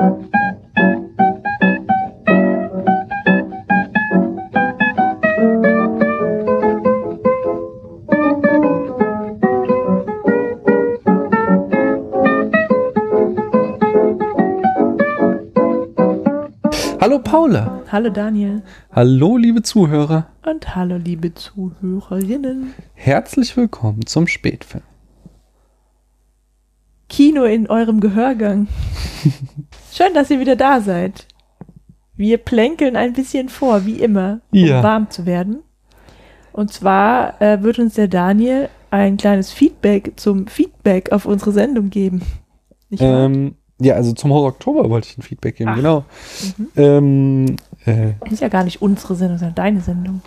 Hallo Paula. Hallo Daniel. Hallo liebe Zuhörer. Und hallo liebe Zuhörerinnen. Herzlich willkommen zum Spätfilm. Kino in eurem Gehörgang. Schön, dass ihr wieder da seid. Wir plänkeln ein bisschen vor, wie immer, um Ja. warm zu werden. Und zwar äh, wird uns der Daniel ein kleines Feedback zum Feedback auf unsere Sendung geben. Ähm, ja, also zum Horror Oktober wollte ich ein Feedback geben, Ach. genau. Mhm. Ähm, äh, ist ja gar nicht unsere Sendung, sondern deine Sendung.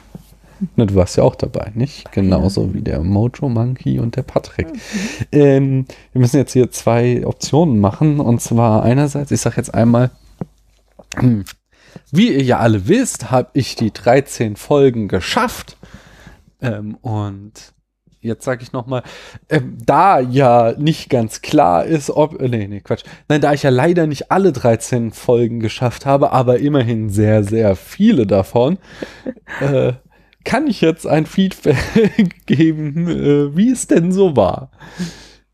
Na, du warst ja auch dabei, nicht? Genauso wie der Mojo Monkey und der Patrick. Ähm, wir müssen jetzt hier zwei Optionen machen. Und zwar einerseits, ich sage jetzt einmal, hm, wie ihr ja alle wisst, habe ich die 13 Folgen geschafft. Ähm, und jetzt sage ich nochmal, ähm, da ja nicht ganz klar ist, ob, äh, nee, nee, Quatsch. Nein, da ich ja leider nicht alle 13 Folgen geschafft habe, aber immerhin sehr, sehr viele davon, äh, kann ich jetzt ein Feedback geben, äh, wie es denn so war.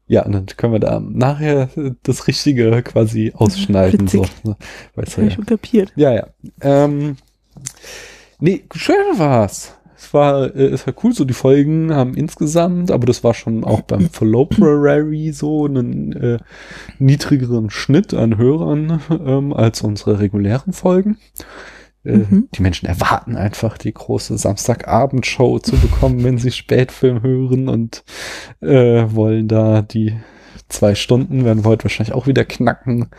Ja, und dann können wir da nachher das Richtige quasi ausschneiden. So, Witzig. ne? weißt du, ja. ich schon kapiert. Ja, ja. Ähm, nee, schön war's. Es war, äh, es war cool, so die Folgen haben insgesamt, aber das war schon auch beim Follow-Prairie so einen äh, niedrigeren Schnitt an Hörern ähm, als unsere regulären Folgen. Äh, Mhm. Die Menschen erwarten einfach die große Samstagabendshow zu bekommen, wenn sie Spätfilm hören und äh, wollen da die zwei Stunden werden wir heute wahrscheinlich auch wieder knacken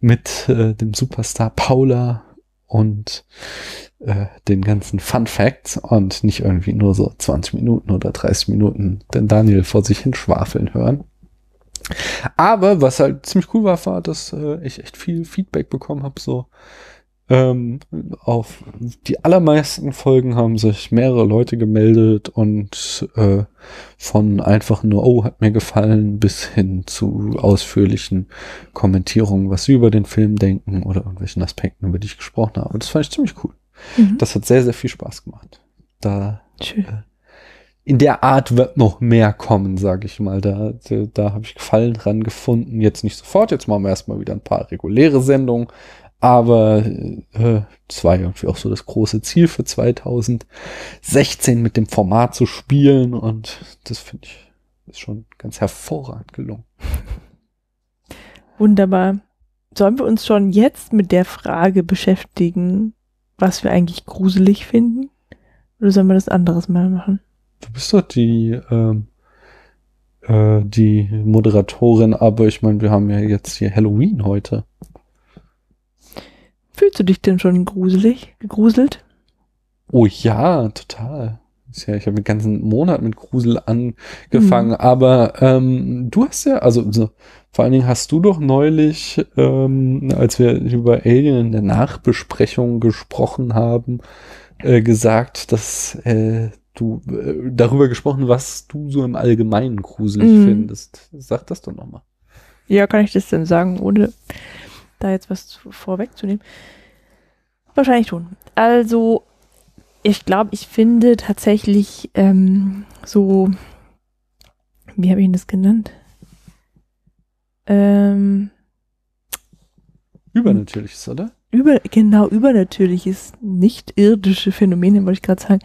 mit äh, dem Superstar Paula und äh, den ganzen Fun Facts und nicht irgendwie nur so 20 Minuten oder 30 Minuten den Daniel vor sich hin schwafeln hören. Aber was halt ziemlich cool war, war, dass äh, ich echt viel Feedback bekommen habe, so ähm, auf die allermeisten Folgen haben sich mehrere Leute gemeldet und äh, von einfach nur, oh, hat mir gefallen, bis hin zu ausführlichen Kommentierungen, was sie über den Film denken oder irgendwelchen Aspekten, über die ich gesprochen habe. Das fand ich ziemlich cool. Mhm. Das hat sehr, sehr viel Spaß gemacht. Da Schön. in der Art wird noch mehr kommen, sage ich mal. Da, da, da habe ich Gefallen dran gefunden. Jetzt nicht sofort, jetzt machen wir erstmal wieder ein paar reguläre Sendungen. Aber äh, das war irgendwie auch so das große Ziel für 2016 mit dem Format zu spielen. Und das finde ich ist schon ganz hervorragend gelungen. Wunderbar. Sollen wir uns schon jetzt mit der Frage beschäftigen, was wir eigentlich gruselig finden? Oder sollen wir das anderes mal machen? Du bist doch die, ähm, äh, die Moderatorin, aber ich meine, wir haben ja jetzt hier Halloween heute. Fühlst du dich denn schon gruselig, gegruselt? Oh ja, total. Ja, ich habe den ganzen Monat mit Grusel angefangen, aber ähm, du hast ja, also so, vor allen Dingen hast du doch neulich, ähm, als wir über Alien in der Nachbesprechung gesprochen haben, äh, gesagt, dass äh, du äh, darüber gesprochen, was du so im Allgemeinen gruselig Mhm. findest. Sag das doch nochmal. Ja, kann ich das denn sagen, ohne da jetzt was zu, vorwegzunehmen? Wahrscheinlich schon. Also, ich glaube, ich finde tatsächlich ähm, so, wie habe ich ihn das genannt? Ähm, Übernatürliches, oder? über, genau, übernatürliches, nicht irdische Phänomene, wollte ich gerade sagen,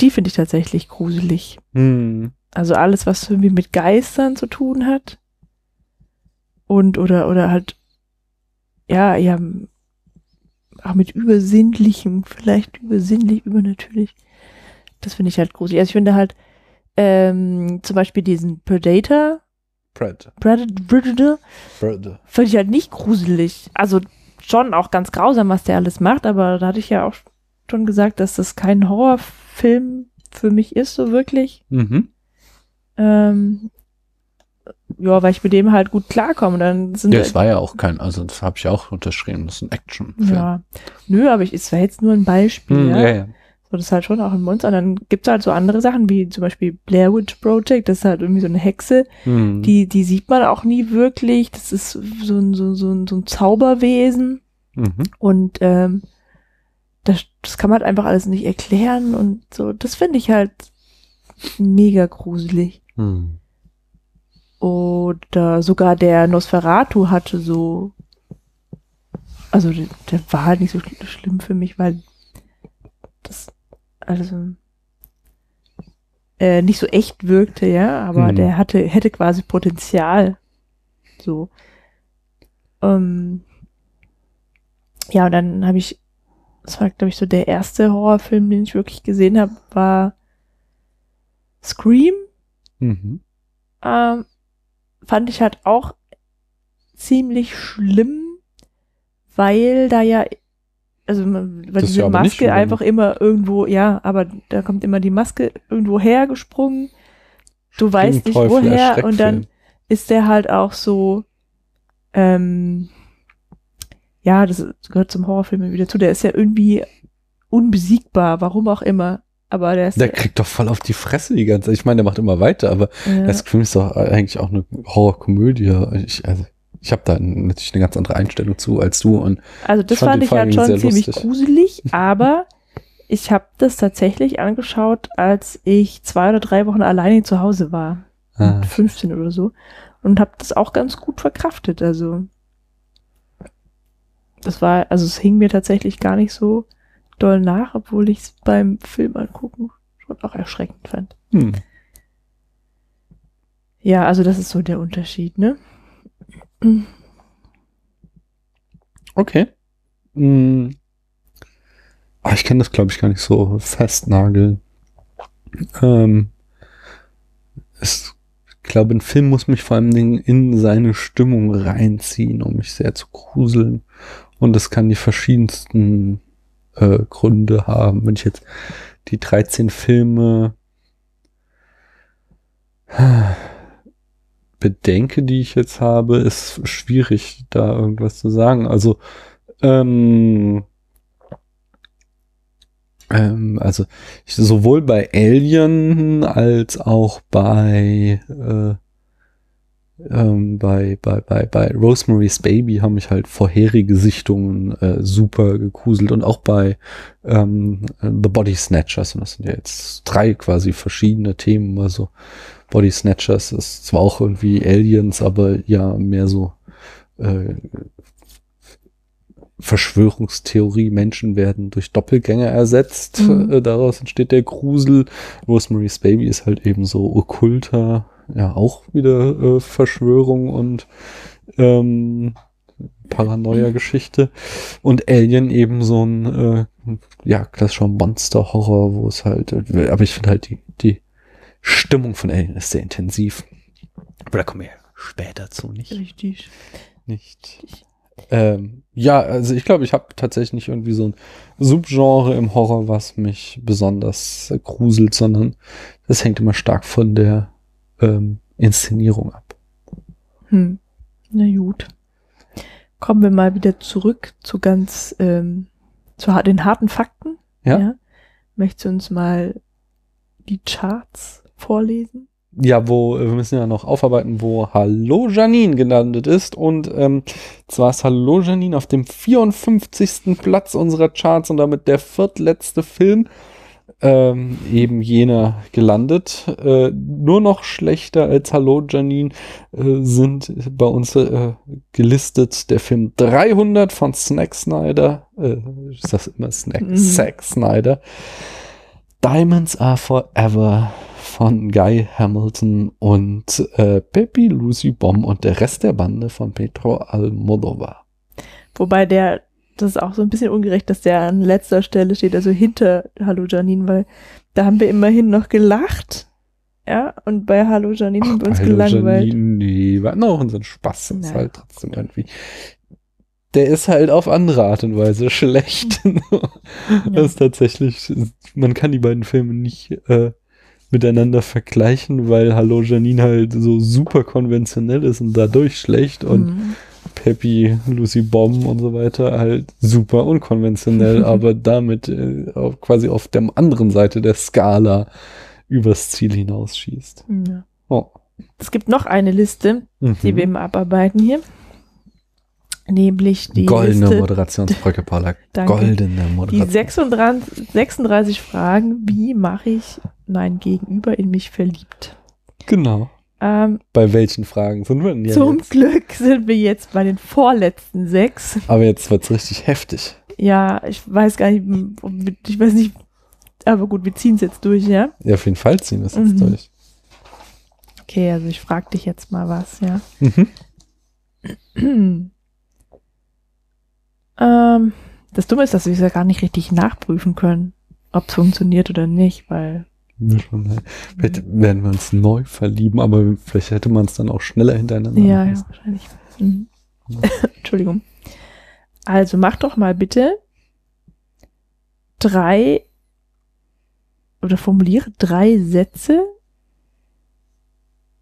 die finde ich tatsächlich gruselig. Hm. Also alles, was irgendwie mit Geistern zu tun hat. Und, oder, oder halt, ja, ja, auch mit Übersinnlichem, vielleicht übersinnlich, übernatürlich. Das finde ich halt gruselig. Also ich finde halt, ähm, zum Beispiel diesen Predator, Predator. Predator, Predator Predator. finde ich halt nicht gruselig. Also schon auch ganz grausam, was der alles macht, aber da hatte ich ja auch schon gesagt, dass das kein Horrorfilm für mich ist, so wirklich. Mhm. Ähm, ja, weil ich mit dem halt gut klarkomme. Dann sind Ja, es war ja auch kein, also das habe ich auch unterschrieben, das ist ein Actionfilm. ja. Nö, aber ich, es war jetzt nur ein Beispiel. Hm, ja. ja, ja. So, das ist halt schon auch ein Monster. Und dann gibt's halt so andere Sachen, wie zum Beispiel Blair Witch Project, das ist halt irgendwie so eine Hexe, Hm. die, die sieht man auch nie wirklich. Das ist so ein, so, so, ein- so ein Zauberwesen. Mhm. Und ähm, das, das kann man halt einfach alles nicht erklären. Und so, das finde ich halt mega gruselig. Hm. Oder sogar der Nosferatu hatte so, also der, war halt nicht so schl- schlimm für mich, weil das also äh, nicht so echt wirkte, ja, aber Mhm. der hatte hätte quasi Potenzial, so. Ähm, ja, und dann habe ich, das war glaube ich so der erste Horrorfilm, den ich wirklich gesehen habe, war Scream Mhm. ähm, fand ich halt auch ziemlich schlimm, weil da ja, also weil diese ja Maske einfach immer irgendwo, ja, aber da kommt immer die Maske irgendwo hergesprungen. Du weißt nicht Teufel, woher und dann ist der halt auch so, ähm, ja, das gehört zum Horrorfilm wieder zu. Der ist ja irgendwie unbesiegbar, warum auch immer. Aber der ist Der kriegt doch voll auf die Fresse die ganze Zeit. Ich meine, der macht immer weiter, aber ja, das Scream ist doch eigentlich auch eine Horrorkomödie. Ich, also, ich habe da natürlich eine ganz andere Einstellung zu als du und Also das fand fand ich halt schon ziemlich lustig. gruselig, aber ich habe das tatsächlich angeschaut, als ich zwei oder drei Wochen alleine zu Hause war. ah, 15 oder so. Und habe das auch ganz gut verkraftet. Also das war, also es hing mir tatsächlich gar nicht so doll nach, obwohl ich es beim Film angucken schon auch erschreckend fand. hm. Ja, also das ist so der Unterschied, ne? Okay. Hm. Ah, ich kann das, glaube ich, gar nicht so festnageln. Ähm, es, ich glaube, ein Film muss mich vor allem Dingen in seine Stimmung reinziehen, um mich sehr zu gruseln. Und das kann die verschiedensten äh, Gründe haben. Wenn ich jetzt die 13 Filme bedenke, die ich jetzt habe, ist schwierig, da irgendwas zu sagen. Also, ähm, ähm, also ich, sowohl bei Alien als auch bei äh, ähm, bei, bei, bei, bei Rosemary's Baby haben mich halt vorherige Sichtungen äh, super gegruselt und auch bei ähm, The Body Snatchers, und das sind ja jetzt drei quasi verschiedene Themen, also Body Snatchers ist zwar auch irgendwie Aliens, aber ja mehr so äh, Verschwörungstheorie, Menschen werden durch Doppelgänger ersetzt, Mhm. äh, daraus entsteht der Grusel. Rosemary's Baby ist halt eben so okkulter, ja auch wieder äh, Verschwörung und ähm, Paranoia-Geschichte. Und Alien eben so ein, äh, ja, klassischer Monster-Horror, wo es halt, äh, aber ich finde halt die, die Stimmung von Alien ist sehr intensiv. Aber da kommen wir später zu, nicht? Richtig. Nicht. Ähm, ja, also ich glaube, ich habe tatsächlich nicht irgendwie so ein Subgenre im Horror, was mich besonders gruselt, sondern das hängt immer stark von der ähm, Inszenierung ab. Hm. Na gut. Kommen wir mal wieder zurück zu ganz, ähm, zu den harten Fakten. Ja. Möchtest du uns mal die Charts vorlesen? Ja, wo, wir müssen ja noch aufarbeiten, wo Hallo Janine gelandet ist. Und ähm, zwar ist Hallo Janine auf dem 54. Platz unserer Charts und damit der viertletzte Film ähm, eben jener gelandet. Äh, nur noch schlechter als Hallo Janine äh, sind bei uns äh, gelistet der Film 300 von Snack Snyder. Äh, ich sag immer Snack, Mhm. Zack Snyder. Diamonds Are Forever von Guy Hamilton und äh, Pepe Lucy Bomb und der Rest der Bande von Pedro Almodovar. Wobei der, das ist auch so ein bisschen ungerecht, dass der an letzter Stelle steht, also hinter Hallo Janine, weil da haben wir immerhin noch gelacht. Ja, und bei Hallo Janine haben wir uns Hallo gelangweilt. Janine, nee, wir hatten auch unseren Spaß. Das ist halt trotzdem irgendwie. Der ist halt auf andere Art und Weise schlecht. Das ist tatsächlich, man kann die beiden Filme nicht äh, miteinander vergleichen, weil Hallo Janine halt so super konventionell ist und dadurch schlecht und Mhm. Peppy, Lucy Bomb und so weiter halt super unkonventionell, aber damit äh, auf, quasi auf der anderen Seite der Skala übers Ziel hinausschießt. Ja. Oh. Es gibt noch eine Liste, Mhm. die wir eben abarbeiten hier. Nämlich die Goldene Liste, Moderationsbrücke, Paula. Goldene die Moderation. 36, 36 Fragen, wie mache ich mein Gegenüber in mich verliebt? Genau. Ähm, Bei welchen Fragen sind wir denn ja zum jetzt? Glück sind wir jetzt bei den vorletzten sechs. Aber jetzt wird's richtig heftig. Ja, ich weiß gar nicht, ich weiß nicht, aber gut, wir ziehen es jetzt durch, ja? Ja, auf jeden Fall ziehen wir es jetzt Mhm. durch. Okay, also ich frage dich jetzt mal was, ja? Mhm. ähm, das Dumme ist, dass wir es ja gar nicht richtig nachprüfen können, ob es funktioniert oder nicht, weil? Vielleicht werden wir uns neu verlieben, aber vielleicht hätte man es dann auch schneller hintereinander Ja, ja, wahrscheinlich. Mhm. Entschuldigung. Also mach doch mal bitte drei oder formuliere drei Sätze,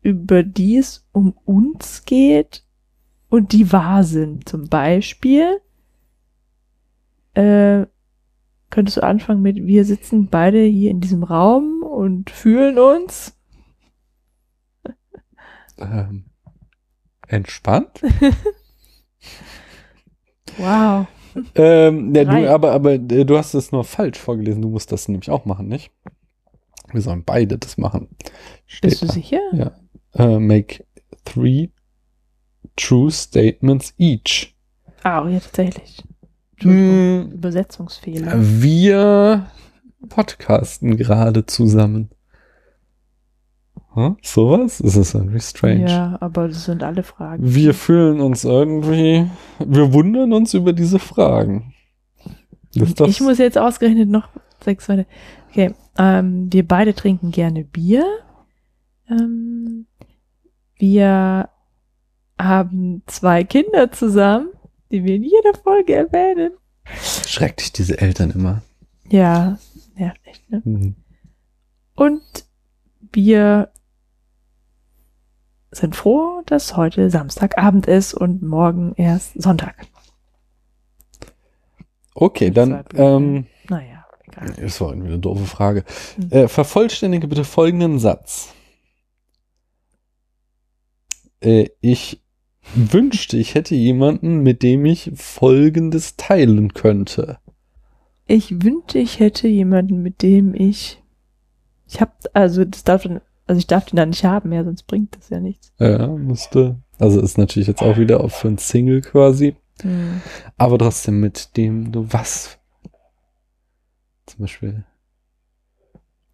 über die es um uns geht und die wahr sind. Zum Beispiel äh, könntest du anfangen mit, wir sitzen beide hier in diesem Raum und fühlen uns. Ähm, entspannt? Wow. ähm, ja, du, aber, aber äh, du hast es nur falsch vorgelesen. Du musst das nämlich auch machen, nicht? Wir sollen beide das machen. Steht Bist du sicher? Ja. Äh, make three true statements each. Ah, oh, ja, tatsächlich. Hm, Übersetzungsfehler. wir podcasten gerade zusammen. Hm? Sowas? Das ist irgendwie strange. Ja, aber das sind alle Fragen. Wir fühlen uns irgendwie, wir wundern uns über diese Fragen. Ich muss jetzt ausgerechnet noch sechs weiter. Okay, ähm, wir beide trinken gerne Bier. Ähm, wir haben zwei Kinder zusammen, die wir in jeder Folge erwähnen. schreckt dich diese Eltern immer. Ja, nervt echt, ne? Hm. Und wir sind froh, dass heute Samstagabend ist und morgen erst Sonntag. Okay, Das dann, ähm, Naja, egal. das war irgendwie eine doofe Frage. Hm. Äh, vervollständige bitte folgenden Satz. Äh, ich wünschte, ich hätte jemanden, mit dem ich Folgendes teilen könnte. Ich wünschte, ich hätte jemanden, mit dem ich. Ich hab, also das darf dann, also ich darf den dann nicht haben, ja, sonst bringt das ja nichts. Ja, müsste. Also ist natürlich jetzt auch wieder auf für ein Single quasi. Hm. Aber trotzdem mit dem du was? Zum Beispiel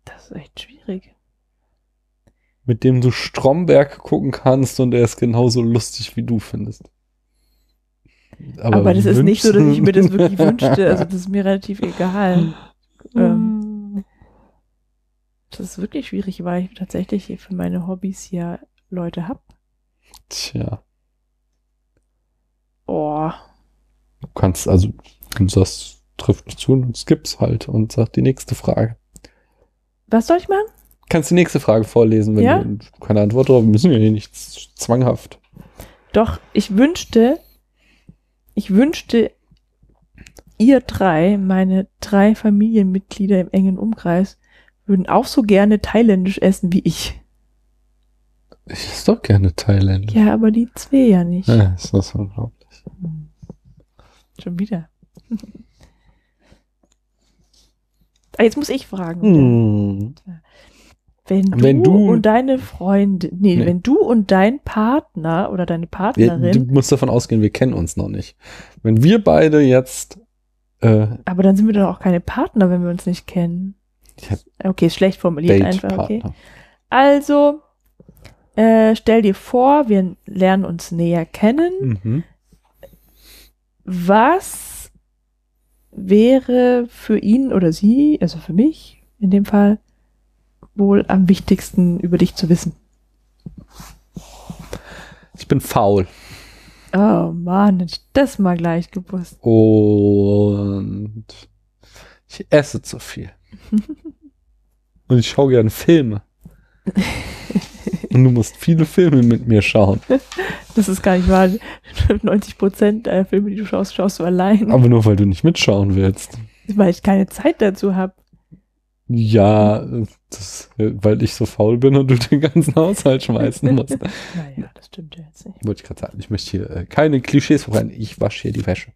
Das ist echt schwierig. mit dem du Stromberg gucken kannst und er ist genauso lustig wie du findest. Aber, das ist nicht so, dass ich mir das wirklich wünschte. Also das ist mir relativ egal. Ähm, das ist wirklich schwierig, weil ich tatsächlich für meine Hobbys ja Leute hab. Tja, Oh, du kannst also, du sagst, trifft nicht zu und skippst halt und sag die nächste Frage. was soll ich machen? Kannst die nächste Frage vorlesen, wenn Ja? du keine Antwort drauf wir müssen ja hier nicht zwanghaft. Doch, ich wünschte, ich wünschte, ihr drei, meine drei Familienmitglieder im engen Umkreis, würden auch so gerne thailändisch essen wie ich. Ich esse doch gerne Thailändisch. Ja, aber die zwei ja nicht. Ja, ist das unglaublich. Schon wieder. ah, jetzt muss ich fragen. Hm. Wenn du, Wenn du- und deine Freundin, nee, Nee. wenn du und dein Partner oder deine Wir, Partnerin, du musst davon ausgehen, wir kennen uns noch nicht. Wenn wir beide jetzt äh, aber dann sind wir doch auch keine Partner, wenn wir uns nicht kennen. Okay, ist schlecht formuliert einfach, okay. Also, äh, stell dir vor, wir lernen uns näher kennen. Mhm. Was wäre für ihn oder sie, also für mich in dem Fall, wohl am wichtigsten über dich zu wissen? Ich bin faul. Oh Mann, hätte ich das mal gleich gewusst. Und ich esse zu viel. Und ich schaue gerne Filme. Und du musst viele Filme mit mir schauen. Das ist gar nicht wahr. 90 Prozent der Filme, die du schaust, schaust du allein. Aber nur weil du nicht mitschauen willst. Weil ich keine Zeit dazu habe. Ja, das, weil ich so faul bin und du den ganzen Haushalt schmeißen musst. Naja, das stimmt ja jetzt nicht. Wollte ich gerade sagen. Ich möchte hier äh, keine Klischees voran. Ich wasche hier die Wäsche.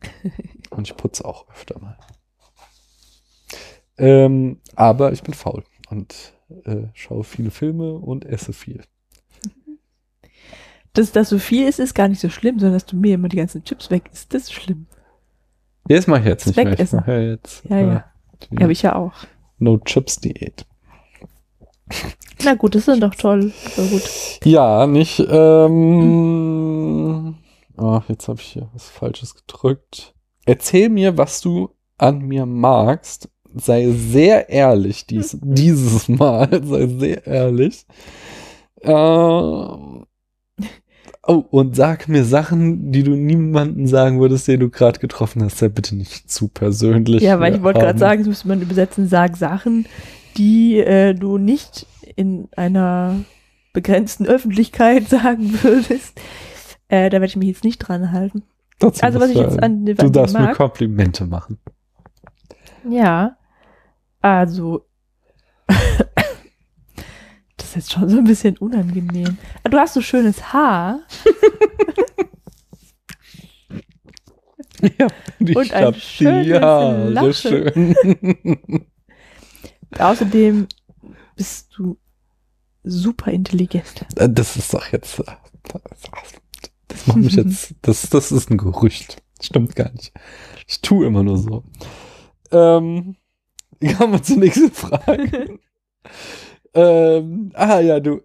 Und ich putze auch öfter mal. Ähm, aber ich bin faul und äh, schaue viele Filme und esse viel. Dass das so viel ist, ist gar nicht so schlimm, sondern dass du mir immer die ganzen Chips weg isst, das ist schlimm. Das mache ich jetzt Das nicht mehr. Ich mache jetzt Ja, ja. Die Ja, aber ich ja auch. No Chips Diät. Na gut, das ist doch toll. Ja, nicht. Ähm, oh, jetzt habe ich hier was Falsches gedrückt. Erzähl mir, was du an mir magst. Sei sehr ehrlich dies, dieses Mal. Sei sehr ehrlich. Ähm, oh, und sag mir Sachen, die du niemandem sagen würdest, den du gerade getroffen hast. Sei bitte nicht zu persönlich. Ja, weil ich wollte gerade sagen, das müsste man übersetzen, sag Sachen, die äh, du nicht in einer begrenzten Öffentlichkeit sagen würdest. Äh, da werde ich mich jetzt nicht dran halten. dazu Also was ich du- jetzt an Du darfst mir. Komplimente machen. Ja. Also. Jetzt schon so ein bisschen unangenehm. Ah, Du hast so schönes Haar. Ja, ich Und ein schönes Haare Lachen. schön. Außerdem bist du super intelligent. Das ist doch jetzt. äh, Das macht mich jetzt. Das, das ist ein Gerücht. Stimmt gar nicht. Ich tue immer nur so. Ähm, kommen wir zur nächsten Frage. Ähm, ah ja, du.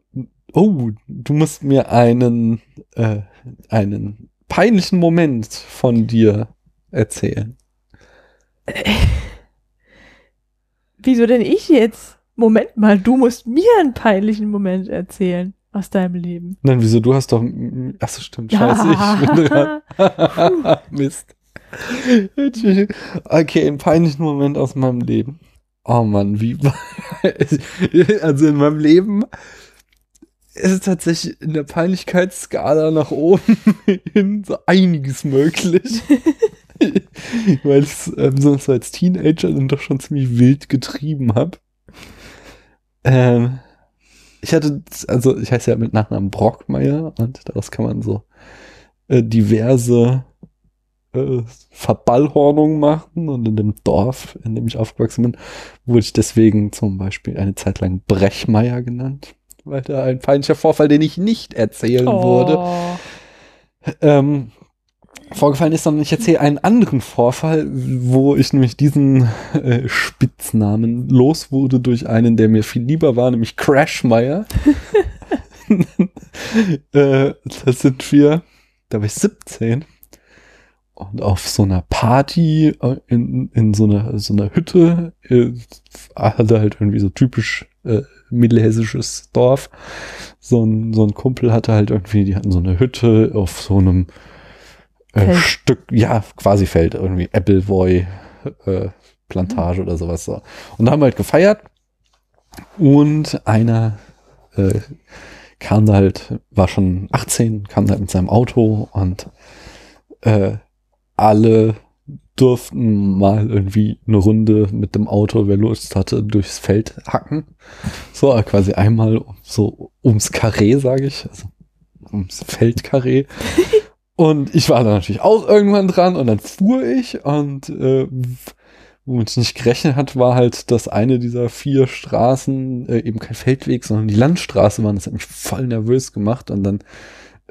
Oh, du musst mir einen, äh, einen peinlichen Moment von dir erzählen. Wieso denn ich jetzt? Moment mal, du musst mir einen peinlichen Moment erzählen aus deinem Leben. Nein, wieso? Du hast doch. Achso, stimmt. Scheiße, ich bin dran. Mist. Okay, einen peinlichen Moment aus meinem Leben. Oh Mann, wie. Also in meinem Leben ist es tatsächlich in der Peinlichkeitsskala nach oben hin so einiges möglich. Weil ich es ähm, so so als Teenager dann doch schon ziemlich wild getrieben habe. Ähm, ich hatte, also ich heiße ja mit Nachnamen Brockmeier und daraus kann man so äh, diverse äh, Verballhornungen machen und in dem Dorf, in dem ich aufgewachsen bin, wurde ich deswegen zum Beispiel eine Zeit lang Brechmeier genannt, weil da ein peinlicher Vorfall, den ich nicht erzählen würde, Oh. ähm, vorgefallen ist, sondern ich erzähle einen anderen Vorfall, wo ich nämlich diesen äh, Spitznamen los wurde durch einen, der mir viel lieber war, nämlich Crashmeier. äh, da sind wir, da war ich 17 und auf so einer Party äh, in, in so einer, so einer Hütte äh, hatte halt irgendwie so typisch äh, mittelhessisches Dorf. So ein, so ein Kumpel hatte halt irgendwie, die hatten so eine Hütte auf so einem äh. Stück, ja, quasi Feld, irgendwie Appleboy äh, Plantage oder sowas. So. Und da haben wir halt gefeiert und einer äh, kam da halt, war schon 18, kam da halt mit seinem Auto und äh, alle durften mal irgendwie eine Runde mit dem Auto, wer Lust hatte, durchs Feld hacken. So, quasi einmal so ums Karree, sage ich, also ums Feldkarree. und ich war da natürlich auch irgendwann dran und dann fuhr ich und äh, womit ich nicht gerechnet hat, war halt, dass eine dieser vier Straßen äh, eben kein Feldweg, sondern die Landstraße war. Das hat mich voll nervös gemacht und dann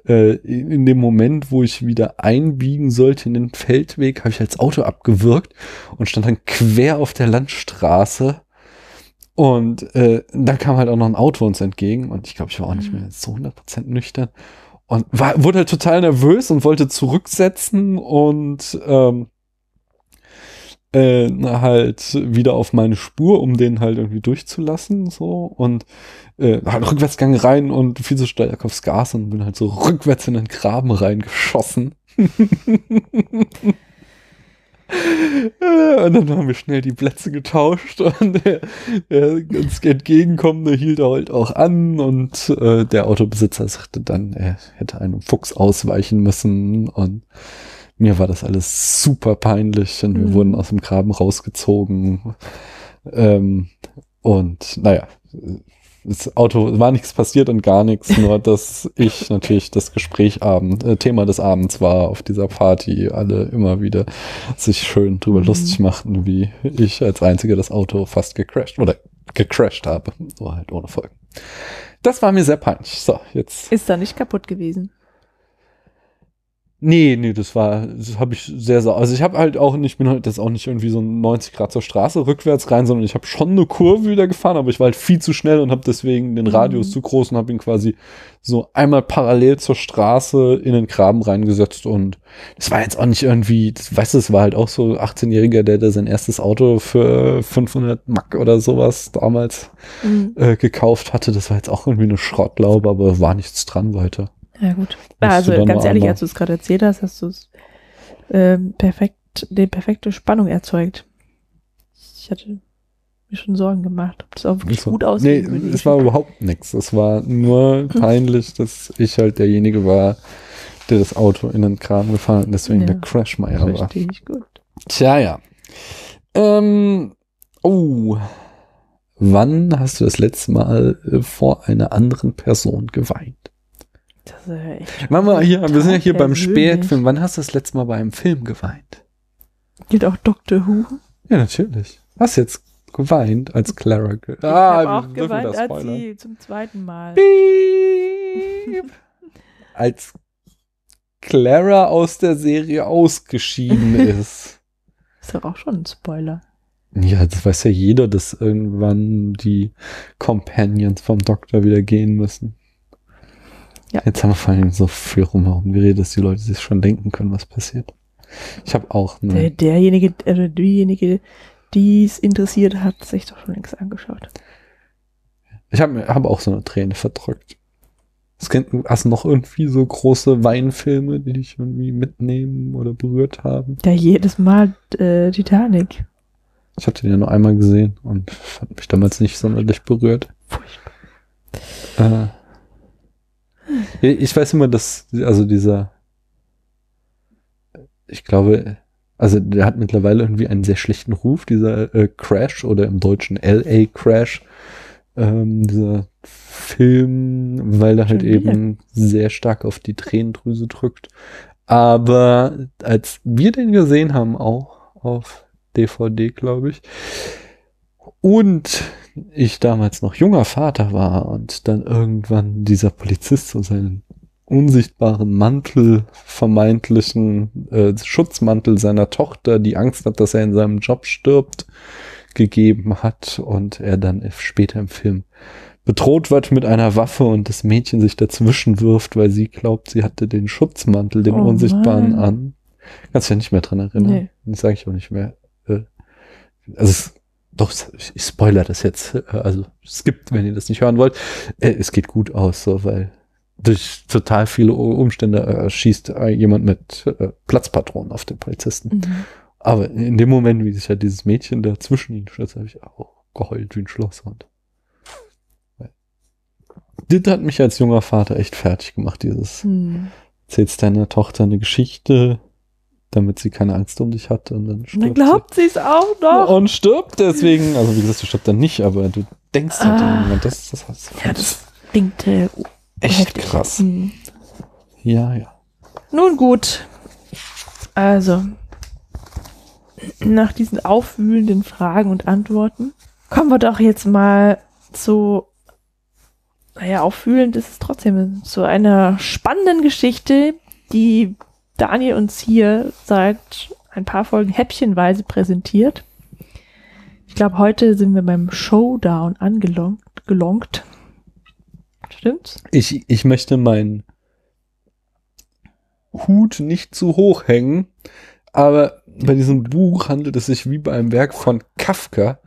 äh, in dem Moment, wo ich wieder einbiegen sollte in den Feldweg, habe ich als Auto abgewürgt und stand dann quer auf der Landstraße. Und äh, dann kam halt auch noch ein Auto uns entgegen und ich glaube, ich war auch nicht mehr so 100% nüchtern und war, wurde halt total nervös und wollte zurücksetzen und ähm, äh, halt wieder auf meine Spur, um den halt irgendwie durchzulassen, so und äh, halt Rückwärtsgang rein und fiel so stark aufs Gas und bin halt so rückwärts in den Graben reingeschossen. Und dann haben wir schnell die Plätze getauscht und der, der uns entgegenkommende hielt halt auch an und äh, der Autobesitzer sagte dann, er hätte einem Fuchs ausweichen müssen und mir war das alles super peinlich und wir Mhm. wurden aus dem Graben rausgezogen. Ähm, und naja, das Auto war nichts passiert und gar nichts, nur dass ich natürlich das Gespräch Abend, äh, Thema des Abends war auf dieser Party, alle immer wieder sich schön drüber Mhm. lustig machten, wie ich als einziger das Auto fast gecrashed oder gecrashed habe. So halt ohne Folgen. Das war mir sehr peinlich. So, jetzt. Ist da nicht kaputt gewesen. Nee, nee, das war, das habe ich sehr, sehr, also ich habe halt auch nicht, ich bin halt das auch nicht irgendwie so 90 Grad zur Straße rückwärts rein, sondern ich habe schon eine Kurve wieder gefahren, aber ich war halt viel zu schnell und habe deswegen den Radius Mhm. zu groß und habe ihn quasi so einmal parallel zur Straße in den Graben reingesetzt und das war jetzt auch nicht irgendwie, das, weißt du, es war halt auch so 18-Jähriger, der da sein erstes Auto für 500 Mack oder sowas damals Mhm. äh, gekauft hatte. Das war jetzt auch irgendwie eine Schrottlaube, aber war nichts dran weiter. Ja, gut. Musst also ganz ehrlich, als du es gerade erzählt hast, hast du es ähm, perfekt, die perfekte Spannung erzeugt. Ich hatte mir schon Sorgen gemacht, ob das auch wirklich So. gut Nee, aussehen würde. es war überhaupt nichts. Es war nur peinlich, dass ich halt derjenige war, der das Auto in den Kram gefahren hat und deswegen Ja. der Crashmeier war. Verstehe ich gut. Tja, ja. Ähm, oh. Wann hast du das letzte Mal äh, vor einer anderen Person geweint? Das ist ja echt wir hier, wir sind ja hier beim. Spätfilm. Wann hast du das letzte Mal bei einem Film geweint? Gilt auch Doctor Who. Ja, natürlich. Hast jetzt geweint als Clara. ich habe auch geweint, als sie zum zweiten Mal. Piep. als Clara aus der Serie ausgeschieden ist. Ist doch auch schon ein Spoiler. Ja, das weiß ja jeder, dass irgendwann die Companions vom Doktor wieder gehen müssen. Ja. Jetzt haben wir vor allem so viel rumherum geredet, dass die Leute sich schon denken können, was passiert. Ich habe auch Der, eine. derjenige, oder diejenige, die es interessiert hat, sich doch schon längst angeschaut. Ich habe hab auch so eine Träne verdrückt. Es kennt, hast du noch irgendwie so große Weinfilme, die dich irgendwie mitnehmen oder berührt haben? Ja, jedes Mal äh, Titanic. Ich hatte den ja nur einmal gesehen und fand mich damals nicht sonderlich berührt. Furchtbar. Äh, ich weiß immer, dass, also dieser, ich glaube, also der hat mittlerweile irgendwie einen sehr schlechten Ruf, dieser äh, Crash oder im Deutschen LA Crash, ähm, dieser Film, weil er halt eben sehr stark auf die Tränendrüse drückt. Aber als wir den gesehen haben, auch auf DVD, glaube ich, und ich damals noch junger Vater war und dann irgendwann dieser Polizist so seinen unsichtbaren Mantel, vermeintlichen äh, Schutzmantel seiner Tochter, die Angst hat, dass er in seinem Job stirbt, gegeben hat und er dann später im Film bedroht wird mit einer Waffe und das Mädchen sich dazwischen wirft, weil sie glaubt, sie hatte den Schutzmantel, den Oh unsichtbaren Mann. an. Kannst du ja nicht mehr dran erinnern. Nee. Das sage ich auch nicht mehr. Äh, Also es, doch, ich spoiler das jetzt. Also es gibt, wenn ihr das nicht hören wollt, äh, es geht gut aus, so, weil durch total viele Umstände äh, schießt äh, jemand mit äh, Platzpatronen auf den Polizisten. Mhm. Aber in dem Moment, wie sich ja dieses Mädchen da zwischen ihnen stürzt, habe ich auch geheult wie ein Schlosshund. Das hat mich als junger Vater echt fertig gemacht, dieses Hm. erzählst deiner Tochter eine Geschichte, damit sie keine Angst um dich hat und dann stirbt dann glaubt sie es auch noch. Und stirbt deswegen, also wie gesagt, sie stirbt dann nicht, aber du denkst halt Ah. im Moment, das, das, das, Ja, das klingt äh, echt heftig. krass. Hm. Ja, ja. Nun gut. Also, nach diesen aufwühlenden Fragen und Antworten kommen wir doch jetzt mal zu, naja, aufwühlend ist es trotzdem, zu einer spannenden Geschichte, die Daniel uns hier seit ein paar Folgen häppchenweise präsentiert. Ich glaube, heute sind wir beim Showdown angelongt. Gelongt. Stimmt's? Ich, ich möchte meinen Hut nicht zu hoch hängen, aber bei diesem Buch handelt es sich wie bei einem Werk von Kafka.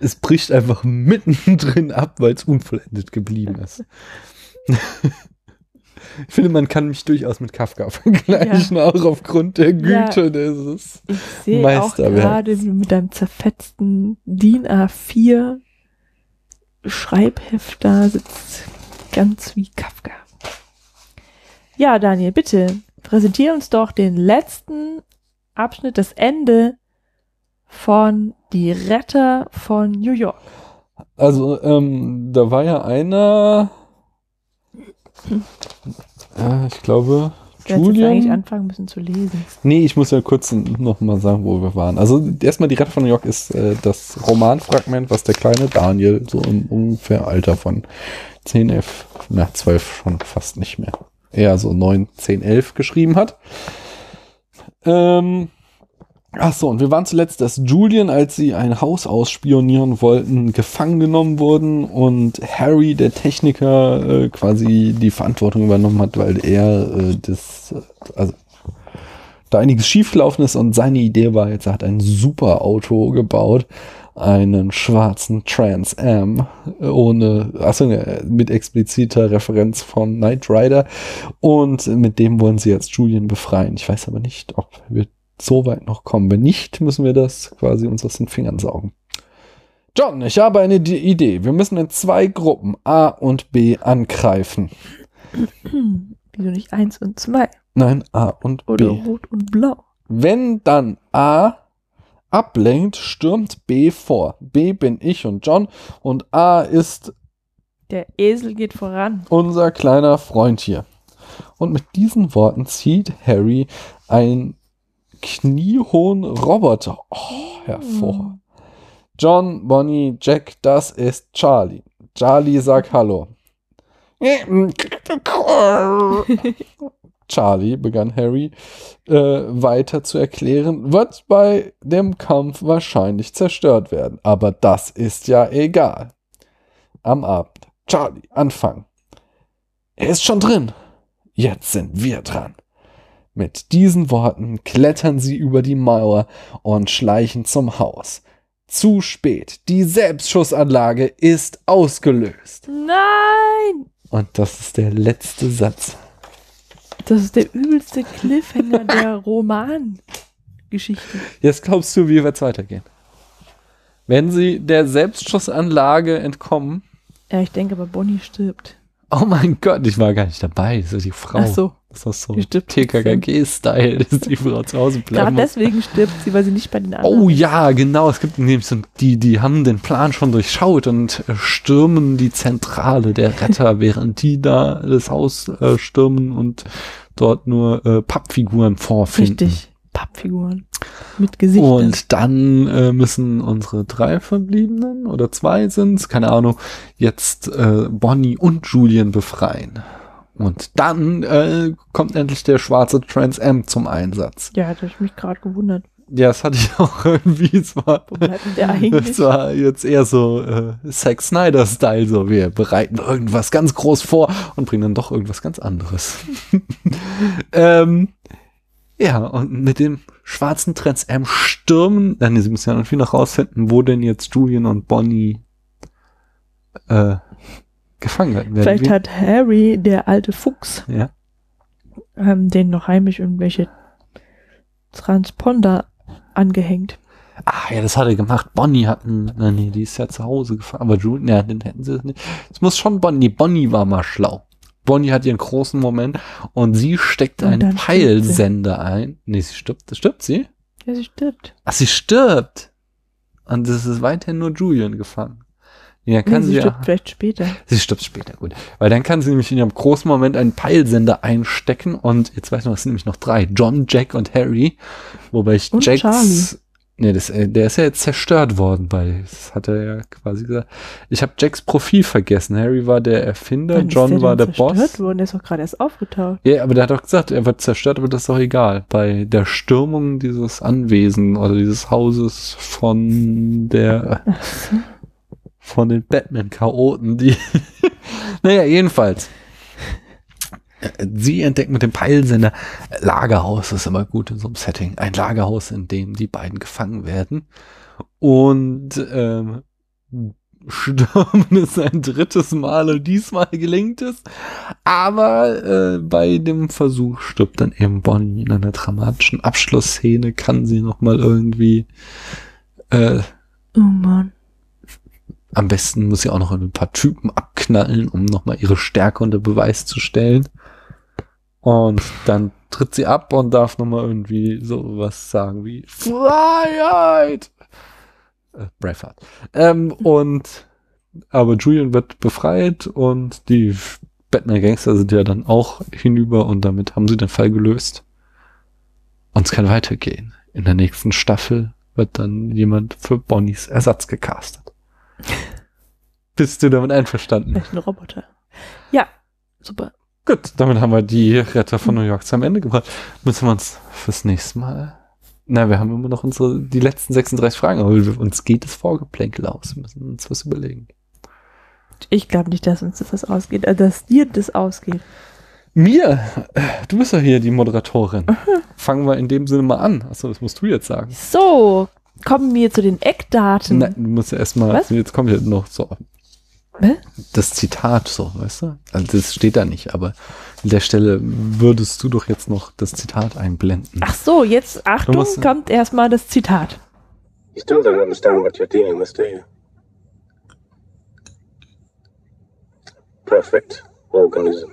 Es bricht einfach mittendrin ab, weil es unvollendet geblieben ist. Ich finde, man kann mich durchaus mit Kafka vergleichen, auch aufgrund der Güte Ja. dieses. Ich sehe auch Meisterwerk. gerade, mit deinem zerfetzten DIN A4 Schreibheft da sitzt. Ganz wie Kafka. Ja, Daniel, bitte präsentier uns doch den letzten Abschnitt, das Ende von Die Retter von New York. Also, ähm, da war ja einer. Ja, ich glaube, Du jetzt eigentlich Julian. anfangen müssen zu lesen. Nee, ich muss ja kurz noch mal sagen, wo wir waren. Also erstmal die Retter von New York ist äh, das Romanfragment, was der kleine Daniel so im ungefähr Alter von 10, 11, na 12 schon fast nicht mehr. Eher so 9, 10, 11 geschrieben hat. Ähm, ach so, und wir waren zuletzt, dass Julian, als sie ein Haus ausspionieren wollten, gefangen genommen wurden und Harry, der Techniker, äh, quasi die Verantwortung übernommen hat, weil er äh, das, äh, also da einiges schiefgelaufen ist und seine Idee war jetzt, er hat ein super Auto gebaut, einen schwarzen Trans Am, ohne, achso, ne, mit expliziter Referenz von Knight Rider und mit dem wollen sie jetzt Julian befreien. Ich weiß aber nicht, ob wir so weit noch kommen. Wenn nicht, müssen wir das quasi uns aus den Fingern saugen. John, ich habe eine Idee. Wir müssen in zwei Gruppen A und B angreifen. Wieso nicht eins und zwei? Nein, A und Oder B. rot und blau? Wenn dann A ablenkt, stürmt B vor. B bin ich und John und A ist Der Esel geht voran. unser kleiner Freund hier. Und mit diesen Worten zieht Harry einen kniehohen Roboter oh, hervor. John, Bonnie, Jack, das ist Charlie. Charlie sagt Hallo. Charlie, begann Harry äh, weiter zu erklären, wird bei dem Kampf wahrscheinlich zerstört werden. Aber das ist ja egal. Am Abend. Charlie, Anfang. Er ist schon drin. Jetzt sind wir dran. Mit diesen Worten klettern sie über die Mauer und schleichen zum Haus. Zu spät. Die Selbstschussanlage ist ausgelöst. Nein! Und das ist der letzte Satz. Das ist der übelste Cliffhanger der Romangeschichte. Jetzt glaubst du, wie wird's weitergehen? Wenn sie der Selbstschussanlage entkommen. Ja, ich denke aber, Bonnie stirbt. Oh mein Gott, ich war gar nicht dabei. Das ist die Frau. Ach so. Das ist so TKKG-Style, dass die Frau zu Hause bleiben Gerade deswegen stirbt sie, weil sie nicht bei den anderen Oh ja, genau. Es gibt nämlich so, die, die haben den Plan schon durchschaut und äh, stürmen die Zentrale der Retter, während die da das Haus äh, stürmen und dort nur äh, Pappfiguren vorfinden. Richtig. Pappfiguren. Mit Gesichtern. Und dann äh, müssen unsere drei Verbliebenen oder zwei sind's, keine Ahnung, jetzt äh, Bonnie und Julian befreien. Und dann äh, kommt endlich der schwarze Trans Am zum Einsatz. ja, habe ich mich gerade gewundert. Ja, das hatte ich auch irgendwie. Es war, Wo bleibt der eigentlich? es war jetzt eher so äh, Zack Snyder-Style. So, wir bereiten irgendwas ganz groß vor und bringen dann doch irgendwas ganz anderes. ähm, ja, und mit dem schwarzen Trans Am stürmen, dann sie müssen ja irgendwie noch rausfinden, wo denn jetzt Julian und Bonnie äh, gefangen werden. Vielleicht hat Harry, der alte Fuchs, ja. ähm, den noch heimlich irgendwelche Transponder angehängt. Ah, ja, das hat er gemacht. Bonnie hatten, na nee, die ist ja zu Hause gefahren, aber Julian, ja, den hätten sie nicht. Es muss schon Bonnie, Bonnie war mal schlau. Bonnie hat ihren großen Moment und sie steckt Und einen. Peilsender ein. Nee, sie stirbt, stirbt sie? Ja, sie stirbt. Ach, sie stirbt. Und es ist weiterhin nur Julian gefangen. Ja, kann nee, sie, sie ja. stirbt vielleicht später. Sie stirbt später, gut. Weil dann kann sie nämlich in ihrem großen Moment einen Peilsender einstecken und jetzt weiß man, es sind nämlich noch drei. John, Jack und Harry. Wobei ich Und Jacks. Charlie. Nee, das, äh, der ist ja jetzt zerstört worden bei, das hat er ja quasi gesagt. Ich habe Jacks Profil vergessen. Harry war der Erfinder, Wann John der war der denn Boss. zerstört worden? Der ist doch gerade erst aufgetaucht. Ja, aber der hat doch gesagt, er wird zerstört, aber das ist doch egal. Bei der Stürmung dieses Anwesen oder dieses Hauses von der. Von den Batman-Chaoten, die. naja, jedenfalls. Sie entdeckt mit dem Peilsender Lagerhaus, ist immer gut in so einem Setting. Ein Lagerhaus, in dem die beiden gefangen werden. Und ähm, stürmen es ein drittes Mal und diesmal gelingt es. Aber äh, bei dem Versuch stirbt dann eben Bonnie in einer dramatischen Abschlussszene, kann sie noch mal irgendwie äh, Oh Mann. Am besten muss sie auch noch ein paar Typen abknallen, um noch mal ihre Stärke unter Beweis zu stellen. Und dann tritt sie ab und darf noch mal irgendwie so was sagen wie Freiheit. Äh, Braveheart. Ähm, und aber Julian wird befreit und die Batman-Gangster sind ja dann auch hinüber und damit haben sie den Fall gelöst. Und es kann weitergehen. In der nächsten Staffel wird dann jemand für Bonnies Ersatz gecastet. Bist du damit einverstanden? Vielleicht ein Roboter. Ja, super. Gut, damit haben wir die Retter von New York zum Ende gebracht. Müssen wir uns fürs nächste Mal. Na, wir haben immer noch unsere, die letzten 36 Fragen, aber uns geht das Vorgeplänkel aus. Wir müssen uns was überlegen. Ich glaube nicht, dass uns das ausgeht, äh, dass dir das ausgeht. Mir, du bist ja hier die Moderatorin. Fangen wir in dem Sinne mal an. Achso, das musst du jetzt sagen. So, kommen wir zu den Eckdaten. Nein, du musst ja erstmal, Was? jetzt kommt ja noch so Hä? das Zitat so, weißt du? Also das steht da nicht, aber an der Stelle würdest du doch jetzt noch das Zitat einblenden. Ach so, jetzt Achtung, musst- kommt erstmal das Zitat. You still don't understand what you're dealing with, do you? Perfect organism.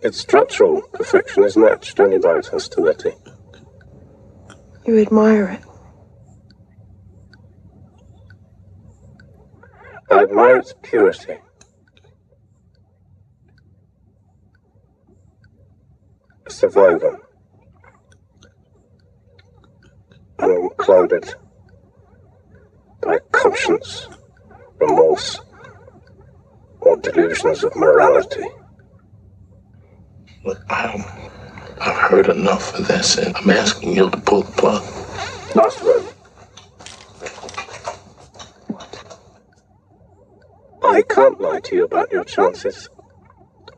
Its structural perfection is matched only by its hostility. You admire it. I admire its purity. A survivor. Unclouded by conscience, remorse, or delusions of morality. Look, I, I've heard enough of this, and I'm asking you to pull the plug. Last word. I can't lie to you about your chances,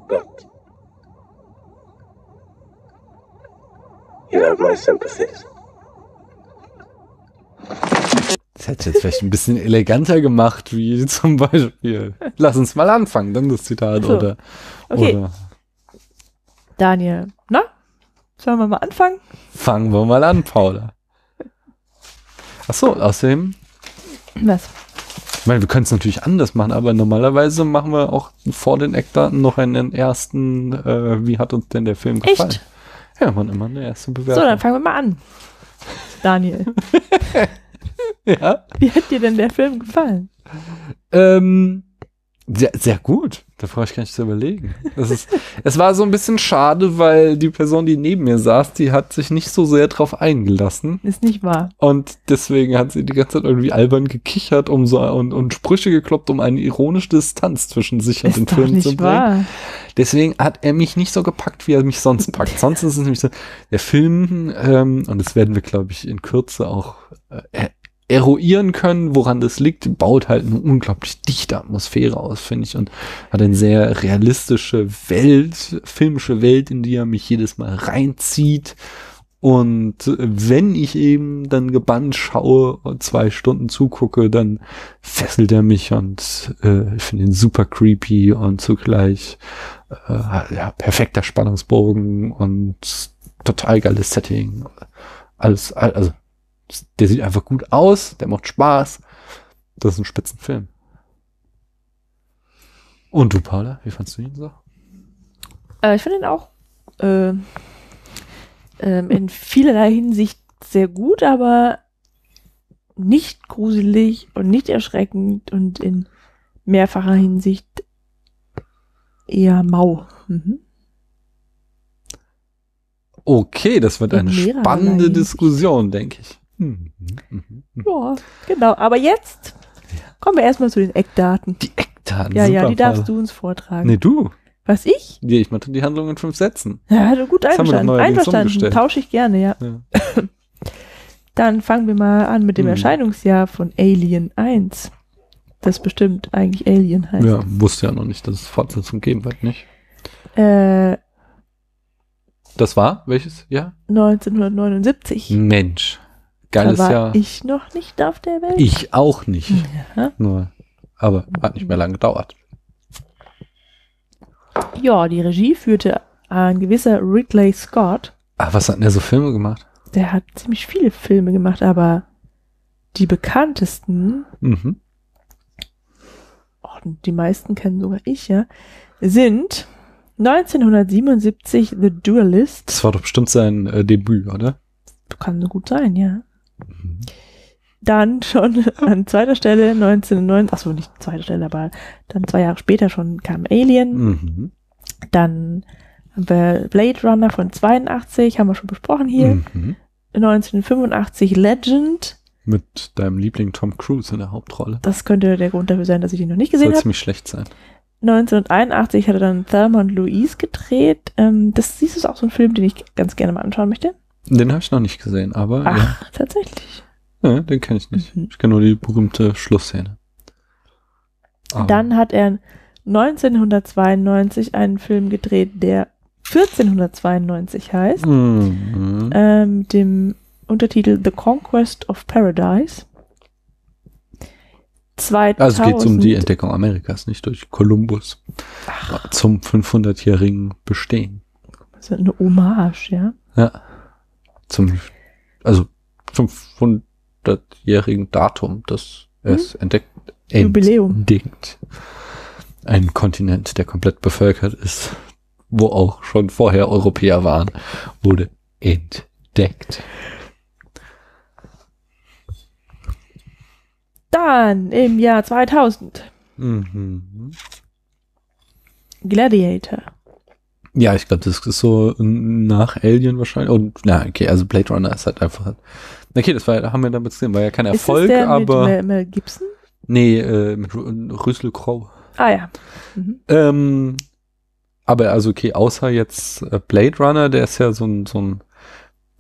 but you have my sympathies. Das hätte ich jetzt vielleicht ein bisschen eleganter gemacht, wie zum Beispiel. Lass uns mal anfangen, dann das Zitat So. oder, Okay. oder Daniel? Sollen wir mal anfangen? fangen wir mal an, Paula. Ach so, außerdem, Was? ich meine, wir können es natürlich anders machen, aber normalerweise machen wir auch vor den Eckdaten noch einen ersten, äh, wie hat uns denn der Film gefallen? Echt? Ja, man immer eine erste So, Bewertung. dann fangen wir mal an. Daniel, ja. wie hat dir denn der Film gefallen? Ähm, sehr, sehr gut. Da brauche ich gar nicht zu überlegen. Das ist, es war so ein bisschen schade, weil die Person, die neben mir saß, die hat sich nicht so sehr drauf eingelassen. Ist nicht wahr. Und deswegen hat sie die ganze Zeit irgendwie albern gekichert um so, und, und Sprüche gekloppt, um eine ironische Distanz zwischen sich und Ist den doch Film zu nicht bringen. wahr. Deswegen hat er mich nicht so gepackt, wie er mich sonst packt. Sonst ist es nämlich so, der Film, ähm, und das werden wir, glaube ich, in Kürze auch äh, eruieren können, woran das liegt, baut halt eine unglaublich dichte Atmosphäre aus, finde ich, und hat eine sehr realistische Welt, filmische Welt, in die er mich jedes Mal reinzieht. Und wenn ich eben dann gebannt schaue und zwei Stunden zugucke, dann fesselt er mich und äh, ich finde ihn super creepy und zugleich äh, ja, perfekter Spannungsbogen und total geiles Setting. Alles, all- also der sieht einfach gut aus, der macht Spaß. Das ist ein Spitzenfilm. Und du, Paula, wie fandst du ihn so? Äh, ich finde ihn auch äh, ähm, in vielerlei Hinsicht sehr gut, aber nicht gruselig und nicht erschreckend und in mehrfacher Hinsicht eher mau. Mhm. Okay, das wird In eine spannende. Diskussion, denke ich. Mhm. Ja, genau. Aber jetzt kommen wir erstmal zu den Eckdaten. Die Eckdaten. Ja, ja, die darfst du uns vortragen. Nee, du. Was ich? Nee, ich meinte die Handlung in fünf Sätzen. Ja, du gut Das einverstanden. Einverstanden. Tausche ich gerne, ja. Ja. Dann fangen wir mal an mit dem Hm. Erscheinungsjahr von Alien 1. Das bestimmt eigentlich Alien heißt. Ja, wusste ja noch nicht, dass es Fortsetzung geben wird, nicht? Äh, Das war welches? Ja? 1979. Mensch. Geil da war ja. ich noch nicht auf der Welt. Ich auch nicht. Ja. Nur, aber hat nicht mehr lange gedauert. ja, die Regie führte ein gewisser Ridley Scott. Ah, was hat denn der so Filme gemacht? Der hat ziemlich viele Filme gemacht, aber die bekanntesten, Mhm. oh, die meisten kennen sogar ich, ja, sind 1977 The Duelist. Das war doch bestimmt sein äh, Debüt, oder? Kann so gut sein, ja. Dann schon an zweiter Stelle 1909, achso, nicht zweiter Stelle, aber dann zwei Jahre später schon kam Alien. Mhm. Dann haben wir Blade Runner von 82, haben wir schon besprochen hier. Mhm. 1985 Legend. Mit deinem Liebling Tom Cruise in der Hauptrolle. Das könnte der Grund dafür sein, dass ich ihn noch nicht Soll gesehen habe. ziemlich schlecht sein. 1981 hat er dann Thelma und Louise gedreht. Ähm, das, das ist auch so ein Film, den ich ganz gerne mal anschauen möchte. Den habe ich noch nicht gesehen, aber ja. Ach, tatsächlich. ja, den kenne ich nicht. Mhm. Ich kenne nur die berühmte Schlussszene. Aber- Dann hat er 1992 einen Film gedreht, der 1492 heißt, Mhm. äh, mit dem Untertitel The Conquest of Paradise. 2000, Also es geht um die Entdeckung Amerikas, nicht durch Kolumbus. Zum 500-jährigen Bestehen. also eine Hommage, ja. Ja. Zum, also 500-jährigen Datum, das es entdeckt, Hm? Jubiläum. entdeckt. Ein Kontinent, der komplett bevölkert ist, wo auch schon vorher Europäer waren, wurde entdeckt. Dann im Jahr 2000 Mhm. Gladiator. Ja, ich glaube, das ist so nach Alien wahrscheinlich. Und na, okay, also Blade Runner ist halt einfach. Okay, das war, haben wir damit gesehen, war ja kein Ist es Erfolg, der aber. mit Mel, Mel Gibson? nee, äh, mit Russell Crowe. Ah ja. Mhm. Ähm, aber also okay, außer jetzt äh, Blade Runner, der ist ja so ein, so ein,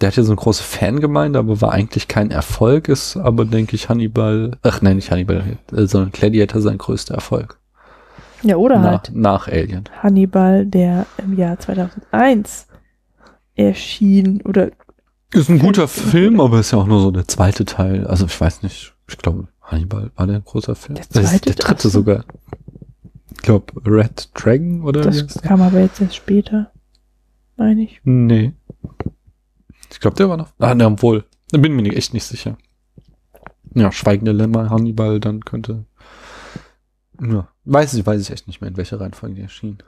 der hat ja so eine große Fangemeinde, aber war eigentlich kein Erfolg, ist aber, denke ich, Hannibal, ach nein, nicht Hannibal, äh, sondern Gladiator sein größter Erfolg. Ja, oder nach, halt nach Alien. Hannibal, der im Jahr 2001 erschien oder Ist ein guter Film, aber ist ja auch nur so der zweite Teil. Also ich weiß nicht, ich glaube, Hannibal war der ein großer Film. Der Das ist zweite? der dritte Ach so. sogar. Ich glaube, Red Dragon oder das kam aber jetzt erst später, meine ich. Nee. Ich glaube, der war noch. Ah, ne, obwohl. Da bin mir nicht- echt nicht sicher. Ja, Schweigende Lämmer, Hannibal, dann könnte. Ja, weiß ich, weiß ich echt nicht mehr, in welcher Reihenfolge die erschien.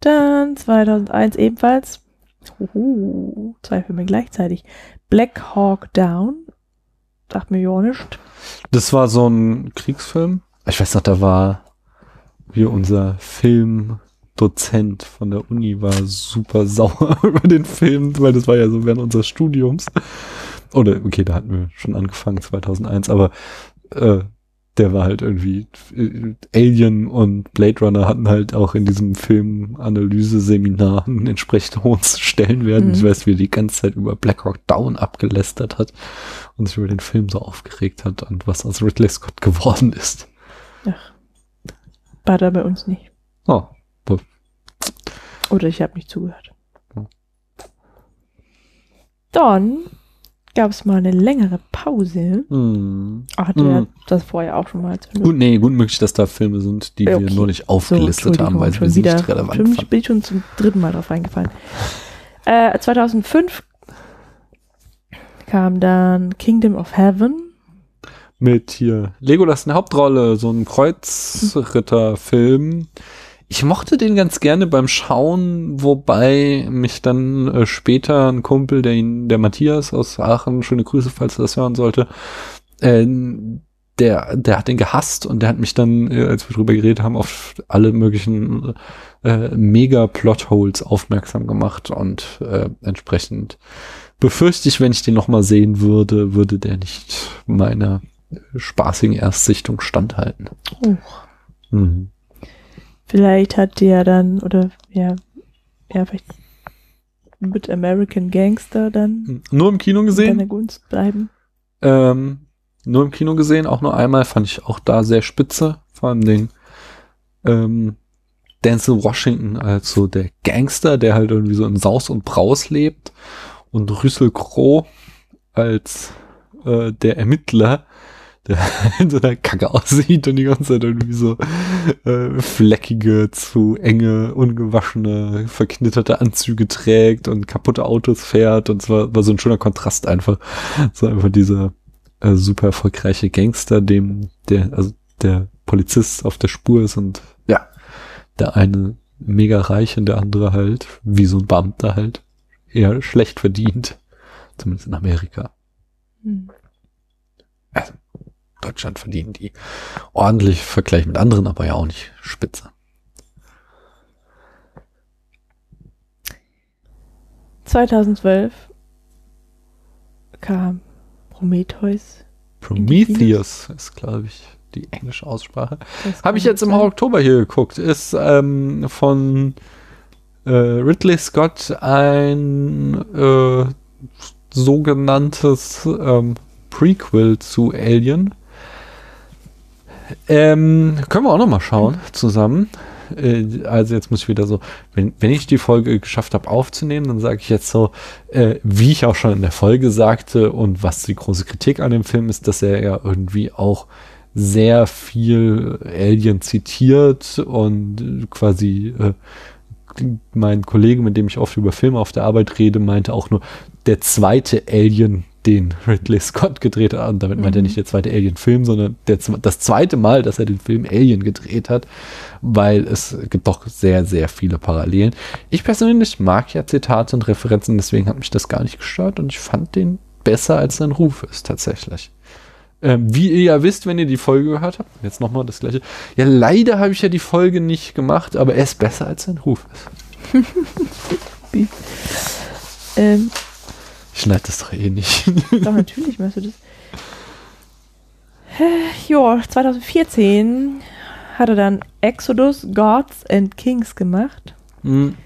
Dann 2001 ebenfalls. Uhu, zwei Filme gleichzeitig. Black Hawk Down. Sagt mir ja nicht. Das war so ein Kriegsfilm. Ich weiß noch, da war wie unser Filmdozent von der Uni war super sauer über den Film, weil das war ja so während unseres Studiums. Oder, okay, da hatten wir schon angefangen, 2001, aber äh, der war halt irgendwie, äh, Alien und Blade Runner hatten halt auch in diesem Film-Analyse-Seminar einen entsprechend hohen Stellenwert. Mhm. Ich weiß, wie er die ganze Zeit über Black Hawk Down abgelästert hat und sich über den Film so aufgeregt hat und was aus Ridley Scott geworden ist. War da bei uns nicht. Oh, Oder ich habe nicht zugehört. Dann gab es mal eine längere Pause. hm. Ach, Hm. der das vorher auch schon mal erzählt. Gut, nee, gut möglich, dass da Filme sind, die Ja, wir okay. nur nicht So, aufgelistet haben, weil sie nicht relevant schon, fanden. bin ich schon zum dritten Mal drauf reingefallen. Äh, 2005 kam dann Kingdom of Heaven. Mit hier Legolas in der Hauptrolle, so ein Kreuzritterfilm. Ich mochte den ganz gerne beim Schauen, wobei mich dann äh, später ein Kumpel, der ihn, der Matthias aus Aachen, schöne Grüße, falls er das hören sollte, äh, der, der hat den gehasst und der hat mich dann, äh, als wir drüber geredet haben, auf alle möglichen äh, Mega-Plotholes aufmerksam gemacht und äh, entsprechend befürchte ich, wenn ich den nochmal sehen würde, würde der nicht meiner spaßigen Erstsichtung standhalten. Oh. Mhm. Vielleicht hat der dann, oder ja, ja, vielleicht mit American Gangster dann Nur im Kino in gesehen. deiner Gunst bleiben. Ähm, nur im Kino gesehen, auch nur einmal, fand ich auch da sehr spitze. Vor allem den ähm, Denzel Washington als so der Gangster, der halt irgendwie so in Saus und Braus lebt. Und Rüssel Crowe als äh, der Ermittler, der in so einer Kacke aussieht und die ganze Zeit irgendwie so äh, fleckige, zu enge, ungewaschene, verknitterte Anzüge trägt und kaputte Autos fährt und zwar war so ein schöner Kontrast einfach. So einfach dieser äh, super erfolgreiche Gangster, dem der, also der Polizist auf der Spur ist und ja, der eine mega reich und der andere halt, wie so ein Beamter halt, eher schlecht verdient. Zumindest in Amerika. Hm. Also, Deutschland verdienen die ordentlich im Vergleich mit anderen, aber ja auch nicht spitze. ...2012 kam Prometheus. Prometheus ist, glaube ich, die englische Aussprache. Habe ich jetzt im sein. Oktober hier geguckt. Ist ähm, von äh, Ridley Scott ein äh, sogenanntes ähm, Prequel zu Alien. Ähm, können wir auch noch mal schauen zusammen. Äh, also jetzt muss ich wieder so, wenn, wenn ich die Folge geschafft habe aufzunehmen, dann sage ich jetzt so, äh, wie ich auch schon in der Folge sagte und was die große Kritik an dem Film ist, dass er ja irgendwie auch sehr viel Alien zitiert und quasi äh, mein Kollege, mit dem ich oft über Filme auf der Arbeit rede, meinte auch nur der zweite Alien, den Ridley Scott gedreht hat. Und damit meint er nicht der zweite Alien-Film, sondern der, das zweite Mal, dass er den Film Alien gedreht hat, weil es gibt doch sehr, sehr viele Parallelen. Ich persönlich mag ja Zitate und Referenzen, deswegen hat mich das gar nicht gestört und ich fand den besser als sein Ruf ist tatsächlich. Ähm, wie ihr ja wisst, wenn ihr die Folge gehört habt, jetzt nochmal das gleiche. Ja, leider habe ich ja die Folge nicht gemacht, aber er ist besser als sein Ruf ist. Ähm, Ich schneide das doch eh nicht. doch, natürlich machst du das. Jo, 2014 hat er dann Exodus, Gods and Kings gemacht. Hm.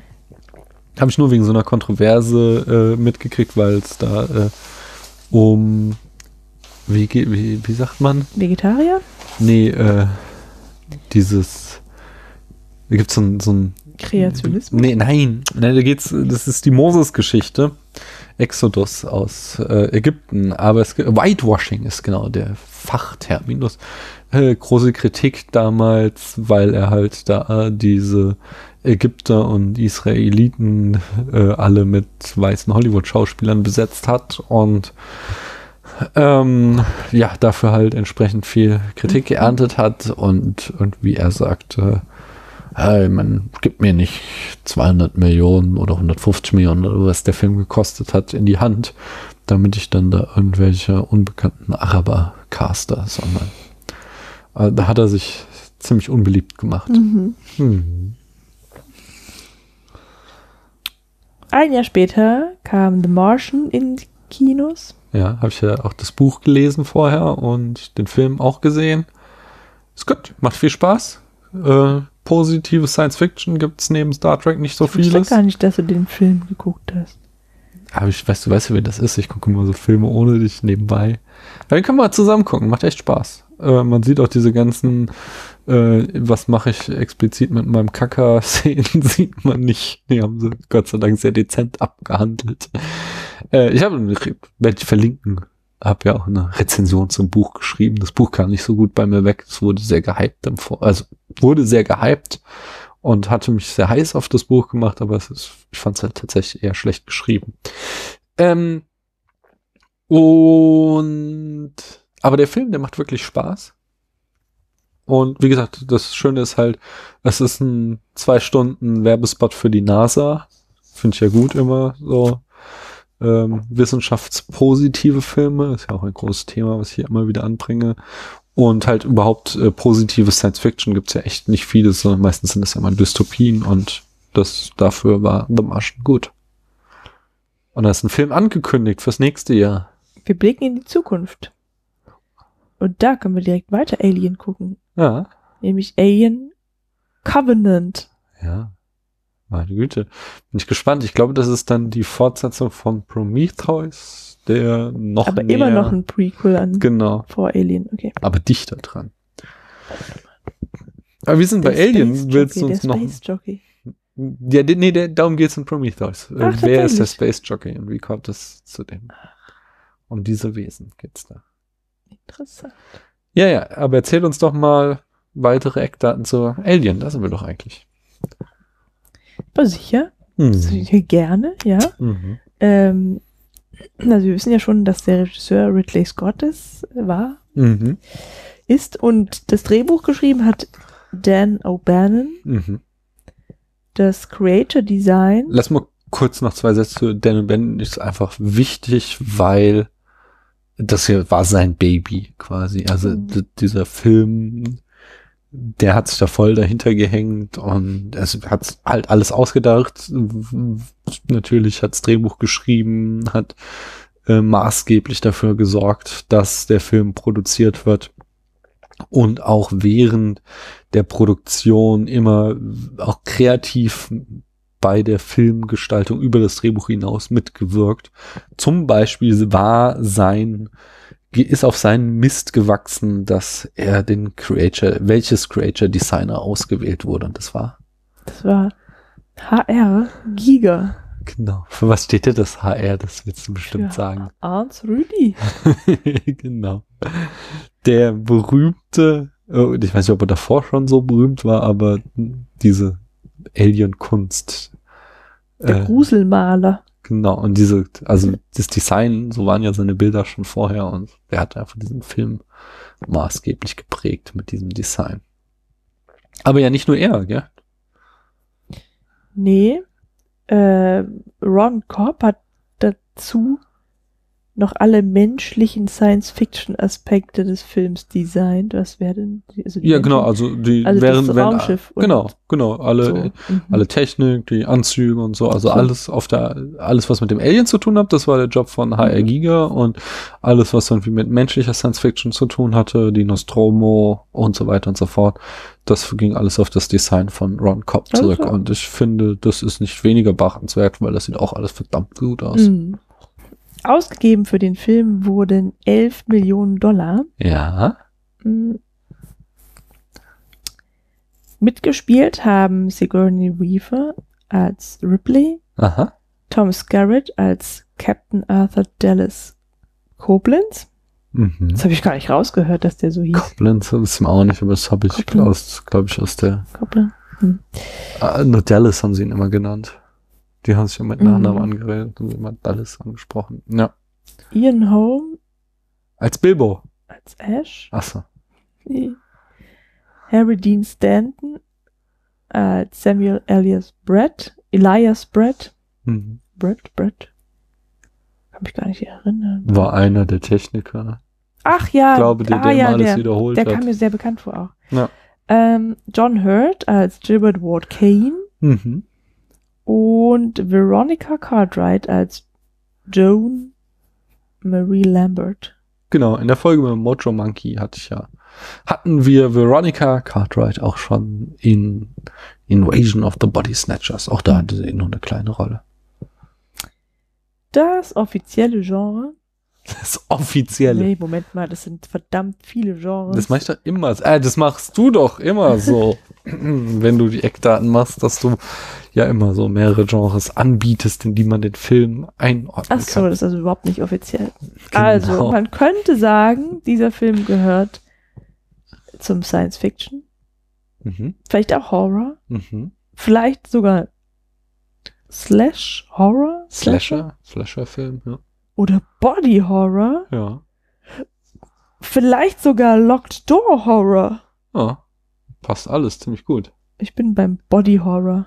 Habe ich nur wegen so einer Kontroverse äh, mitgekriegt, weil es da äh, um wie, wie, wie sagt man? Vegetarier? Nee, äh, dieses da gibt's so ein, so ein Kreationismus? Nee, nein, nein, da geht's, das ist die Moses-Geschichte. Exodus aus äh, Ägypten, aber es Whitewashing ist genau der Fachterminus. Äh, große Kritik damals, weil er halt da diese Ägypter und Israeliten äh, alle mit weißen Hollywood-Schauspielern besetzt hat und ähm, ja, dafür halt entsprechend viel Kritik geerntet hat und, und wie er sagte, hey, man gibt mir nicht 200 Millionen oder 150 Millionen oder was der Film gekostet hat in die Hand, damit ich dann da irgendwelche unbekannten Araber caster, sondern äh, da hat er sich ziemlich unbeliebt gemacht. Mhm. Hm. Ein Jahr später kam The Martian in die Kinos. Ja, habe ich ja auch das Buch gelesen vorher und den Film auch gesehen. Ist gut, macht viel Spaß. Äh, positive Science Fiction gibt es neben Star Trek nicht so Ich vieles. gar nicht, dass du den Film geguckt hast. Aber ich weißt du, weißt wer das ist? Ich gucke immer so Filme ohne dich nebenbei. Den können wir mal zusammen gucken, macht echt Spaß. Äh, man sieht auch diese ganzen, äh, was mache ich explizit mit meinem Kacker-Szenen, sieht man nicht. Die haben sie Gott sei Dank sehr dezent abgehandelt. Äh, ich habe, werde ich verlinken, habe ja auch eine Rezension zum Buch geschrieben. Das Buch kam nicht so gut bei mir weg. Es wurde sehr gehypt im Vor also wurde sehr gehypt und hatte mich sehr heiß auf das Buch gemacht, aber es ist, ich fand es halt tatsächlich eher schlecht geschrieben. Ähm, und aber der Film, der macht wirklich Spaß. Und wie gesagt, das Schöne ist halt, es ist ein zwei Stunden Werbespot für die NASA. Finde ich ja gut immer so. Ähm, wissenschaftspositive Filme, ist ja auch ein großes Thema, was ich hier immer wieder anbringe. Und halt überhaupt äh, positive Science Fiction gibt's ja echt nicht vieles, sondern meistens sind es ja mal Dystopien und das dafür war The Martian gut. Und da ist ein Film angekündigt fürs nächste Jahr. Wir blicken in die Zukunft. Und da können wir direkt weiter Alien gucken. Ja. Nämlich Alien Covenant. Ja. Meine Güte. Bin ich gespannt. Ich glaube, das ist dann die Fortsetzung von Prometheus, der noch Aber näher, immer noch ein Prequel an Genau. vor Alien. Okay. Aber dichter dran. Aber wir sind bei Der Alien. Space Willst du Jockey, uns der noch. Space Jockey. Ja, nee, der, darum geht's in Prometheus. Äh, Ach, Wer ist der? Space Jockey und wie kommt es zu dem? Um diese Wesen geht's da. Interessant. Ja, ja, aber erzähl uns doch mal weitere Eckdaten zur Alien. Da sind wir doch eigentlich. Aber sicher, Mhm. sicher gerne, ja. Mhm. Ähm, also wir wissen ja schon, dass der Regisseur Ridley Scott ist, war, Mhm. ist und das Drehbuch geschrieben hat Dan O'Bannon. Mhm. Das Creator Design, Lass mal kurz noch zwei Sätze zu Dan Ben ist einfach wichtig, weil das hier war sein Baby quasi. Also Mhm. dieser Film, der hat sich da voll dahinter gehängt und es hat halt alles ausgedacht. Natürlich hat's Drehbuch geschrieben, hat äh, maßgeblich dafür gesorgt, dass der Film produziert wird und auch während der Produktion immer auch kreativ bei der Filmgestaltung über das Drehbuch hinaus mitgewirkt. Zum Beispiel war sein, ist auf seinen Mist gewachsen, dass er den Creator, welches Creator Designer ausgewählt wurde. Und das war, das war HR Giga. genau. Für was steht denn das HR? Das willst du bestimmt Für sagen. Arns Rüdi. genau. Der berühmte, oh, ich weiß nicht, ob er davor schon so berühmt war, aber diese Alien-Kunst. Der äh, Gruselmaler. Genau, und diese, also das Design, so waren ja seine Bilder schon vorher und er hat einfach diesen Film maßgeblich geprägt mit diesem Design. Aber ja nicht nur er, gell? Nee, äh, Ron Cobb hat dazu noch alle menschlichen Science-Fiction-Aspekte des Films designt. Was wäre denn? die- Also die Ja, genau, also die Also das wären, wären Raumschiff und genau, genau, alle, so. Mhm. alle Technik, die Anzüge und so, also So. alles auf der, alles was mit dem Alien zu tun hat, das war der Job von HR Mhm. Giga und alles was irgendwie mit menschlicher Science Fiction zu tun hatte, die Nostromo und so weiter und so fort, das ging alles auf das Design von Ron Cobb Also. zurück und ich finde, das ist nicht weniger beachtenswert, weil das sieht auch alles verdammt gut aus. Mhm. Ausgegeben für den Film wurden 11 Millionen Dollar. Ja. Mhm. Mitgespielt haben Sigourney Weaver als Ripley, Aha. Tom Skerritt als Captain Arthur Dallas Koblenz. Mhm. Das habe ich gar nicht rausgehört, dass der so hieß. Koblenz ist mir auch nicht, aber das habe ich glaube ich, aus der Koblenz. Ah, nur Dallas haben sie ihn immer genannt. Die haben sich ja mit Mhm. Angeredet und immer Dallas angesprochen. Ja. Ian Holm Als Bilbo. als Ash. Achso. Nee. Harry Dean Stanton als Samuel Elias Brett. Elias Brett. Mhm. Brett, Brett. Kann mich gar nicht erinnern. War einer der Techniker. Ach ja, Ich glaube, der, ah, der ja, alles der, wiederholt der hat. kam mir sehr bekannt vor auch. Ja. Ähm, John Hurt als Gilbert Ward Kane Mhm. Und Veronica Cartwright als Joan Marie Lambert. Genau, in der Folge mit Mojo Monkey hatte ich ja, hatten wir Veronica Cartwright auch schon in Invasion of the Body Snatchers. Auch da hatte sie nur eine kleine Rolle. Das offizielle Genre. Das offizielle. Nee, Moment mal, das sind verdammt viele Genres. Das mach ich doch immer. Äh, das machst du doch immer so. Wenn du die Eckdaten machst, dass du ja immer so mehrere Genres anbietest, in die man den Film einordnen Ach so, kann. das ist also überhaupt nicht offiziell. Genau. Also, man könnte sagen, dieser Film gehört zum Science Fiction, Mhm. vielleicht auch Horror, Mhm. vielleicht sogar Slash Horror, Slasher, Slasher-Film, ja. oder Body Horror, Ja. vielleicht sogar Locked Door Horror. ja. Passt alles ziemlich gut. Ich bin beim Body Horror.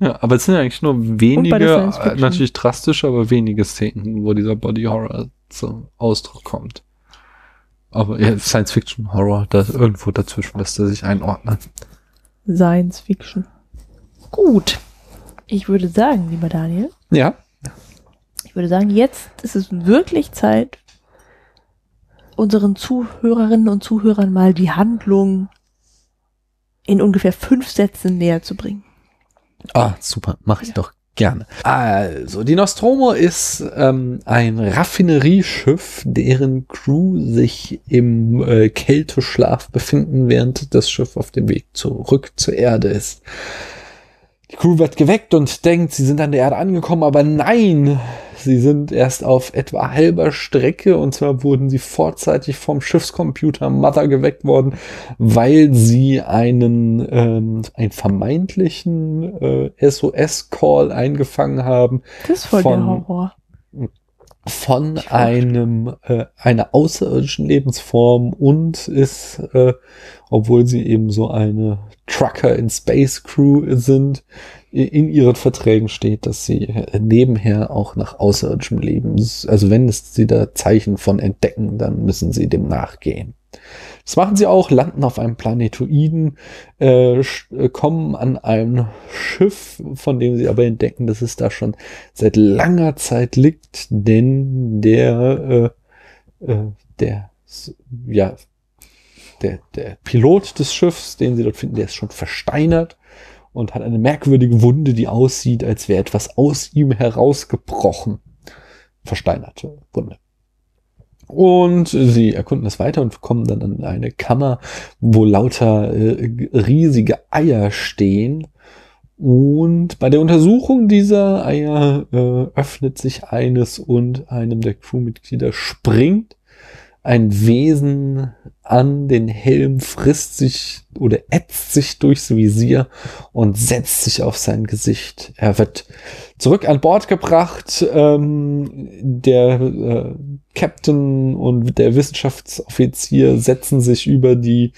Ja, aber es sind ja eigentlich nur wenige, natürlich drastisch, aber wenige Szenen, wo dieser Body Horror zum Ausdruck kommt. Aber ja, Science Fiction Horror, da irgendwo dazwischen lässt er sich einordnen. Science Fiction. Gut. Ich würde sagen, lieber Daniel, Ja. ich würde sagen, jetzt ist es wirklich Zeit, unseren Zuhörerinnen und Zuhörern mal die Handlung in ungefähr fünf Sätzen näher zu bringen. Ah, super, mache ich doch gerne. Also, die Nostromo ist ähm, ein Raffinerieschiff, deren Crew sich im äh, Kälteschlaf befinden, während das Schiff auf dem Weg zurück zur Erde ist. Die Crew wird geweckt und denkt, sie sind an der Erde angekommen, aber nein, sie sind erst auf etwa halber Strecke und zwar wurden sie vorzeitig vom Schiffscomputer Mother geweckt worden, weil sie einen, ähm, einen vermeintlichen äh, SOS-Call eingefangen haben Das ist voll der Von- Horror. Von einem äh, einer außerirdischen Lebensform und ist, äh, obwohl sie eben so eine Trucker in Space Crew sind, in ihren Verträgen steht, dass sie äh, nebenher auch nach außerirdischem Leben, also wenn es sie da Zeichen von entdecken, dann müssen sie dem nachgehen. Das machen sie auch, landen auf einem Planetoiden, äh, äh, kommen an einem Schiff, von dem sie aber entdecken, dass es da schon seit langer Zeit liegt, denn der, äh, äh, der, ja, der, der Pilot des Schiffs, den sie dort finden, der ist schon versteinert und hat eine merkwürdige Wunde, die aussieht, als wäre etwas aus ihm herausgebrochen. Versteinerte Wunde. Und sie erkunden es weiter und kommen dann an eine Kammer, wo lauter äh, riesige Eier stehen. Und bei der Untersuchung dieser Eier äh, öffnet sich eines und einem der Crewmitglieder springt ein Wesen an den Helm, frisst sich oder ätzt sich durchs Visier und setzt sich auf sein Gesicht. Er wird zurück an Bord gebracht. Ähm, der äh, Captain und der Wissenschaftsoffizier setzen sich über die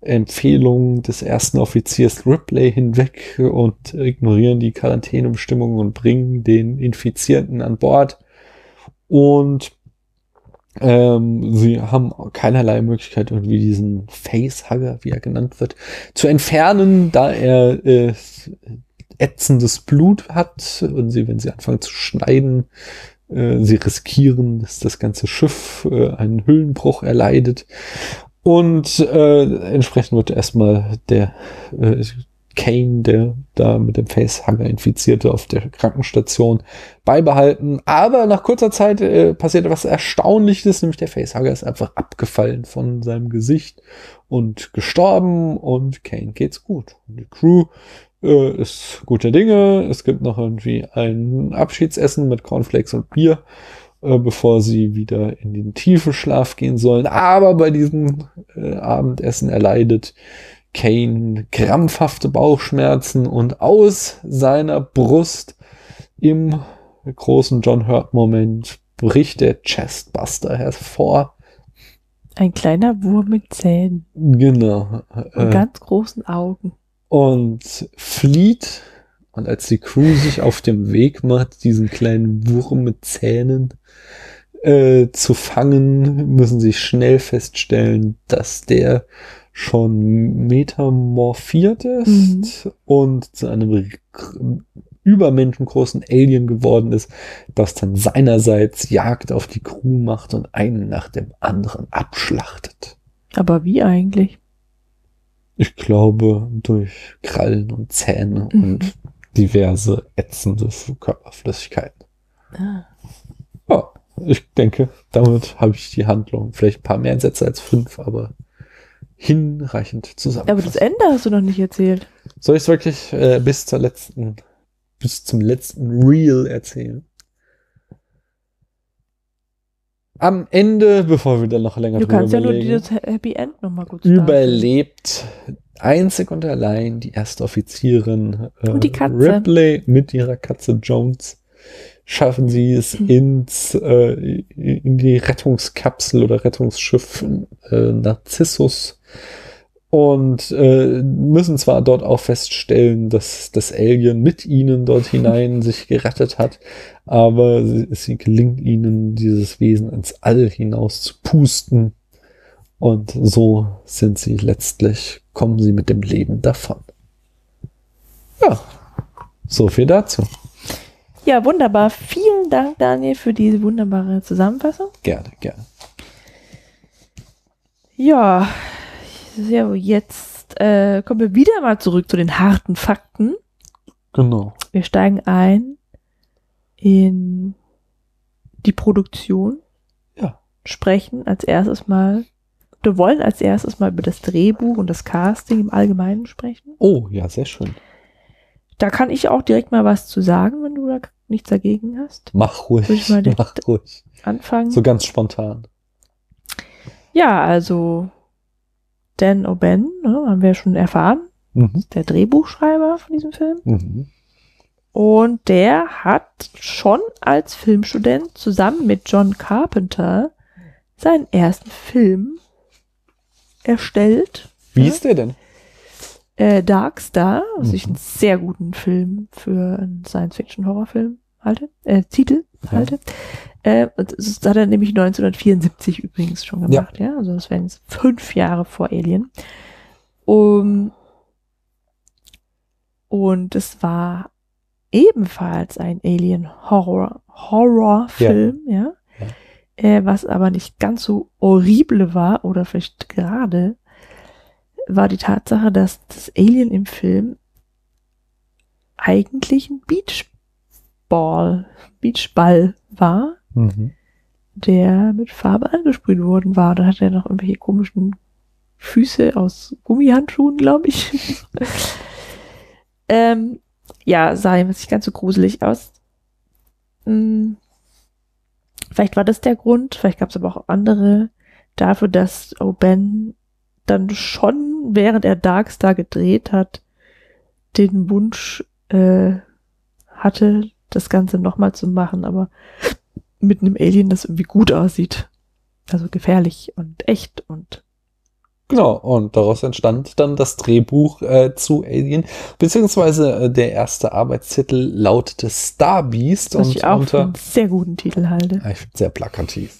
Empfehlung des ersten Offiziers Ripley hinweg und ignorieren die Quarantänebestimmungen und bringen den Infizierten an Bord. Und ähm, sie haben keinerlei Möglichkeit, irgendwie diesen Facehugger, wie er genannt wird, zu entfernen, da er äh, ätzendes Blut hat und sie, wenn sie anfangen zu schneiden, äh, sie riskieren, dass das ganze Schiff äh, einen Hüllenbruch erleidet. Und äh, entsprechend wird erstmal der äh, Kane, der da mit dem Facehugger infizierte, auf der Krankenstation beibehalten. Aber nach kurzer Zeit äh, passiert etwas Erstaunliches, nämlich der Facehugger ist einfach abgefallen von seinem Gesicht und gestorben und Kane geht's gut. Und die Crew äh, ist guter Dinge. Es gibt noch irgendwie ein Abschiedsessen mit Cornflakes und Bier, äh, bevor sie wieder in den tiefen Schlaf gehen sollen. Aber bei diesem äh, Abendessen erleidet Kane krampfhafte Bauchschmerzen und aus seiner Brust im großen John Hurt-Moment bricht der Chestbuster hervor. Ein kleiner Wurm mit Zähnen Genau. und Äh, ganz großen Augen. und flieht. Und als die Crew sich auf dem Weg macht, diesen kleinen Wurm mit Zähnen äh, zu fangen, müssen sie schnell feststellen, dass der schon metamorphiert ist und zu einem übermenschengroßen Alien geworden ist, das dann seinerseits Jagd auf die Crew macht und einen nach dem anderen abschlachtet. Aber wie eigentlich? Ich glaube, durch Krallen und Zähne Mhm. und diverse ätzende Körperflüssigkeiten. Ah. Ja, ich denke, damit habe ich die Handlung. Vielleicht ein paar mehr Sätze als fünf, aber hinreichend zusammen. Aber das Ende hast du noch nicht erzählt. Soll ich es wirklich äh, bis zur letzten, bis zum letzten Reel erzählen? Am Ende, bevor wir dann noch länger Du drüber kannst ja nur dieses Happy End nochmal kurz darstellen. überlebt einzig und allein die erste Offizierin äh, Und die Katze. Ripley mit ihrer Katze Jones. Schaffen sie es Mhm. ins äh, in die Rettungskapsel oder Rettungsschiff äh, Narzissus und äh, müssen zwar dort auch feststellen, dass das Alien mit ihnen dort hinein sich gerettet hat, aber sie, sie gelingt ihnen, dieses Wesen ins All hinaus zu pusten. Und so sind sie letztlich, kommen sie mit dem Leben davon. Ja, so viel dazu. Ja, wunderbar. Vielen Dank, Daniel, für diese wunderbare Zusammenfassung. Gerne, gerne. Ja, so, jetzt äh, kommen wir wieder mal zurück zu den harten Fakten. Genau. Wir steigen ein in die Produktion. Ja. Sprechen als erstes mal, wir wollen als erstes mal über das Drehbuch und das Casting im Allgemeinen sprechen. Oh, ja, sehr schön. Da kann ich auch direkt mal was zu sagen, wenn du da nichts dagegen hast. Mach ruhig, ich mal mach ruhig. Anfangen. So ganz spontan. Ja, also Dan O'Bannon, ne, haben wir ja schon erfahren, Mhm. der Drehbuchschreiber von diesem Film. Mhm. Und der hat schon als Filmstudent zusammen mit John Carpenter seinen ersten Film erstellt. Wie Ja. ist der denn? Äh, Dark Star, was ich Mhm. einen sehr guten Film für einen Science-Fiction-Horrorfilm halte, äh, Titel Ja. Äh, das hat er nämlich 1974 übrigens schon gemacht, ja. Also das wären jetzt fünf Jahre vor Alien. Um, und es war ebenfalls ein Alien-Horror, Horrorfilm, ja. Ja. Äh, was aber nicht ganz so horrible war, oder vielleicht gerade, war die Tatsache, dass das Alien im Film eigentlich ein Beachball, Beachball war, Mhm. der mit Farbe angesprüht worden war. Da hat er noch irgendwelche komischen Füße aus Gummihandschuhen, glaube ich. ähm, ja, sah ihm nicht ganz so gruselig aus. Hm, vielleicht war das der Grund, vielleicht gab es aber auch andere dafür, dass O'Ben dann schon, während er Darkstar gedreht hat, den Wunsch äh, hatte, das Ganze nochmal zu machen, aber mit einem Alien, das irgendwie gut aussieht. Also gefährlich und echt und Genau, und daraus entstand dann das Drehbuch äh, zu Alien, beziehungsweise äh, der erste Arbeitstitel lautete Star Beast was und ich auch für unter, einen sehr guten Titel halte. Ja, ich finde sehr plakativ.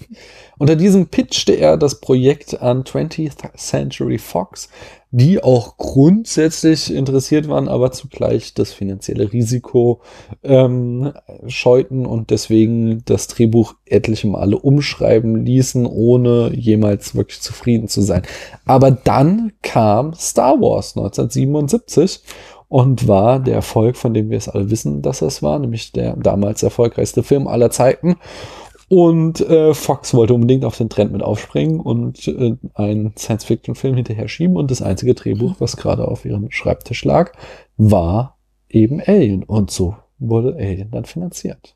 Unter diesem pitchte er das Projekt an 20th Century Fox, die auch grundsätzlich interessiert waren, aber zugleich das finanzielle Risiko ähm, scheuten und deswegen das Drehbuch etliche Male umschreiben ließen, ohne jemals wirklich zufrieden zu sein. Aber dann kam Star Wars 1977 und war der Erfolg, von dem wir es alle wissen, dass es war, nämlich der damals erfolgreichste Film aller Zeiten. Und äh, Fox wollte unbedingt auf den Trend mit aufspringen und äh, einen Science-Fiction-Film hinterher schieben. Und das einzige Drehbuch, was gerade auf ihrem Schreibtisch lag, war eben Alien. Und so wurde Alien dann finanziert.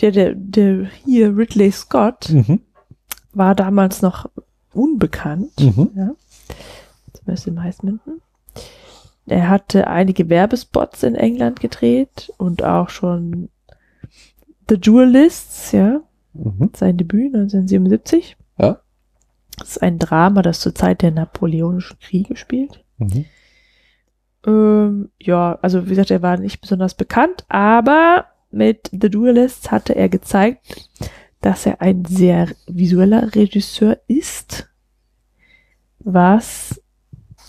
Der, der, der hier Ridley Scott Mhm. war damals noch unbekannt, Mhm. ja. Zumindest in Heißminden. Er hatte einige Werbespots in England gedreht und auch schon The Duelists, ja, Mhm. sein Debüt 1977. Ja. Das ist ein Drama, das zur Zeit der Napoleonischen Kriege spielt. Mhm. Ähm, ja, also wie gesagt, er war nicht besonders bekannt, aber mit The Duelists hatte er gezeigt, dass er ein sehr visueller Regisseur ist, was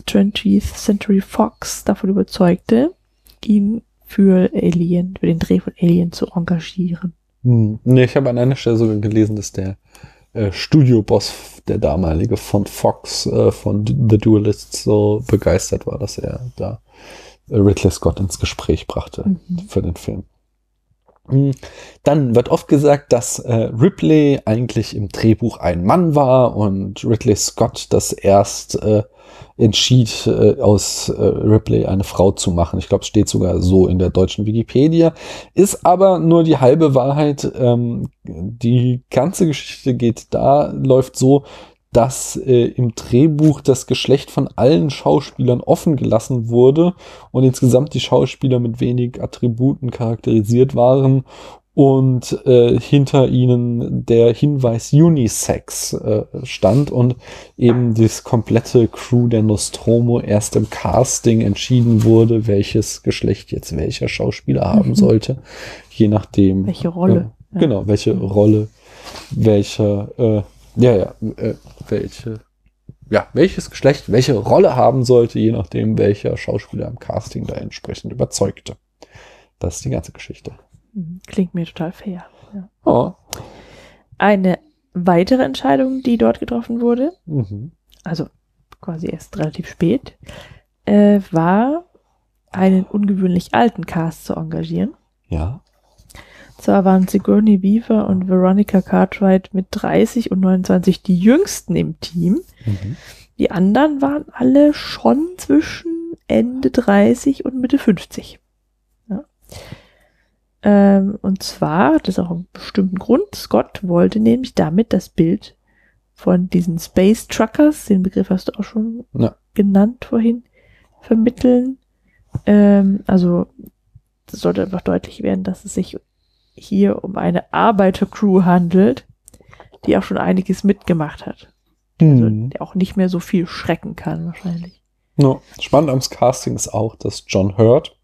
20th Century Fox davon überzeugte, ihn für Alien, für den Dreh von Alien zu engagieren. Hm. Nee, ich habe an einer Stelle sogar gelesen, dass der äh, Studioboss, der damalige von Fox, äh, von The Duelists, so begeistert war, dass er da äh, Ridley Scott ins Gespräch brachte Mhm. für den Film. Hm. Dann wird oft gesagt, dass äh, Ripley eigentlich im Drehbuch ein Mann war und Ridley Scott das erst äh, entschied, äh, aus äh, Ripley eine Frau zu machen. Ich glaube, es steht sogar so in der deutschen Wikipedia. Ist aber nur die halbe Wahrheit. Ähm, die ganze Geschichte geht da, läuft so, dass äh, im Drehbuch das Geschlecht von allen Schauspielern offen gelassen wurde und insgesamt die Schauspieler mit wenig Attributen charakterisiert waren und äh, hinter ihnen der Hinweis Unisex äh, stand und eben das komplette Crew der Nostromo erst im Casting entschieden wurde, welches Geschlecht jetzt welcher Schauspieler haben Mhm. sollte, je nachdem. Welche Rolle? Äh, Genau, welche Rolle, welche, äh, ja, ja, äh, welche, ja, welches Geschlecht welche Rolle haben sollte, je nachdem, welcher Schauspieler im Casting da entsprechend überzeugte. Das ist die ganze Geschichte. Klingt mir total fair. Ja. Oh. Eine weitere Entscheidung, die dort getroffen wurde, Mhm. also quasi erst relativ spät, äh, war, einen ungewöhnlich alten Cast zu engagieren. Ja. Zwar waren Sigourney Weaver und Veronica Cartwright mit 30 und 29 die jüngsten im Team. Mhm. Die anderen waren alle schon zwischen Ende 30 und Mitte 50. Ja. Ähm, und zwar, das ist auch einen bestimmten Grund, Scott wollte nämlich damit das Bild von diesen Space Truckers, den Begriff hast du auch schon Ja. genannt vorhin, vermitteln. Ähm, also es sollte einfach deutlich werden, dass es sich hier um eine Arbeitercrew handelt, die auch schon einiges mitgemacht hat. Also, Hm. der auch nicht mehr so viel schrecken kann, wahrscheinlich. Ja. Spannend am Casting ist auch, dass John Hurt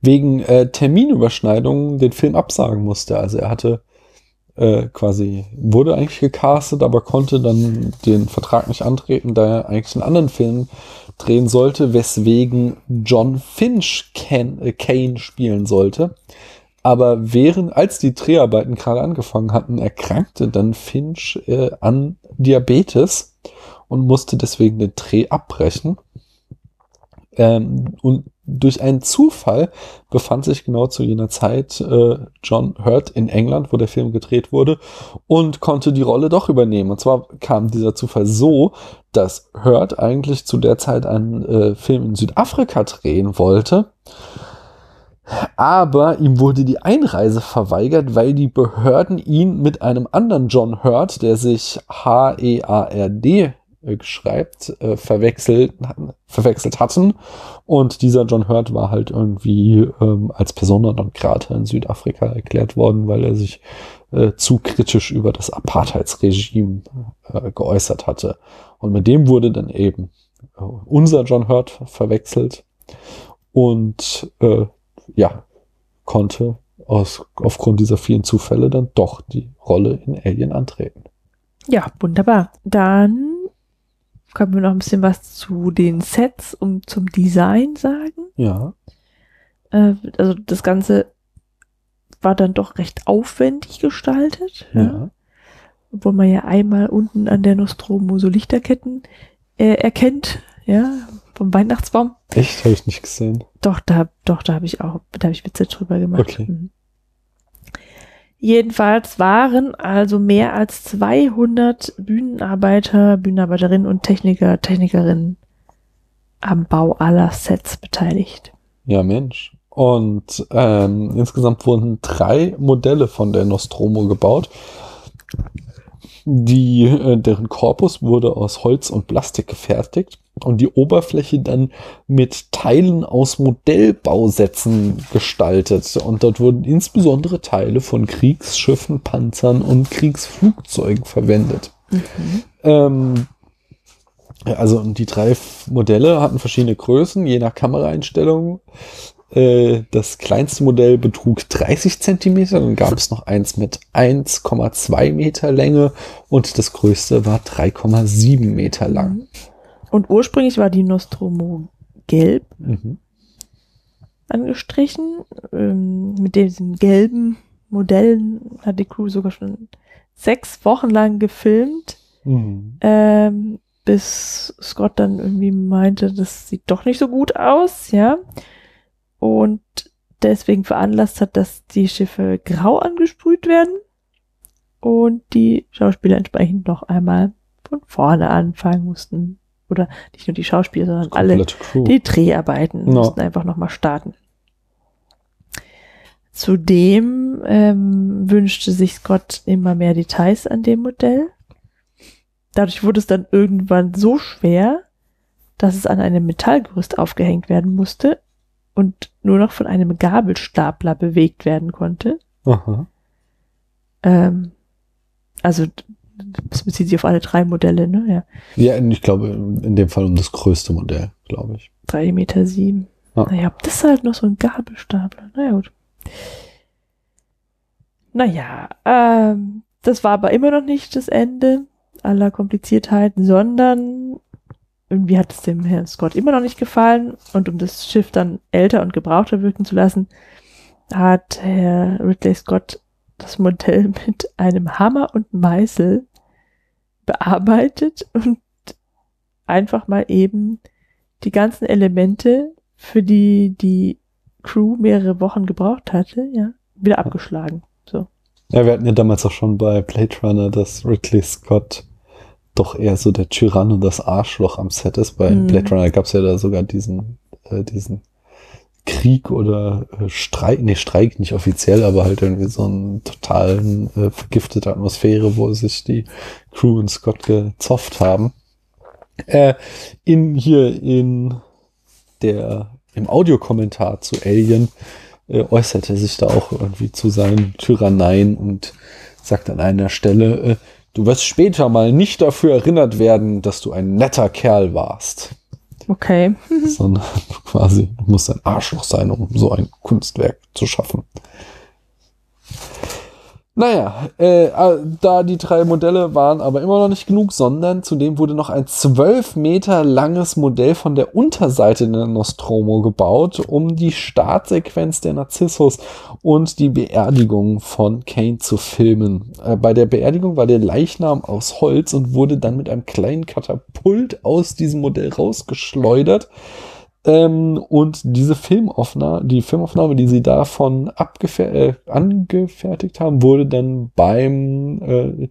wegen äh, Terminüberschneidungen den Film absagen musste. Also er hatte äh, quasi, wurde eigentlich gecastet, aber konnte dann den Vertrag nicht antreten, da er eigentlich einen anderen Film drehen sollte, weswegen John Finch Ken, äh, Kane spielen sollte. Aber während, als die Dreharbeiten gerade angefangen hatten, erkrankte dann Finch äh, an Diabetes und musste deswegen den Dreh abbrechen. Ähm, und durch einen Zufall befand sich genau zu jener Zeit äh, John Hurt in England, wo der Film gedreht wurde, und konnte die Rolle doch übernehmen. Und zwar kam dieser Zufall so, dass Hurt eigentlich zu der Zeit einen äh, Film in Südafrika drehen wollte. Aber ihm wurde die Einreise verweigert, weil die Behörden ihn mit einem anderen John Hurt, der sich H-E-A-R-D äh, schreibt, äh, verwechselt, verwechselt hatten. Und dieser John Hurt war halt irgendwie ähm, als Persona non grata in Südafrika erklärt worden, weil er sich äh, zu kritisch über das Apartheidsregime äh, geäußert hatte. Und mit dem wurde dann eben äh, unser John Hurt verwechselt und äh, ja, konnte aus, aufgrund dieser vielen Zufälle dann doch die Rolle in Alien antreten. Ja, wunderbar. Dann können wir noch ein bisschen was zu den Sets und zum Design sagen. Ja. Äh, also das Ganze war dann doch recht aufwendig gestaltet. Ja. Ja. Obwohl man ja einmal unten an der Nostromo so Lichterketten äh, erkennt, ja, vom Weihnachtsbaum. Echt, habe ich nicht gesehen. Doch, da, doch, da habe ich auch, da habe ich Witze drüber gemacht. Okay. Mhm. Jedenfalls waren also mehr als 200 Bühnenarbeiter, Bühnenarbeiterinnen und Techniker, Technikerinnen am Bau aller Sets beteiligt. Ja, Mensch. Und ähm, insgesamt wurden drei Modelle von der Nostromo gebaut. Die, äh, deren Korpus wurde aus Holz und Plastik gefertigt und die Oberfläche dann mit Teilen aus Modellbausätzen gestaltet. Und dort wurden insbesondere Teile von Kriegsschiffen, Panzern und Kriegsflugzeugen verwendet. Ähm, ja, also die drei Modelle hatten verschiedene Größen, je nach Kameraeinstellung. Äh, Das kleinste Modell betrug 30 Zentimeter, dann gab es noch eins mit 1,2 Meter Länge und das größte war 3,7 Meter lang. Und ursprünglich war die Nostromo gelb Mhm. angestrichen. Ähm, mit diesen gelben Modellen hat die Crew sogar schon sechs Wochen lang gefilmt, Mhm. ähm, bis Scott dann irgendwie meinte, das sieht doch nicht so gut aus, ja. Und deswegen veranlasst hat, dass die Schiffe grau angesprüht werden und die Schauspieler entsprechend noch einmal von vorne anfangen mussten. Oder nicht nur die Schauspieler, sondern alle Crew. die Dreharbeiten Ja. mussten einfach nochmal starten. Zudem ähm, wünschte sich Scott immer mehr Details an dem Modell. Dadurch wurde es dann irgendwann so schwer, dass es an einem Metallgerüst aufgehängt werden musste und nur noch von einem Gabelstapler bewegt werden konnte. Aha. Ähm, also das bezieht sich auf alle drei Modelle, ne? Ja. Ja, ich glaube, in dem Fall um das größte Modell, glaube ich. Drei Meter sieben. Ja. Naja, das ist halt noch so ein Gabelstapler. Naja, gut. Naja, ähm, das war aber immer noch nicht das Ende aller Kompliziertheiten, sondern irgendwie hat es dem Herrn Scott immer noch nicht gefallen und um das Schiff dann älter und gebrauchter wirken zu lassen, hat Herr Ridley Scott das Modell mit einem Hammer und Meißel bearbeitet und einfach mal eben die ganzen Elemente, für die die Crew mehrere Wochen gebraucht hatte, ja, wieder abgeschlagen. So. Ja, wir hatten ja damals auch schon bei Blade Runner, dass Ridley Scott doch eher so der Tyrann und das Arschloch am Set ist. Bei Mhm. Blade Runner gab es ja da sogar diesen, äh, diesen Krieg oder äh, Streik, nee, Streik nicht offiziell, aber halt irgendwie so einen totalen äh, vergiftete Atmosphäre, wo sich die Crew und Scott gezofft haben. Äh, in hier in der im Audiokommentar zu Alien äh, äußert er sich da auch irgendwie zu seinen Tyranneien und sagt an einer Stelle, äh, du wirst später mal nicht dafür erinnert werden, dass du ein netter Kerl warst. Okay. Sondern quasi, du musst ein Arschloch sein, um so ein Kunstwerk zu schaffen. Naja, äh, äh, da die drei Modelle waren aber immer noch nicht genug, sondern zudem wurde noch ein zwölf Meter langes Modell von der Unterseite der Nostromo gebaut, um die Startsequenz der Narzissus und die Beerdigung von Kane zu filmen. Äh, bei der Beerdigung war der Leichnam aus Holz und wurde dann mit einem kleinen Katapult aus diesem Modell rausgeschleudert. Ähm, und diese Filmaufnahme, die Filmaufnahme, die sie davon äh, angefertigt haben, wurde dann beim äh,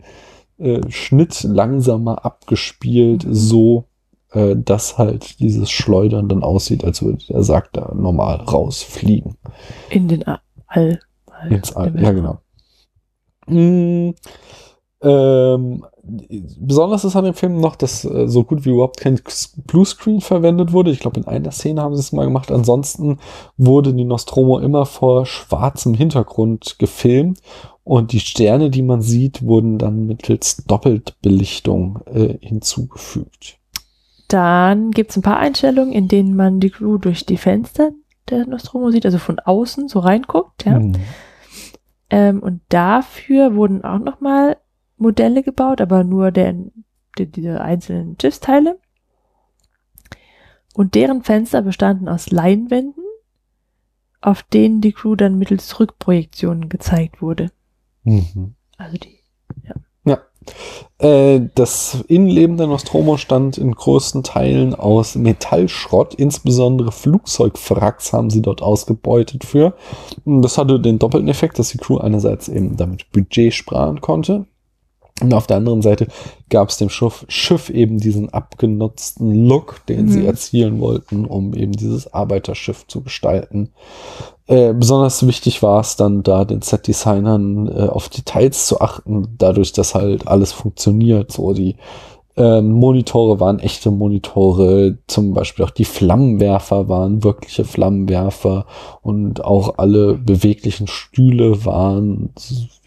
äh, Schnitt langsamer abgespielt, mhm. so äh, dass halt dieses Schleudern dann aussieht, als würde der Sack da normal rausfliegen. In den All. All Ins All, ja genau. Mm, ähm, besonders ist an dem Film noch, dass äh, so gut wie überhaupt kein Bluescreen verwendet wurde. Ich glaube, in einer Szene haben sie es mal gemacht. Ansonsten wurde die Nostromo immer vor schwarzem Hintergrund gefilmt und die Sterne, die man sieht, wurden dann mittels Doppeltbelichtung äh, hinzugefügt. Dann gibt es ein paar Einstellungen, in denen man die Crew durch die Fenster der Nostromo sieht, also von außen so reinguckt. Ja. Mhm. Ähm, und dafür wurden auch noch mal Modelle gebaut, aber nur der, der, diese einzelnen Schiffsteile. Und deren Fenster bestanden aus Leinwänden, auf denen die Crew dann mittels Rückprojektionen gezeigt wurde. Mhm. Also die, ja. Ja. Äh, das Innenleben der Nostromo stand in größten Teilen aus Metallschrott, insbesondere Flugzeugwracks haben sie dort ausgebeutet für. Und das hatte den doppelten Effekt, dass die Crew einerseits eben damit Budget sparen konnte, und auf der anderen Seite gab es dem Schiff, Schiff, eben diesen abgenutzten Look, den mhm. sie erzielen wollten, um eben dieses Arbeiterschiff zu gestalten. Äh, besonders wichtig war es dann, da den Set-Designern äh, auf Details zu achten, dadurch, dass halt alles funktioniert. So die äh, Monitore waren echte Monitore, zum Beispiel auch die Flammenwerfer waren wirkliche Flammenwerfer und auch alle beweglichen Stühle waren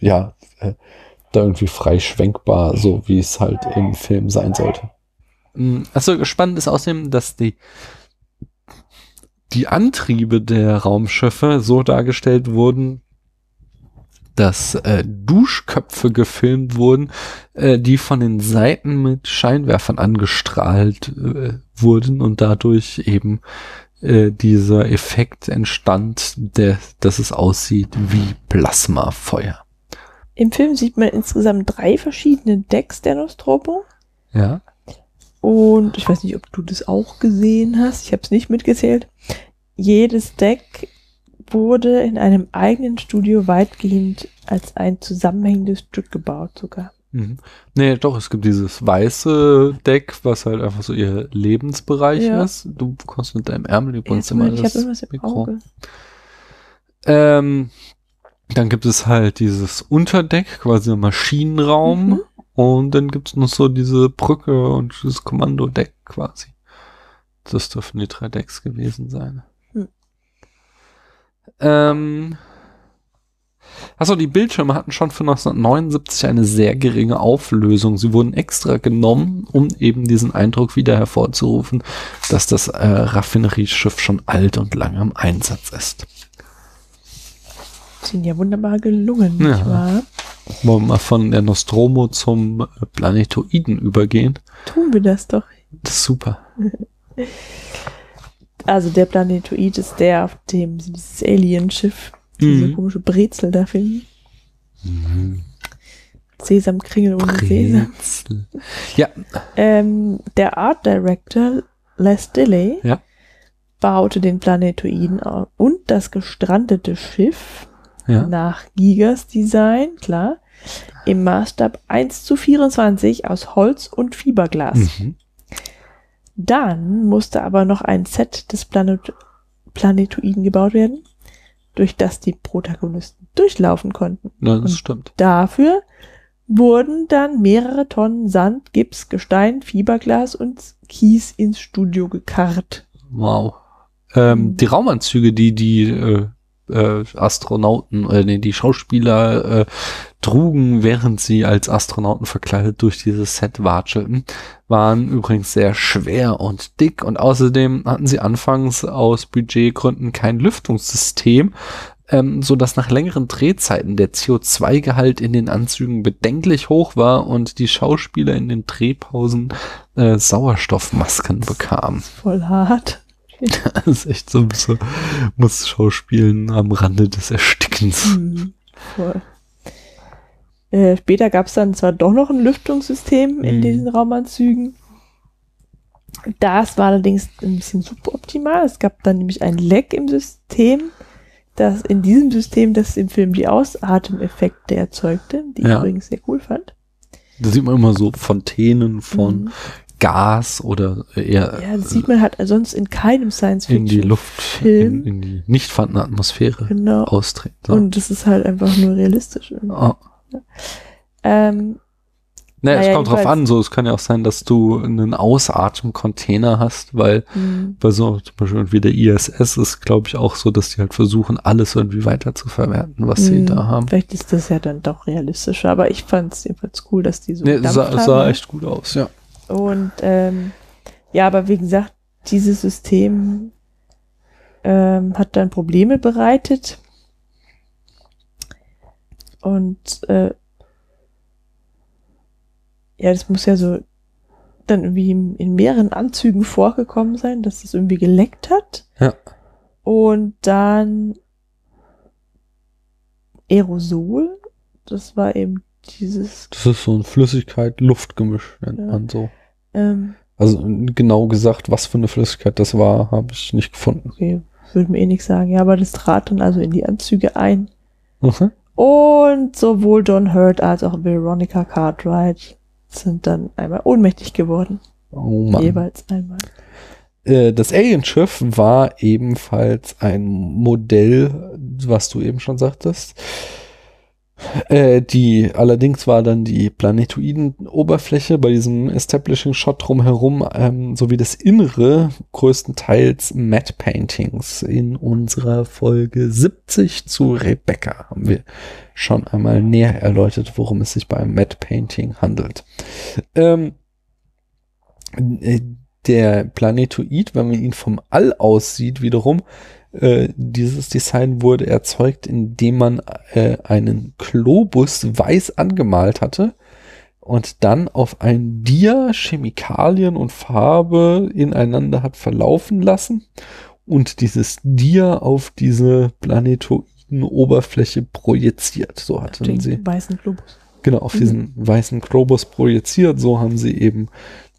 ja äh, da irgendwie frei schwenkbar, so wie es halt im Film sein sollte. Mm, also spannend ist außerdem, dass die die Antriebe der Raumschiffe so dargestellt wurden, dass äh, Duschköpfe gefilmt wurden, äh, die von den Seiten mit Scheinwerfern angestrahlt äh, wurden und dadurch eben äh, dieser Effekt entstand, der, dass es aussieht wie Plasmafeuer. Im Film sieht man insgesamt drei verschiedene Decks der Nostromo. Ja. Und ich weiß nicht, ob du das auch gesehen hast. Ich habe es nicht mitgezählt. Jedes Deck wurde in einem eigenen Studio weitgehend als ein zusammenhängendes Stück gebaut sogar. Mhm. Nee, doch, es gibt dieses weiße Deck, was halt einfach so ihr Lebensbereich ja. ist. Du kommst mit deinem Ärmel übrigens immer das ich hab im Mikro. Auge. Ähm, dann gibt es halt dieses Unterdeck, quasi ein Maschinenraum. Mhm. Und dann gibt es noch so diese Brücke und dieses Kommandodeck quasi. Das dürfen die drei Decks gewesen sein. Mhm. Ähm, Achso, die Bildschirme hatten schon für 1979 eine sehr geringe Auflösung. Sie wurden extra genommen, um eben diesen Eindruck wieder hervorzurufen, dass das äh, Raffinerieschiff schon alt und lange im Einsatz ist sind ja wunderbar gelungen, ja. nicht wahr? Wollen wir mal von der Nostromo zum Planetoiden übergehen? Tun wir das doch. Das ist super. Also der Planetoid ist der, auf dem sie dieses Alienschiff, diese mhm. komische Brezel da finden. Mhm. Sesamkringel ohne Brezel. Sesam. Ja. Ähm, der Art Director Les Dilley ja. baute den Planetoiden und das gestrandete Schiff ja. nach Gigas Design, klar, im Maßstab 1 zu 24 aus Holz und Fiberglas. Mhm. Dann musste aber noch ein Set des Planet Planetoiden gebaut werden, durch das die Protagonisten durchlaufen konnten. Ja, das Und stimmt. Dafür wurden dann mehrere Tonnen Sand, Gips, Gestein, Fiberglas und Kies ins Studio gekarrt. Wow. Ähm, Mhm. Die Raumanzüge, die die äh, äh, Astronauten, äh, nee, die Schauspieler äh, trugen, während sie als Astronauten verkleidet durch dieses Set watschelten, waren übrigens sehr schwer und dick und außerdem hatten sie anfangs aus Budgetgründen kein Lüftungssystem, ähm, so dass nach längeren Drehzeiten der CO2-Gehalt in den Anzügen bedenklich hoch war und die Schauspieler in den Drehpausen äh, Sauerstoffmasken bekamen. Voll hart. Das ist echt so ein bisschen, muss Schauspielen am Rande des Erstickens. Mhm. Voll. Äh, später gab es dann zwar doch noch ein Lüftungssystem in Mhm. diesen Raumanzügen. Das war allerdings ein bisschen suboptimal. Es gab dann nämlich ein Leck im System, das in diesem System, das im Film die Ausatemeffekte erzeugte, die ich Ja. übrigens sehr cool fand. Da sieht man immer so Fontänen von Mhm. Gas oder eher Ja, das sieht man halt sonst in keinem Science in die. Luft, Film. in, in die nicht vorhandene Atmosphäre Genau. austreten. So. Und das ist halt einfach nur realistisch. irgendwie. oh. Ähm, Naja, es Naja, kommt drauf an, so es kann ja auch sein, dass du einen Ausatem-Container hast, weil mh, bei so zum Beispiel irgendwie der ISS ist, glaube ich, auch so, dass die halt versuchen, alles irgendwie weiter zu verwerten, was sie mh, da haben. Vielleicht ist das ja dann doch realistischer, aber ich fand es jedenfalls cool, dass die so Nee, sah, haben, sah ne? echt gut aus, ja. Und ähm, ja, aber wie gesagt, dieses System ähm, hat dann Probleme bereitet. Und äh, ja, das muss ja so dann irgendwie in in mehreren Anzügen vorgekommen sein, dass es irgendwie geleckt hat. Ja. Und dann Aerosol, das war eben dieses, Das ist so ein Flüssigkeit-Luft-Gemisch, nennt Ja. man so. Ähm, Also genau gesagt, was für eine Flüssigkeit das war, habe ich nicht gefunden. okay, würde mir eh nichts sagen, ja, aber das trat dann also in die Anzüge ein. Mhm. Und sowohl Don Hurt als auch Veronica Cartwright sind dann einmal ohnmächtig geworden. Oh Mann. Jeweils einmal. Äh, Das Alienschiff war ebenfalls ein Modell, was du eben schon sagtest. Äh, die, allerdings war dann die Planetoiden-Oberfläche bei diesem Establishing-Shot drumherum ähm, sowie das Innere größtenteils Matte Paintings. In unserer Folge 70 zu Rebecca haben wir schon einmal näher erläutert, worum es sich beim Matte Painting handelt. Ähm, äh, der Planetoid, wenn man ihn vom All aus sieht, wiederum, äh, dieses Design wurde erzeugt, indem man äh, einen Globus weiß angemalt hatte und dann auf ein Dia Chemikalien und Farbe ineinander hat verlaufen lassen und dieses Dia auf diese planetoiden Oberfläche projiziert. So hatten Den sie. weißen Globus. Genau, auf Mhm. diesen weißen Globus projiziert. So haben sie eben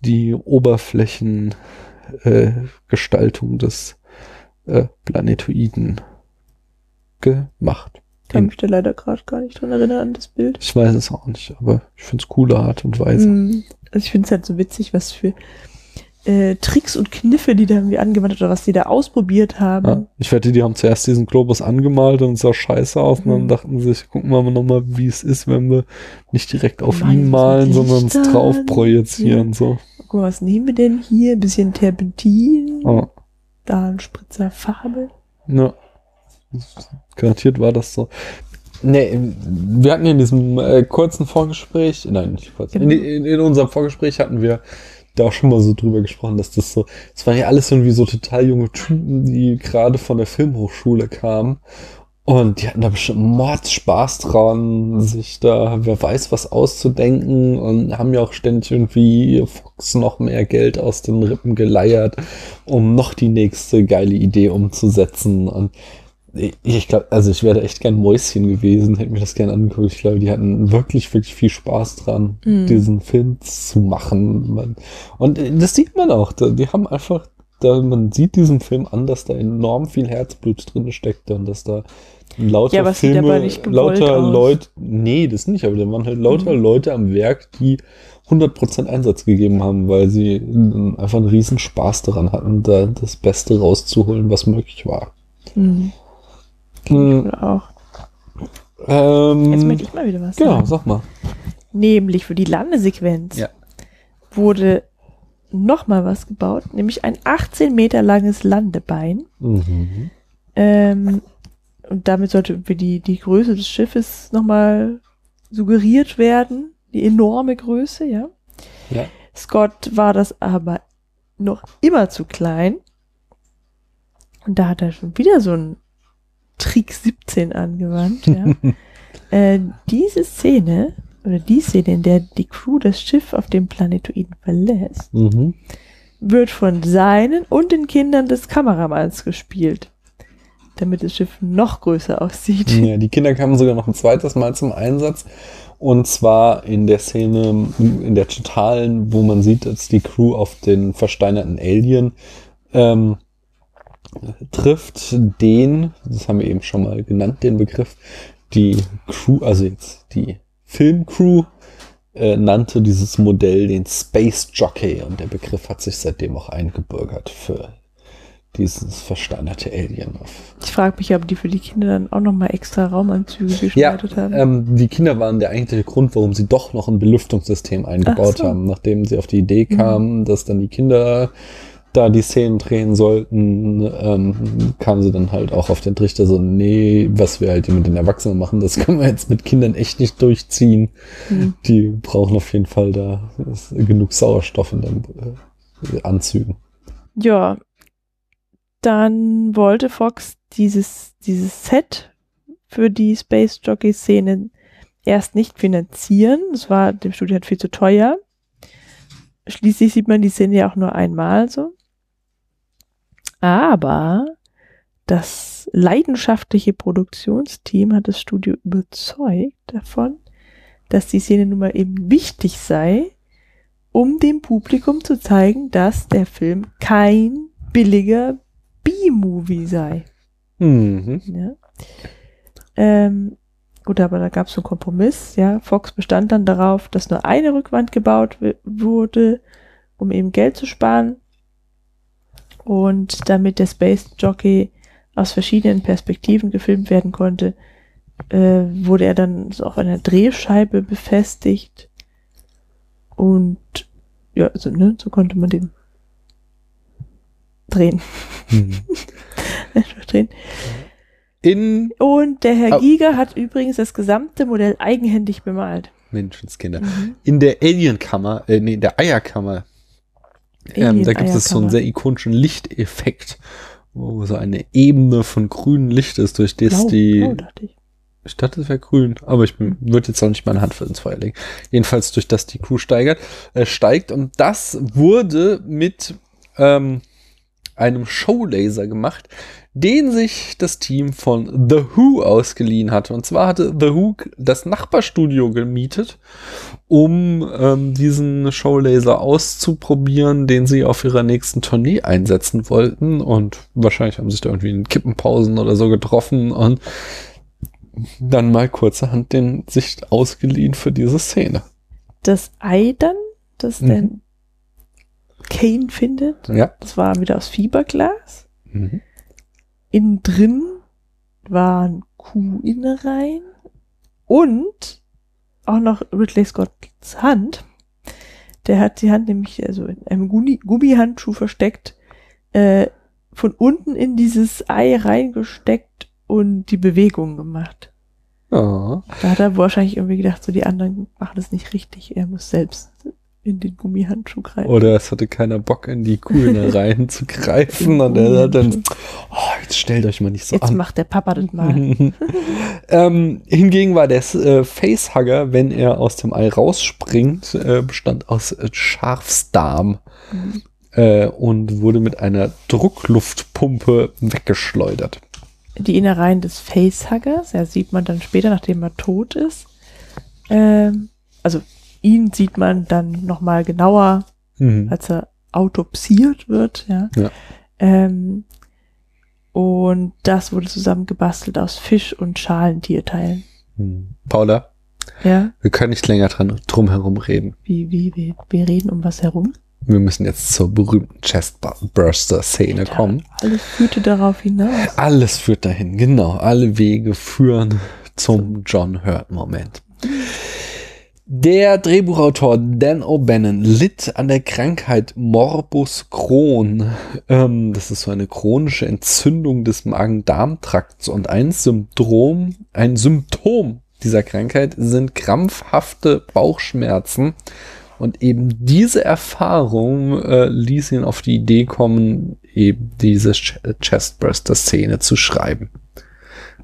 die Oberflächengestaltung äh, des äh, Planetoiden gemacht. Kann Mhm. mich da leider gerade gar nicht dran erinnern an das Bild. Ich weiß es auch nicht, aber ich finde es coole Art und Weise. Mm, Also ich finde es halt so witzig, was für äh, Tricks und Kniffe die da irgendwie angewandt oder was die da ausprobiert haben. Ja, ich wette, die haben zuerst diesen Globus angemalt und es sah scheiße aus und dann Mhm. dachten sie sich, gucken wir mal nochmal, wie es ist, wenn wir nicht direkt auf Malen ihn malen, sondern es drauf projizieren. So. Guck mal, was nehmen wir denn hier? Ein bisschen Terpentin, Ja. Da ein Spritzer Farbe. Ja. Garantiert war das so. Nee, wir hatten in diesem äh, kurzen Vorgespräch, nein, nicht kurz, in, Genau. in, in unserem Vorgespräch hatten wir da auch schon mal so drüber gesprochen, dass das so, es waren ja alles irgendwie so total junge Typen, die gerade von der Filmhochschule kamen und die hatten da bestimmt Mords Spaß dran, sich da, wer weiß, was auszudenken und haben ja auch ständig irgendwie Fox noch mehr Geld aus den Rippen geleiert, um noch die nächste geile Idee umzusetzen und ich- glaube, also ich wäre echt gern Mäuschen gewesen, hätte mir das gern angeguckt. Ich glaube, die hatten wirklich, wirklich viel Spaß dran, Mhm. diesen Film zu machen. Und das sieht man auch. Die haben einfach da, man sieht diesem Film an, dass da enorm viel Herzblut drin steckte und dass da lauter Ja, aber Filme, lauter aus. Leute, nee, das nicht, aber da waren halt lauter Mhm. Leute am Werk, die 100% Einsatz gegeben haben, weil sie einfach einen riesen Spaß daran hatten, da das Beste rauszuholen, was möglich war. Mhm. Hm, Oder auch. ähm, Jetzt möchte ich mal wieder was genau, sagen. sag mal. Nämlich für die Landesequenz Ja. wurde noch mal was gebaut, nämlich ein 18 Meter langes Landebein. Mhm. Ähm, und damit sollte irgendwie die, die Größe des Schiffes nochmal suggeriert werden. Die enorme Größe, ja. Ja. Scott war das aber noch immer zu klein. Und da hat er schon wieder so einen Trick 17 angewandt, ja. äh, diese Szene, oder die Szene, in der die Crew das Schiff auf dem Planetoiden verlässt, Mhm. wird von seinen und den Kindern des Kameramanns gespielt. Damit das Schiff noch größer aussieht. Ja, die Kinder kamen sogar noch ein zweites Mal zum Einsatz. Und zwar in der Szene, in der totalen, wo man sieht, dass die Crew auf den versteinerten Alien ähm, trifft, den, das haben wir eben schon mal genannt, den Begriff, die Crew, also jetzt die Filmcrew, äh, nannte dieses Modell den Space Jockey und der Begriff hat sich seitdem auch eingebürgert für dieses versteinerte Alien Ich frage mich, ob die für die Kinder dann auch nochmal extra Raumanzüge Ja, geschaltet haben. ähm, die Kinder waren der eigentliche Grund, warum sie doch noch ein Belüftungssystem eingebaut so. haben, nachdem sie auf die Idee kamen, dass dann die Kinder da die Szenen drehen sollten, ähm, kamen sie dann halt auch auf den Trichter so, nee, was wir halt hier mit den Erwachsenen machen, das können wir jetzt mit Kindern echt nicht durchziehen. Hm. Die brauchen auf jeden Fall da genug Sauerstoff in den äh, Anzügen. Ja, dann wollte Fox dieses, dieses Set für die Space Jockey Szene erst nicht finanzieren. Das war dem Studio halt viel zu teuer. Schließlich sieht man die Szene ja auch nur einmal so. Aber das leidenschaftliche Produktionsteam hat das Studio überzeugt davon, dass die Szene nun mal eben wichtig sei, um dem Publikum zu zeigen, dass der Film kein billiger B-Movie sei. Mhm. Ja. Ähm, gut, aber da gab es einen Kompromiss. Ja, Fox bestand dann darauf, dass nur eine Rückwand gebaut wurde, um eben Geld zu sparen. Und damit der Space Jockey aus verschiedenen Perspektiven gefilmt werden konnte, äh, wurde er dann so auf einer Drehscheibe befestigt. Und ja, also, ne, so konnte man den drehen. Mhm. Einfach drehen. In Und der Herr. Giger hat übrigens das gesamte Modell eigenhändig bemalt. Menschenskinder. Mhm. In der Alienkammer, äh, nee, in der Eierkammer, ähm, da gibt es so einen sehr ikonischen Lichteffekt, wo so eine Ebene von grünem Licht ist, durch das Blau, die. blau, dachte ich. Ich dachte, es wäre grün, aber ich würde jetzt auch nicht meine Hand für ins Feuer legen. Jedenfalls durch das die Crew steigert, äh, steigt und das wurde mit ähm, einem Showlaser gemacht, den sich das Team von The Who ausgeliehen hatte. Und zwar hatte The Who das Nachbarstudio gemietet, um ähm, diesen Showlaser auszuprobieren, den sie auf ihrer nächsten Tournee einsetzen wollten. Und wahrscheinlich haben sich da irgendwie in Kippenpausen oder so getroffen und dann mal kurzerhand den sich ausgeliehen für diese Szene. Das Ei dann, das Mhm. der Kane findet, Ja. das war wieder aus Fiberglas. Mhm. Innen drin waren Kuhinnereien und auch noch Ridley Scotts Hand. Der hat die Hand nämlich also in einem Gummi Gummihandschuh versteckt, äh, von unten in dieses Ei reingesteckt und die Bewegung gemacht. Ja. Da hat er wahrscheinlich irgendwie gedacht, so die anderen machen das nicht richtig. Er muss selbst in den Gummihandschuh greifen. Oder es hatte keiner Bock, in die Kuhnereien zu greifen. Und er hat dann, oh, jetzt stellt euch mal nicht so Jetzt an. macht der Papa das mal. ähm, hingegen war der äh, Facehugger, wenn er aus dem Ei rausspringt, äh, bestand aus äh, Schafsdarm Mhm. äh, und wurde mit einer Druckluftpumpe weggeschleudert. Die Innereien des Facehuggers, ja, sieht man dann später, nachdem er tot ist. Ähm, also ihn sieht man dann nochmal genauer, Mhm. als er autopsiert wird, ja. Ja. Ähm, und das wurde zusammengebastelt aus Fisch- und Schalentierteilen. Hm. Paula, Ja, wir können nicht länger dran drum herum reden. wie, wie, wir, wir reden um was herum. Wir müssen jetzt zur berühmten Chestburster-Szene kommen. Alles führte darauf hinaus. Alles führt dahin, genau. Alle Wege führen zum John Hurt-Moment. Der Drehbuchautor Dan O'Bannon litt an der Krankheit Morbus Crohn. Ähm, das ist so eine chronische Entzündung des Magen-Darm-Trakts und ein Symptom, ein Symptom dieser Krankheit sind krampfhafte Bauchschmerzen. Und eben diese Erfahrung äh, ließ ihn auf die Idee kommen, eben diese Ch Chestburster-Szene zu schreiben.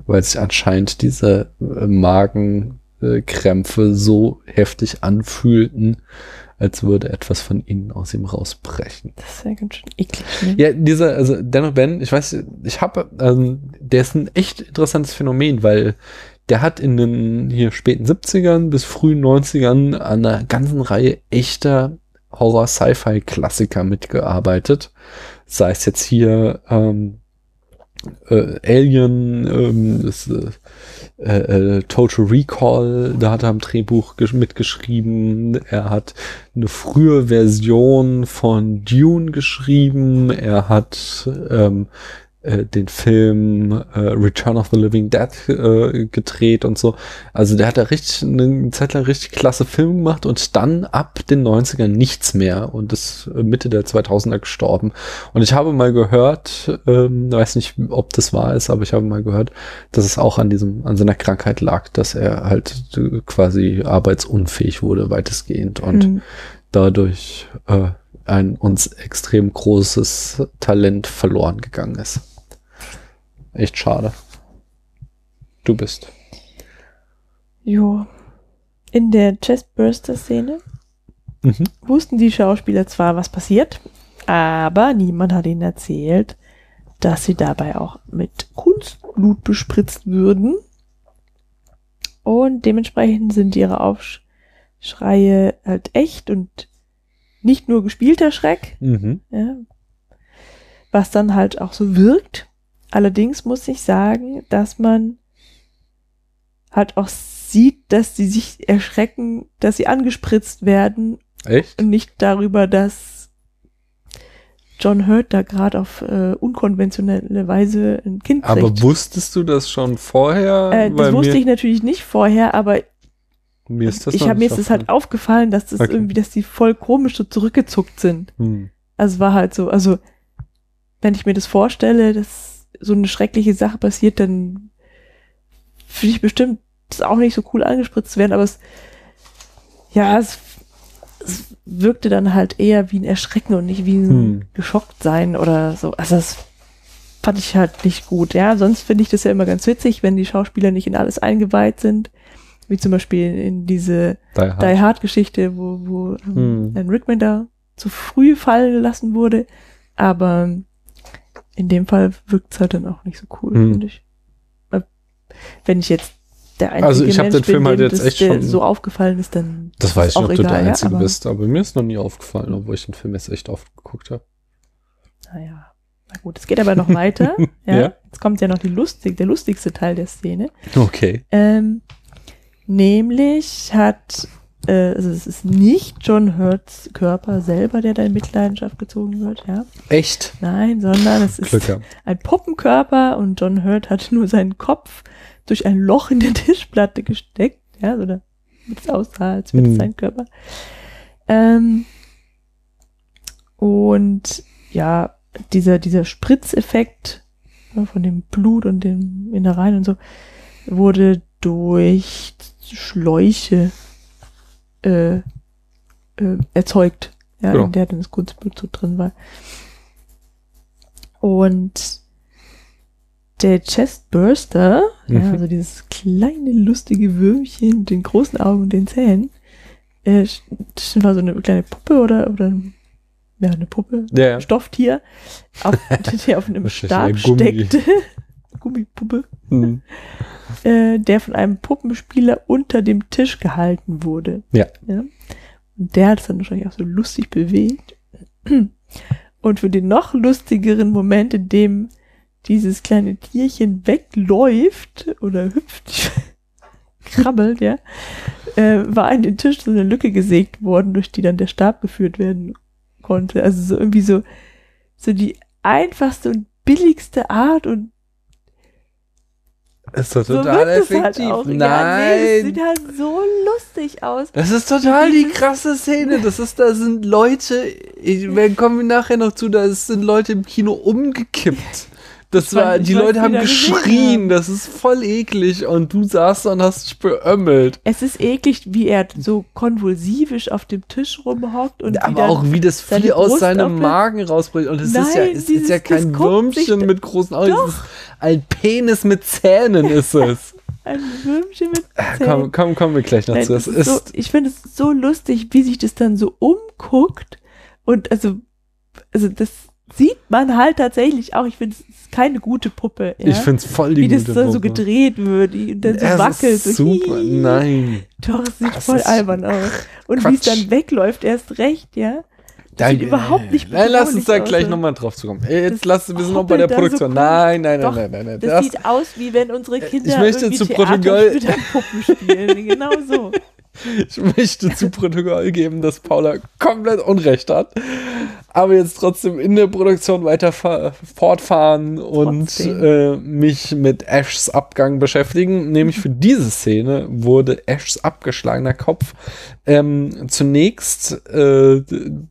Weil sich anscheinend diese äh, Magenkrämpfe so heftig anfühlten, als würde etwas von innen aus ihm rausbrechen. Das ist ja ganz schön eklig. Ne? Ja, dieser, also Dennoch Ben, ich weiß, ich habe, ähm, der ist ein echt interessantes Phänomen, weil der hat in den hier späten 70ern bis frühen 90ern an einer ganzen Reihe echter Horror-Sci-Fi-Klassiker mitgearbeitet. Sei es jetzt hier ähm, äh, Alien, ähm, das, äh, äh, Total Recall, da hat er am Drehbuch gesch- mitgeschrieben. Er hat eine frühe Version von Dune geschrieben. Er hat ähm, äh, den Film äh, Return of the Living Dead äh, gedreht und so. Also der hat da richtig eine Zeit lang richtig klasse Film gemacht und dann ab den 90ern nichts mehr und ist äh, Mitte der 2000er gestorben. Und ich habe mal gehört, ähm, weiß nicht, ob das wahr ist, aber ich habe mal gehört, dass es auch an diesem, an seiner Krankheit lag, dass er halt äh, quasi arbeitsunfähig wurde, weitestgehend und Hm. dadurch äh, ein uns extrem großes Talent verloren gegangen ist. Echt schade. Du bist. Jo. In der Chestburster-Szene Mhm. wussten die Schauspieler zwar, was passiert, aber niemand hat ihnen erzählt, dass sie dabei auch mit Kunstblut bespritzt würden. Und dementsprechend sind ihre Aufschreie halt echt und nicht nur gespielter Schreck, Mhm. ja, was dann halt auch so wirkt. Allerdings muss ich sagen, dass man halt auch sieht, dass sie sich erschrecken, dass sie angespritzt werden Echt? und nicht darüber, dass John Hurt da gerade auf äh, unkonventionelle Weise ein Kind kriegt. Aber wusstest du das schon vorher? äh, das wusste ich natürlich nicht vorher, aber mir ist das ich noch hab, mir ist es halt aufgefallen, dass das Okay. irgendwie, dass die voll komisch so zurückgezuckt sind. Hm. Also es war halt so, also wenn ich mir das vorstelle, dass so eine schreckliche Sache passiert, dann finde ich bestimmt das auch nicht so cool angespritzt zu werden, aber es, ja, es, es wirkte dann halt eher wie ein Erschrecken und nicht wie ein Hm. geschockt sein oder so. Also das fand ich halt nicht gut. Ja, sonst finde ich das ja immer ganz witzig, wenn die Schauspieler nicht in alles eingeweiht sind, wie zum Beispiel in diese Die Hard. Die Hard Geschichte, wo, wo Hm. ähm, Alan Rickman da zu früh fallen gelassen wurde. Aber in dem Fall wirkt es halt dann auch nicht so cool, Hm. finde ich. Wenn ich jetzt der einzige Also ich hab Mensch den Film bin, halt jetzt echt der schon- so aufgefallen ist, dann Das weiß ich ob du egal, der ja, Einzige aber- bist, aber mir ist noch nie aufgefallen, obwohl ich den Film jetzt echt oft geguckt habe. Naja, na gut, es geht aber noch weiter. ja. Ja. Jetzt kommt ja noch die lustig, der lustigste Teil der Szene. Okay. Ähm, nämlich hat, äh, also es ist nicht John Hurts Körper selber, der da in Mitleidenschaft gezogen wird, ja. Echt? Nein, sondern es ist Glück ein Puppenkörper und John Hurt hat nur seinen Kopf durch ein Loch in der Tischplatte gesteckt, ja, so damit es aussah, als wäre das Hm. sein Körper. Ähm, und ja, dieser, dieser Spritzeffekt ja, von dem Blut und den Innereien und so wurde durch Schläuche äh, äh, erzeugt, ja, Genau. in der dann das Kunstblut drin war. Und der Chestburster, ja, Mhm. also dieses kleine lustige Würmchen mit den großen Augen und den Zähnen, äh, das war so eine kleine Puppe oder, oder ja, eine Puppe, Ja, ja. Stofftier, auf, der auf einem Stab steckte. Gummipuppe, Hm. äh, der von einem Puppenspieler unter dem Tisch gehalten wurde. Ja. ja. Und der hat es dann wahrscheinlich auch so lustig bewegt. Und für den noch lustigeren Moment, in dem dieses kleine Tierchen wegläuft oder hüpft, krabbelt, ja, äh, war in den Tisch so eine Lücke gesägt worden, durch die dann der Stab geführt werden konnte. Also so irgendwie so, so die einfachste und billigste Art und Ist doch so total es halt effektiv. auch. Nein. Ja, nee, das sieht halt so lustig aus. Das ist total die krasse Szene. Das ist, da sind Leute, ich, kommen wir nachher noch zu, da sind Leute im Kino umgekippt. Das war, die Leute haben gesehen geschrien, das ist voll eklig und du saßt da und hast dich beömmelt. Es ist eklig, wie er so konvulsivisch auf dem Tisch rumhockt und Aber auch wie das Vieh aus Brust seinem Magen rausbricht. Und es ist ja, es ist dieses- ja kein Würmchen mit großen Augen, Doch. es ist ein Penis mit Zähnen ist es. ein Würmchen mit Zähnen. komm, komm, kommen wir gleich noch Nein, zu. Es ist so, ist, ich finde es so lustig, wie sich das dann so umguckt und also, also das sieht man halt tatsächlich auch. Ich finde, es keine gute Puppe. Ja? ich finde es voll die wie das gute so, so Puppe. gedreht wird die- und dann so Es wackelt. ist so super. hihi. Nein. Doch, es sieht Das voll albern aus. Und wie es dann wegläuft, erst recht, ja. Das sieht überhaupt nicht Nein, lass uns da bedrohlich gleich aus. nochmal drauf zu kommen. Ey, Jetzt Das lass, wir sind noch bei der so Produktion. komisch. nein, nein, nein, nein, nein, nein. Das, sieht aus, wie wenn unsere Kinder ich möchte zu Protokoll- Puppen spielen. genau so. Ich möchte zu Protokoll geben, dass Paula komplett Unrecht hat. Aber jetzt trotzdem in der Produktion weiter fa- fortfahren und äh, mich mit Ashs Abgang beschäftigen. Nämlich für diese Szene wurde Ashs abgeschlagener Kopf ähm, zunächst äh,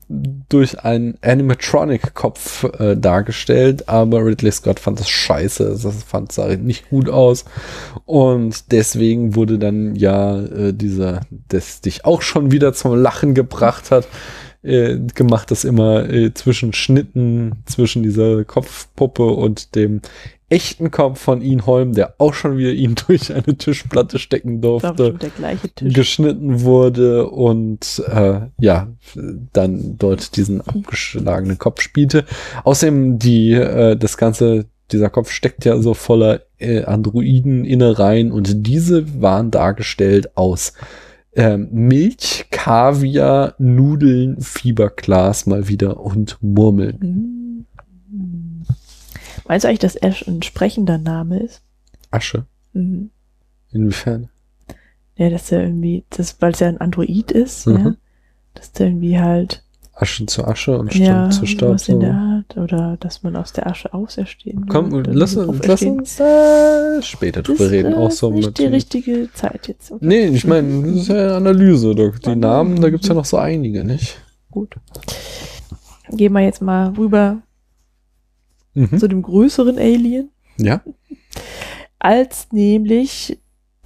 durch einen Animatronic-Kopf äh, dargestellt, aber Ridley Scott fand das scheiße. Das fand sah nicht gut aus. Und deswegen wurde dann ja äh, dieser, das dich auch schon wieder zum Lachen gebracht hat, äh, gemacht, das immer äh, zwischen Schnitten, zwischen dieser Kopfpuppe und dem echten Kopf von Ian Holm, der auch schon wieder ihn durch eine Tischplatte stecken durfte geschnitten wurde und äh, ja, dann dort diesen abgeschlagenen Kopf spielte. Außerdem die, äh, das Ganze, dieser Kopf steckt ja so voller äh, Androiden-Innereien und diese waren dargestellt aus ähm, Milch, Kaviar, Nudeln, Fieberglas mal wieder und Murmeln. Mhm. Meinst du eigentlich, dass Ash ein sprechender Name ist? Asche. Mhm. Inwiefern? Ja, dass er irgendwie, das, weil es ja ein Android ist, ja, Mhm. dass der irgendwie halt, Asche zu Asche und Staub ja, zu Staub. was in So. der Art, oder dass man aus der Asche auserstehen Komm, wird, lass, so lass uns äh, später drüber reden. äh, Auch ist so nicht mit die richtige Zeit jetzt. Okay. Nee, ich meine, das ist ja eine Analyse. Da- Die Mhm. Namen, da gibt's ja noch so einige, nicht? Gut. Gehen wir jetzt mal rüber Mhm. zu dem größeren Alien. Ja. als nämlich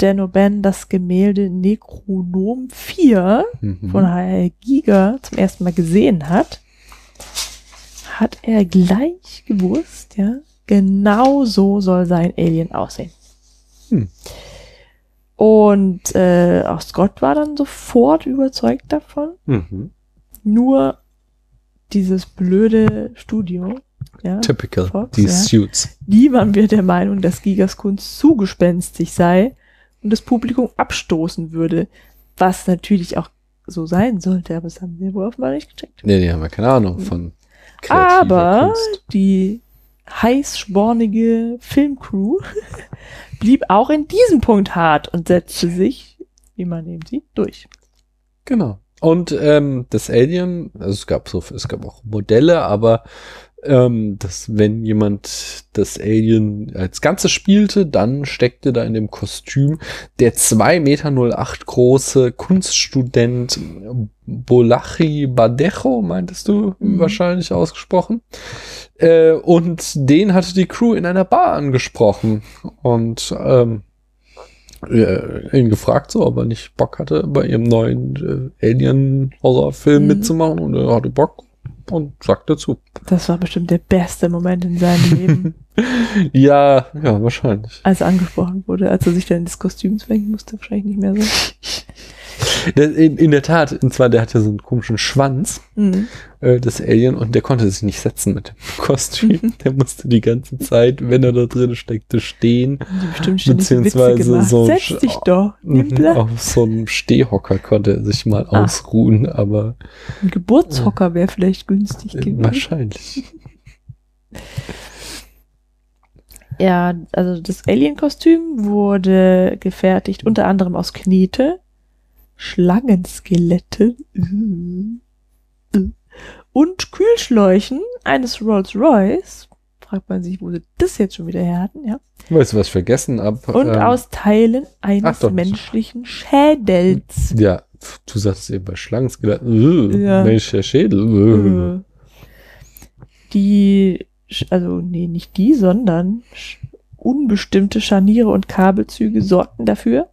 Danno Ben das Gemälde Necronom 4 Mhm. von H.R. Giger zum ersten Mal gesehen hat, hat er gleich gewusst, ja, genau so soll sein Alien aussehen. Hm. Und äh, auch Scott war dann sofort überzeugt davon. Mhm. Nur dieses blöde Studio, ja, Typical. Fox, die ja. Suits. Niemand wird der Meinung, dass Gigas Kunst zu gespenstig sei und das Publikum abstoßen würde, was natürlich auch so sein sollte, aber das haben wir wohl offenbar nicht gecheckt. Nee, die haben ja keine Ahnung von kreativer Aber Kunst. die heißspornige Filmcrew blieb auch in diesem Punkt hart und setzte sich, wie man eben sieht, durch. Genau. Und ähm, das Alien, also es gab so, es gab auch Modelle, aber ähm, dass wenn jemand das Alien als Ganzes spielte, dann steckte da in dem Kostüm der 2,08 Meter große Kunststudent Bolachi Badejo, meintest du Mhm. wahrscheinlich ausgesprochen. Äh, und den hatte die Crew in einer Bar angesprochen. Und ähm, äh, ihn gefragt, so, ob er nicht Bock hatte, bei ihrem neuen äh, Alien-Horrorfilm Mhm. mitzumachen. Und er hatte Bock und sagte zu. Das war bestimmt der beste Moment in seinem Leben, Ja, ja, wahrscheinlich. als er angesprochen wurde, als er sich dann ins Kostüm zwängen musste, wahrscheinlich nicht mehr so. In, in der Tat, und zwar, der hat ja so einen komischen Schwanz, Mhm. äh, das Alien, und der konnte sich nicht setzen mit dem Kostüm. Der musste die ganze Zeit, wenn er da drin steckte, stehen. Bestimmt Witze Beziehungsweise so Setz dich doch, Mhm. Auf so einem Stehhocker konnte er sich mal Ah. ausruhen, aber Ein Geburtshocker wäre vielleicht günstig äh, gewesen. wahrscheinlich. Ja, also das Alien-Kostüm wurde gefertigt unter anderem aus Knete, Schlangenskelette äh, und Kühlschläuchen eines Rolls-Royce. Fragt man sich, wo sie das jetzt schon wieder her hatten, ja. Weißt du, was vergessen hab? Und Ähm, aus Teilen eines doch. menschlichen Schädels. Ja, du sagst eben bei Schlangenskelett, äh, Ja. menschlicher Schädel. Äh. Die, also nee, nicht die, sondern unbestimmte Scharniere und Kabelzüge sorgten dafür,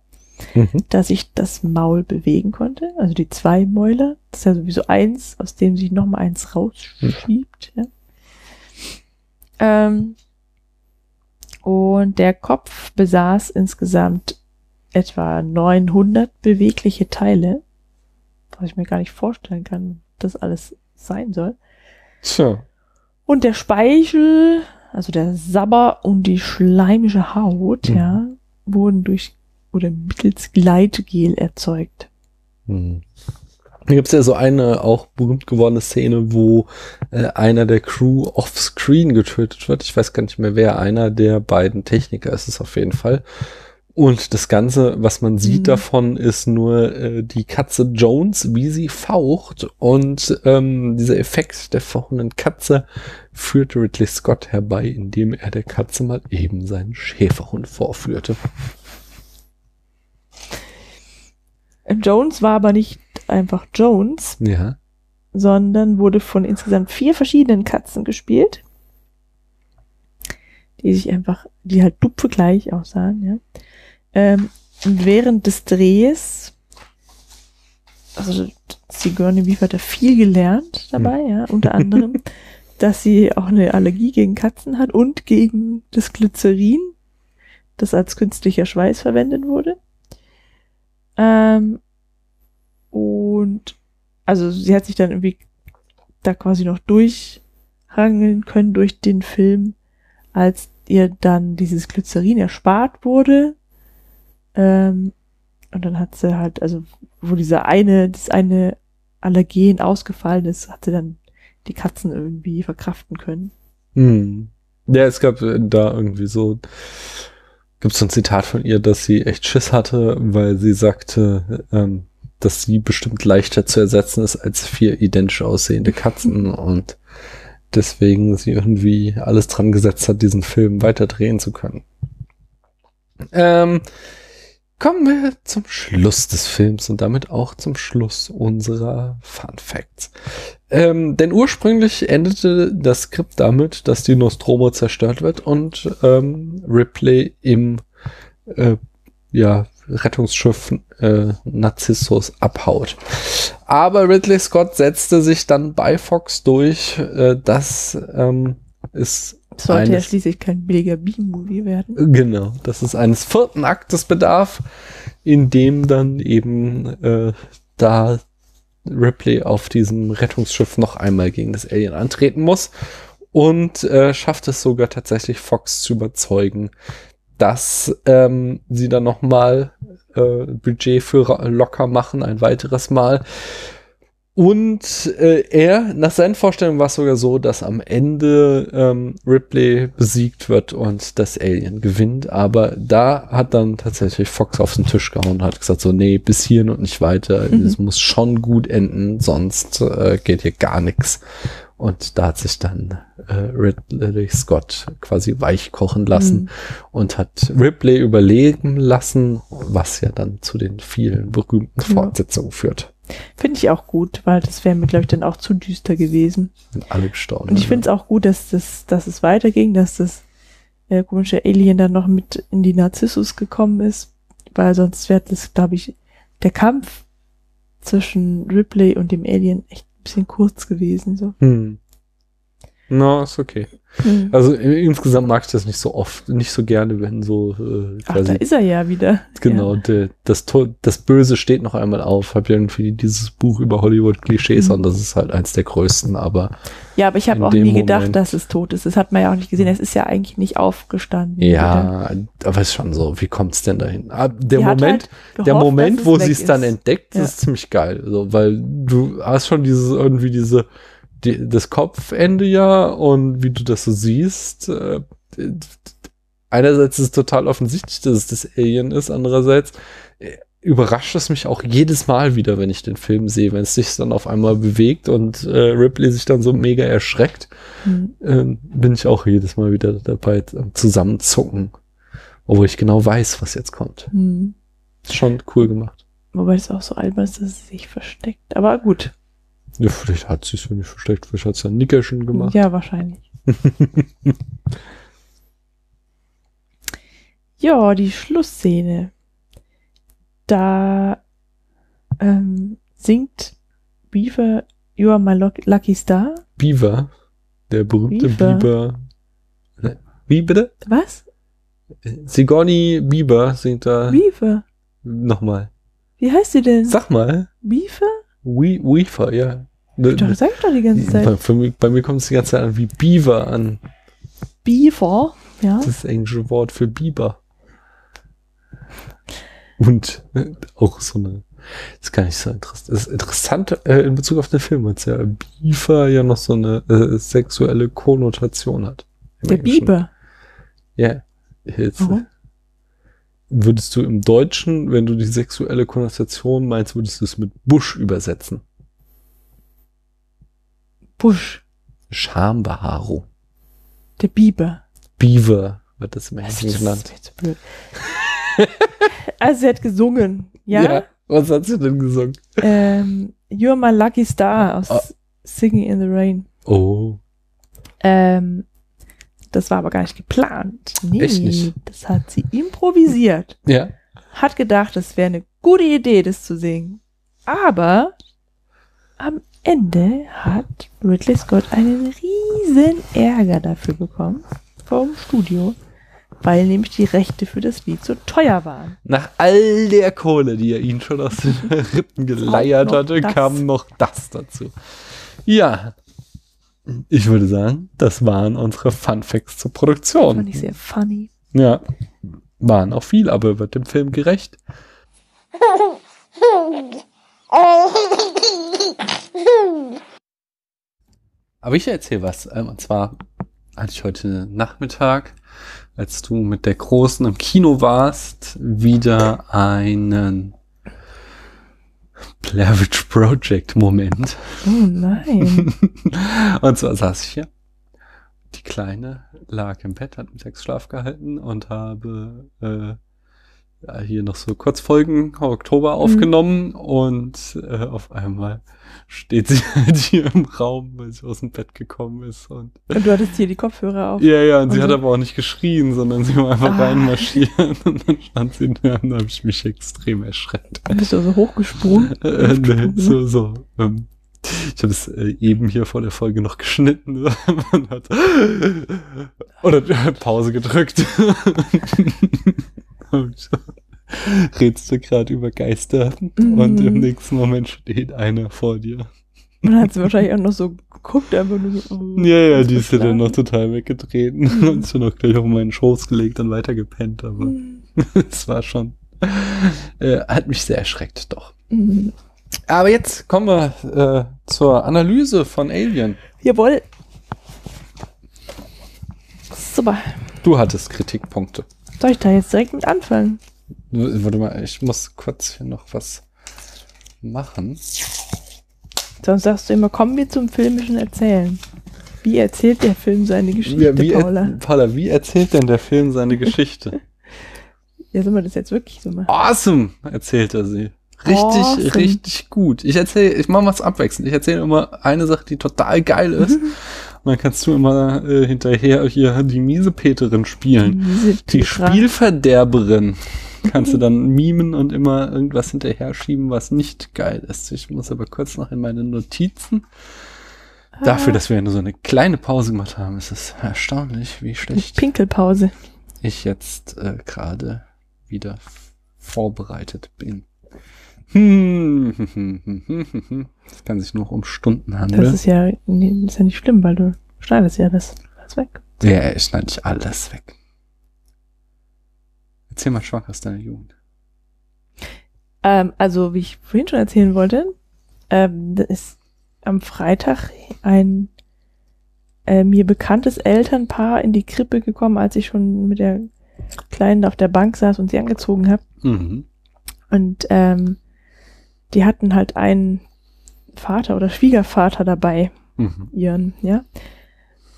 Mhm. dass sich das Maul bewegen konnte. Also die zwei Mäuler. Das ist ja sowieso eins, aus dem sich nochmal eins rausschiebt. Ja. Ähm, und der Kopf besaß insgesamt etwa 900 bewegliche Teile, was ich mir gar nicht vorstellen kann, das alles sein soll. Tja. Und der Speichel, also der Sabber und die schleimische Haut, Mhm. ja, wurden durch oder mittels Gleitgel erzeugt. Hm. Da gibt es ja so eine auch berühmt gewordene Szene, wo äh, einer der Crew offscreen getötet wird. Ich weiß gar nicht mehr, wer einer der beiden Techniker ist es auf jeden Fall. Und das Ganze, was man sieht Mhm. davon, ist nur äh, die Katze Jones, wie sie faucht. Und ähm, dieser Effekt der fauchenden Katze führte Ridley Scott herbei, indem er der Katze mal eben seinen Schäferhund vorführte. Jones war aber nicht einfach Jones, Ja. sondern wurde von insgesamt vier verschiedenen Katzen gespielt, die sich einfach, die halt dupfe gleich aussahen, ja. Ähm, und während des Drehs, also Sigourney Weaver hat da viel gelernt dabei, ja, unter anderem, dass sie auch eine Allergie gegen Katzen hat und gegen das Glycerin, das als künstlicher Schweiß verwendet wurde. Ähm, und also sie hat sich dann irgendwie da quasi noch durchhangeln können durch den Film, als ihr dann dieses Glycerin erspart wurde. Ähm, und dann hat sie halt, also wo dieser eine, das eine Allergen ausgefallen ist, hat sie dann die Katzen irgendwie verkraften können. Hm. Ja, es gab äh, da irgendwie so, gibt es ein Zitat von ihr, dass sie echt Schiss hatte, weil sie sagte, ähm, dass sie bestimmt leichter zu ersetzen ist als vier identisch aussehende Katzen und deswegen sie irgendwie alles dran gesetzt hat, diesen Film weiter drehen zu können. Ähm, kommen wir zum Schluss des Films und damit auch zum Schluss unserer Fun Facts. Ähm, denn ursprünglich endete das Skript damit, dass die Nostromo zerstört wird und ähm, Ripley im äh, ja, Rettungsschiff äh, Narzissus abhaut. Aber Ridley Scott setzte sich dann bei Fox durch, äh, dass ähm, es Das sollte ja eines- schließlich kein billiger B-Movie werden. Genau, dass es eines vierten Aktes bedarf, in dem dann eben äh, da Ripley auf diesem Rettungsschiff noch einmal gegen das Alien antreten muss und äh, schafft es sogar tatsächlich Fox zu überzeugen, dass ähm, sie dann noch mal äh, Budget für locker machen, ein weiteres Mal. Und äh, er, nach seinen Vorstellungen war es sogar so, dass am Ende ähm, Ripley besiegt wird und das Alien gewinnt. Aber da hat dann tatsächlich Fox auf den Tisch gehauen und hat gesagt, so, nee, bis hierhin und nicht weiter. Mhm. Es muss schon gut enden, sonst äh, geht hier gar nichts. Und da hat sich dann äh, Ridley Scott quasi weich kochen lassen Mhm. und hat Ripley überleben lassen, was ja dann zu den vielen berühmten. Fortsetzungen führt. Finde ich auch gut, weil das wäre mir, glaube ich, dann auch zu düster gewesen. Sind alle gestorben. Und ich finde es auch gut, dass das, dass es weiterging, dass das äh, komische Alien dann noch mit in die Narzissus gekommen ist, weil sonst wäre das, glaube ich, der Kampf zwischen Ripley und dem Alien echt ein bisschen kurz gewesen. So. Hm. No, ist okay. Hm. Also insgesamt mag ich das nicht so oft, nicht so gerne, wenn so äh, Ach, da ist er ja wieder. Genau, der, das, das Böse steht noch einmal auf. Hab ja irgendwie dieses Buch über Hollywood-Klischees Mhm. und das ist halt eins der größten, aber Ja, aber ich habe auch nie gedacht, Moment- dass es tot ist. Das hat man ja auch nicht gesehen. Es ist ja eigentlich nicht aufgestanden. ja, aber ist schon so, wie kommt's denn dahin? Ah, der Moment, halt gehofft, der Moment, wo sie es dann entdeckt, Ja. ist ziemlich geil. So, weil du hast schon dieses, irgendwie diese, die, das Kopfende ja und wie du das so siehst, äh, einerseits ist es total offensichtlich, dass es das Alien ist, andererseits äh, überrascht es mich auch jedes Mal wieder, wenn ich den Film sehe, wenn es sich dann auf einmal bewegt und äh, Ripley sich dann so mega erschreckt, Hm. ähm, bin ich auch jedes Mal wieder dabei am Zusammenzucken, obwohl ich genau weiß, was jetzt kommt. Hm. Ist schon cool gemacht. Wobei es auch so albern ist, dass es sich versteckt. Aber gut. Ja, vielleicht hat sie es ja nicht versteckt, vielleicht hat es ja ein Nickerchen gemacht. Ja, wahrscheinlich. ja, die Schlussszene. Da ähm, singt Beaver You Are My Luck- Lucky Star. Beaver, der berühmte Beaver. Beaver. Wie bitte? Was? Sigourney Bieber singt da Beaver. nochmal. Wie heißt sie denn? Sag mal. Beaver? We Weaver, ja. Ne, Doch, sag ich doch die ganze Zeit. bei mir, bei mir kommt es die ganze Zeit an wie Beaver an. Beaver? Ja. Das ist das englische Wort für Biber. Und äh, auch so eine, ist gar nicht so interessant. Das ist interessant äh, in Bezug auf den Film, weil ja Beaver ja noch so eine äh, sexuelle Konnotation hat. Der Englischen. Biber. Ja. Warum? Würdest du im Deutschen, wenn du die sexuelle Konnotation meinst, würdest du es mit Busch übersetzen? Busch. Schambehaarung. Der Biber. Beaver wird das im Das Englischen ist genannt. blöd. also sie hat gesungen. Ja. Was hat sie denn gesungen? Ähm, You're My Lucky Star aus Ah. Singing in the Rain. Oh. Ähm, das war aber gar nicht geplant. Nee, Echt nicht? das hat sie improvisiert. Ja. Hat gedacht, es wäre eine gute Idee, das zu singen. Aber am Ende hat Ridley Scott einen riesen Ärger dafür bekommen vom Studio, weil nämlich die Rechte für das Lied so teuer waren. Nach all der Kohle, die er ihn schon aus den Rippen geleiert hatte, das. kam noch das dazu. Ja. Ich würde sagen, das waren unsere Fun Facts zur Produktion. Fand ich sehr funny. Ja. Waren auch viel, aber wird dem Film gerecht. Aber ich erzähle was. Ähm, Und zwar hatte ich heute Nachmittag, als du mit der Großen im Kino warst, wieder einen Witch Project Moment. Oh nein. Und zwar saß ich hier. Die Kleine lag im Bett, hat Mittagsschlaf gehalten und habe äh, ja, hier noch so Kurzfolgen Oktober aufgenommen und äh, auf einmal steht sie halt hier im Raum, weil sie aus dem Bett gekommen ist. Und Und du hattest hier die Kopfhörer auf. ja, ja, und sie Und hat so- aber auch nicht geschrien, sondern sie war einfach Ah. reinmarschiert und dann stand sie da und da habe ich mich extrem erschreckt. Bist du so hochgesprungen. Äh, nee, so, so. Ähm, ich habe es äh, eben hier vor der Folge noch geschnitten. Man hat oder äh, Pause gedrückt. Redst du gerade über Geister und im Mhm. nächsten Moment steht einer vor dir. Und dann hat sie wahrscheinlich auch noch so geguckt, einfach nur so. oh, Ja, ja, die ist ja dann noch total weggetreten und ist dann auch gleich auf meinen Schoß gelegt und weitergepennt, aber Mhm. es war schon, äh, hat mich sehr erschreckt, doch. Mhm. Aber jetzt kommen wir äh, zur Analyse von Alien. Jawohl. Super. Du hattest Kritikpunkte. Soll ich da jetzt direkt mit anfangen? Warte mal, ich muss kurz hier noch was machen. Sonst sagst du immer, kommen wir zum filmischen Erzählen. Wie erzählt der Film seine Geschichte, Ja, wie, Paula? er, Paula, wie erzählt denn der Film seine Geschichte? Ja, soll man das jetzt wirklich so machen? awesome, erzählt er sie. Richtig, Awesome. richtig gut. Ich erzähle, ich mache was abwechselnd. Ich erzähle immer eine Sache, die total geil ist. Dann kannst du immer äh, hinterher hier die Miesepeterin spielen. Die Petra. Spielverderberin kannst du dann mimen und immer irgendwas hinterher schieben, was nicht geil ist. Ich muss aber kurz noch in meine Notizen. Dafür, dass wir nur so eine kleine Pause gemacht haben, ist es erstaunlich, wie schlecht Pinkelpause. ich jetzt äh, gerade wieder vorbereitet bin. Es kann sich nur um Stunden Das handeln. ist ja, nee, das ist ja nicht schlimm, weil du schneidest ja das alles weg. Ja, ich schneide nicht alles weg. Erzähl mal schwach aus deiner Jugend. Ähm, also, wie ich vorhin schon erzählen wollte, ähm, ist am Freitag ein äh, mir bekanntes Elternpaar in die Krippe gekommen, als ich schon mit der Kleinen auf der Bank saß und sie angezogen habe. Mhm. Und ähm, die hatten halt einen Vater oder Schwiegervater dabei, Mhm. ihren, ja.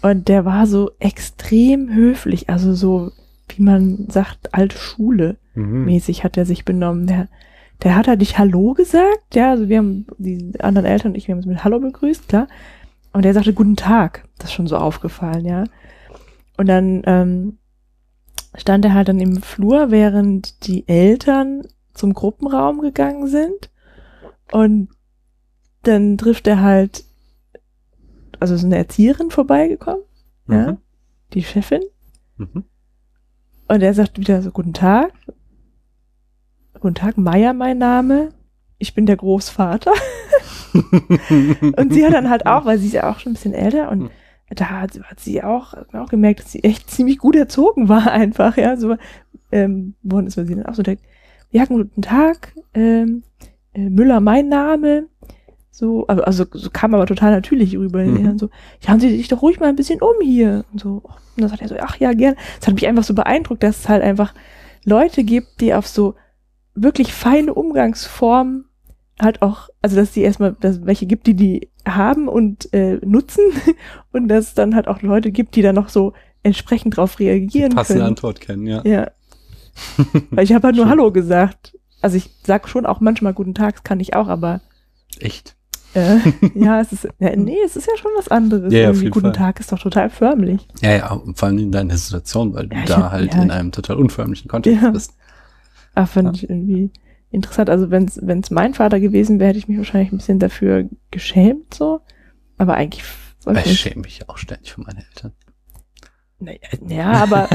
Und der war so extrem höflich, also so, wie man sagt, alte Schule Mhm. mäßig hat er sich benommen. Der, der hat halt nicht Hallo gesagt, ja, also wir haben, die anderen Eltern und ich, wir haben uns mit Hallo begrüßt, klar. Und er sagte Guten Tag, das ist schon so aufgefallen, ja. Und dann ähm, stand er halt dann im Flur, während die Eltern zum Gruppenraum gegangen sind. Und dann trifft er halt, also ist eine Erzieherin vorbeigekommen, ja, Mhm. die Chefin. Mhm. Und er sagt wieder so, guten Tag. Guten Tag, Meier mein Name. Ich bin der Großvater. Und sie hat dann halt auch, weil sie ist ja auch schon ein bisschen älter und Hm. da hat, hat sie auch, hat man auch gemerkt, dass sie echt ziemlich gut erzogen war einfach, ja, so, ähm, worden ist, weil sie dann auch so denkt, ja, guten Tag, ähm, äh, Müller mein Name, so, aber, also, so kam aber total natürlich rüber, Mhm. so, ja, haben Sie sich doch ruhig mal ein bisschen um hier, und so, und dann sagt er so, ach ja, gern, das hat mich einfach so beeindruckt, dass es halt einfach Leute gibt, die auf so wirklich feine Umgangsformen halt auch, also dass die erstmal, dass welche gibt, die die haben und äh, nutzen und dass es dann halt auch Leute gibt, die dann noch so entsprechend drauf reagieren Passende können. Antwort kennen, ja. Ja. Weil ich habe halt nur. Hallo gesagt. Also ich sag schon auch manchmal Guten Tag, das kann ich auch, aber Echt. äh, ja, es ist, ja, nee, es ist ja schon was anderes. Ja, Irgendwie Guten Fall. Tag ist doch total förmlich. Ja, ja, und vor allem in deiner Situation, weil du Ja, ich da hab- halt ja, in einem total unförmlichen Kontext bist. Ah, fand ich irgendwie interessant. Also wenn es mein Vater gewesen wäre, hätte ich mich wahrscheinlich ein bisschen dafür geschämt so. Aber eigentlich Ich schäme mich auch ständig für meine Eltern. Naja, ja, aber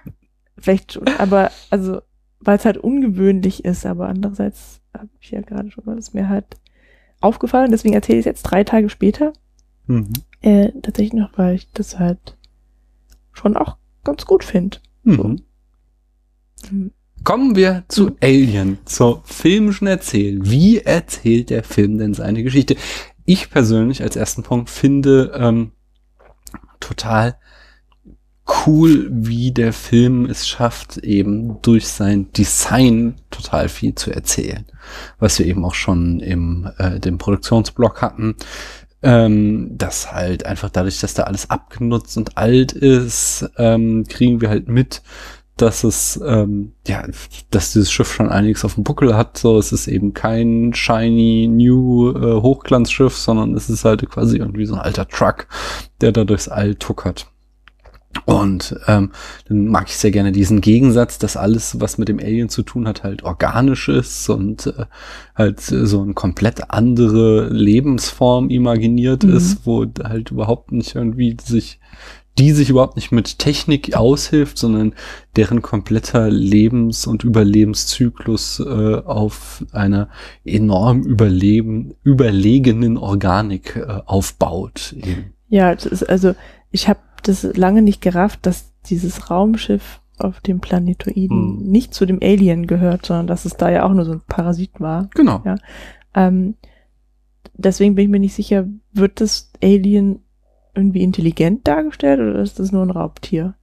vielleicht schon. Aber also, weil es halt ungewöhnlich ist, aber andererseits habe ich ja gerade schon mal, das mir halt aufgefallen. Deswegen erzähle ich es jetzt drei Tage später. Mhm. Äh, tatsächlich noch, weil ich das halt schon auch ganz gut finde. Mhm. Mhm. Kommen wir zu Mhm. Alien, zur filmischen Erzählen. Wie erzählt der Film denn seine Geschichte? Ich persönlich als ersten Punkt finde ähm, total cool, wie der Film es schafft, eben durch sein Design total viel zu erzählen. Was wir eben auch schon im äh, dem Produktionsblock hatten. Ähm, das halt einfach dadurch, dass da alles abgenutzt und alt ist, ähm, kriegen wir halt mit, dass es, ähm, ja, dass dieses Schiff schon einiges auf dem Buckel hat. So, es ist eben kein shiny new äh, Hochglanzschiff, sondern es ist halt quasi irgendwie so ein alter Truck, der da durchs All tuckert. Und ähm, dann mag ich sehr gerne diesen Gegensatz, dass alles, was mit dem Alien zu tun hat, halt organisch ist und äh, halt so eine komplett andere Lebensform imaginiert Mhm. ist, wo halt überhaupt nicht irgendwie sich die sich überhaupt nicht mit Technik aushilft, sondern deren kompletter Lebens- und Überlebenszyklus äh, auf einer enorm überleben, überlegenen Organik äh, aufbaut. Eben. Ja, also ich habe das lange nicht gerafft, dass dieses Raumschiff auf dem Planetoiden Hm. nicht zu dem Alien gehört, sondern dass es da ja auch nur so ein Parasit war. Genau. Ja. Ähm, deswegen bin ich mir nicht sicher, wird das Alien irgendwie intelligent dargestellt oder ist das nur ein Raubtier?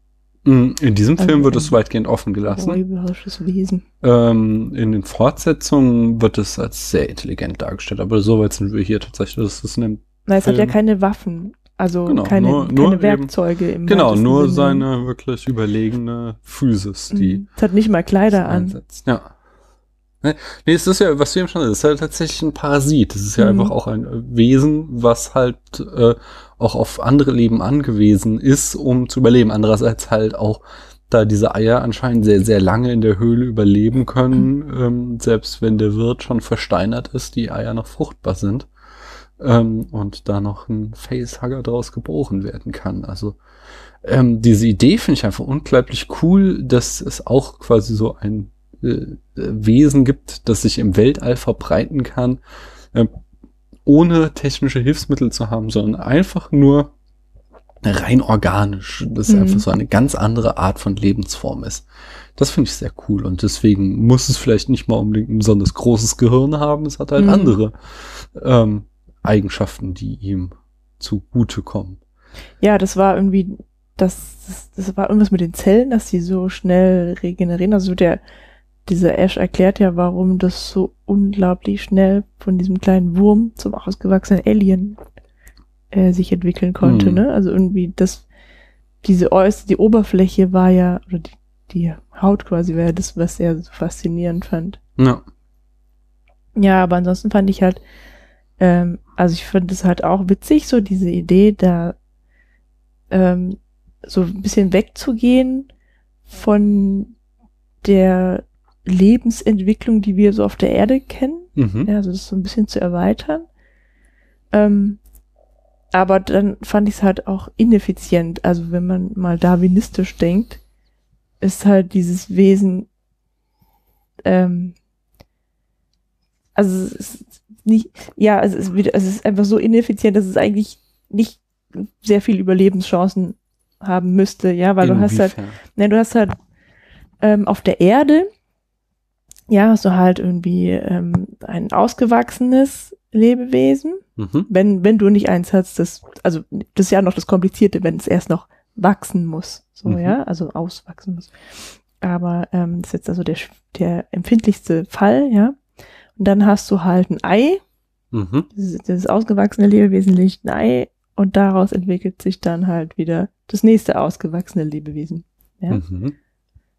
Mm, In diesem Also Film wird ein es weitgehend offen gelassen. Räuberisches Wesen. Ähm, in den Fortsetzungen wird es als sehr intelligent dargestellt, aber so weit sind wir hier tatsächlich. Das ist eine, Weil es hat ja Film. keine Waffen, also Genau, keine, nur- keine nur eben- Werkzeuge im genau, nur Sinne. seine wirklich überlegene Physis, die Mhm. Es hat nicht mal Kleider an. einsetzt. Ja. Ne, Nee, es ist ja, was du eben schon sagst, es ist ja tatsächlich ein Parasit. Es ist ja Mhm. einfach auch ein äh, Wesen, was halt äh, auch auf andere Leben angewiesen ist, um zu überleben. Andererseits halt auch, da diese Eier anscheinend sehr, sehr lange in der Höhle überleben können, ähm, selbst wenn der Wirt schon versteinert ist, die Eier noch fruchtbar sind. Ähm, und da noch ein Facehugger draus geboren werden kann. Also ähm, diese Idee finde ich einfach unglaublich cool, dass es auch quasi so ein äh, Wesen gibt, das sich im Weltall verbreiten kann, äh, ohne technische Hilfsmittel zu haben, sondern einfach nur rein organisch. Das Mhm. einfach so eine ganz andere Art von Lebensform ist. Das finde ich sehr cool und deswegen muss es vielleicht nicht mal unbedingt ein besonders großes Gehirn haben. Es hat halt Mhm. andere ähm, Eigenschaften, die ihm zugutekommen. Ja, das war irgendwie, das, das, das war irgendwas mit den Zellen, dass die so schnell regenerieren. Also der, dieser Ash erklärt ja, warum das so unglaublich schnell von diesem kleinen Wurm zum ausgewachsenen Alien äh, sich entwickeln konnte. Mhm. Ne? Also irgendwie das, diese äußere, die Oberfläche war ja, oder die, die Haut quasi war ja das, was er so faszinierend fand. Ja. Ja, aber ansonsten fand ich halt, ähm, also ich finde es halt auch witzig, so diese Idee, da ähm, so ein bisschen wegzugehen von der Lebensentwicklung, die wir so auf der Erde kennen. Mhm. Ja, also das so ein bisschen zu erweitern. Ähm, aber dann fand ich es halt auch ineffizient. Also wenn man mal darwinistisch denkt, ist halt dieses Wesen, ähm, also es ist nicht, ja, es ist, wieder, es ist einfach so ineffizient, dass es eigentlich nicht sehr viel Überlebenschancen haben müsste, ja, weil du hast halt Inwiefern? Ne, du hast halt ähm, auf der Erde, ja, hast du halt irgendwie ähm, ein ausgewachsenes Lebewesen, Mhm. wenn, wenn du nicht eins hast, das, also das ist ja noch das Komplizierte, wenn es erst noch wachsen muss, so, Mhm. ja, also auswachsen muss. Aber ähm, das ist jetzt also der, der empfindlichste Fall, ja. Und dann hast du halt ein Ei, Mhm. dieses, dieses ausgewachsene Lebewesen legt ein Ei und daraus entwickelt sich dann halt wieder das nächste ausgewachsene Lebewesen. Ja. Mhm.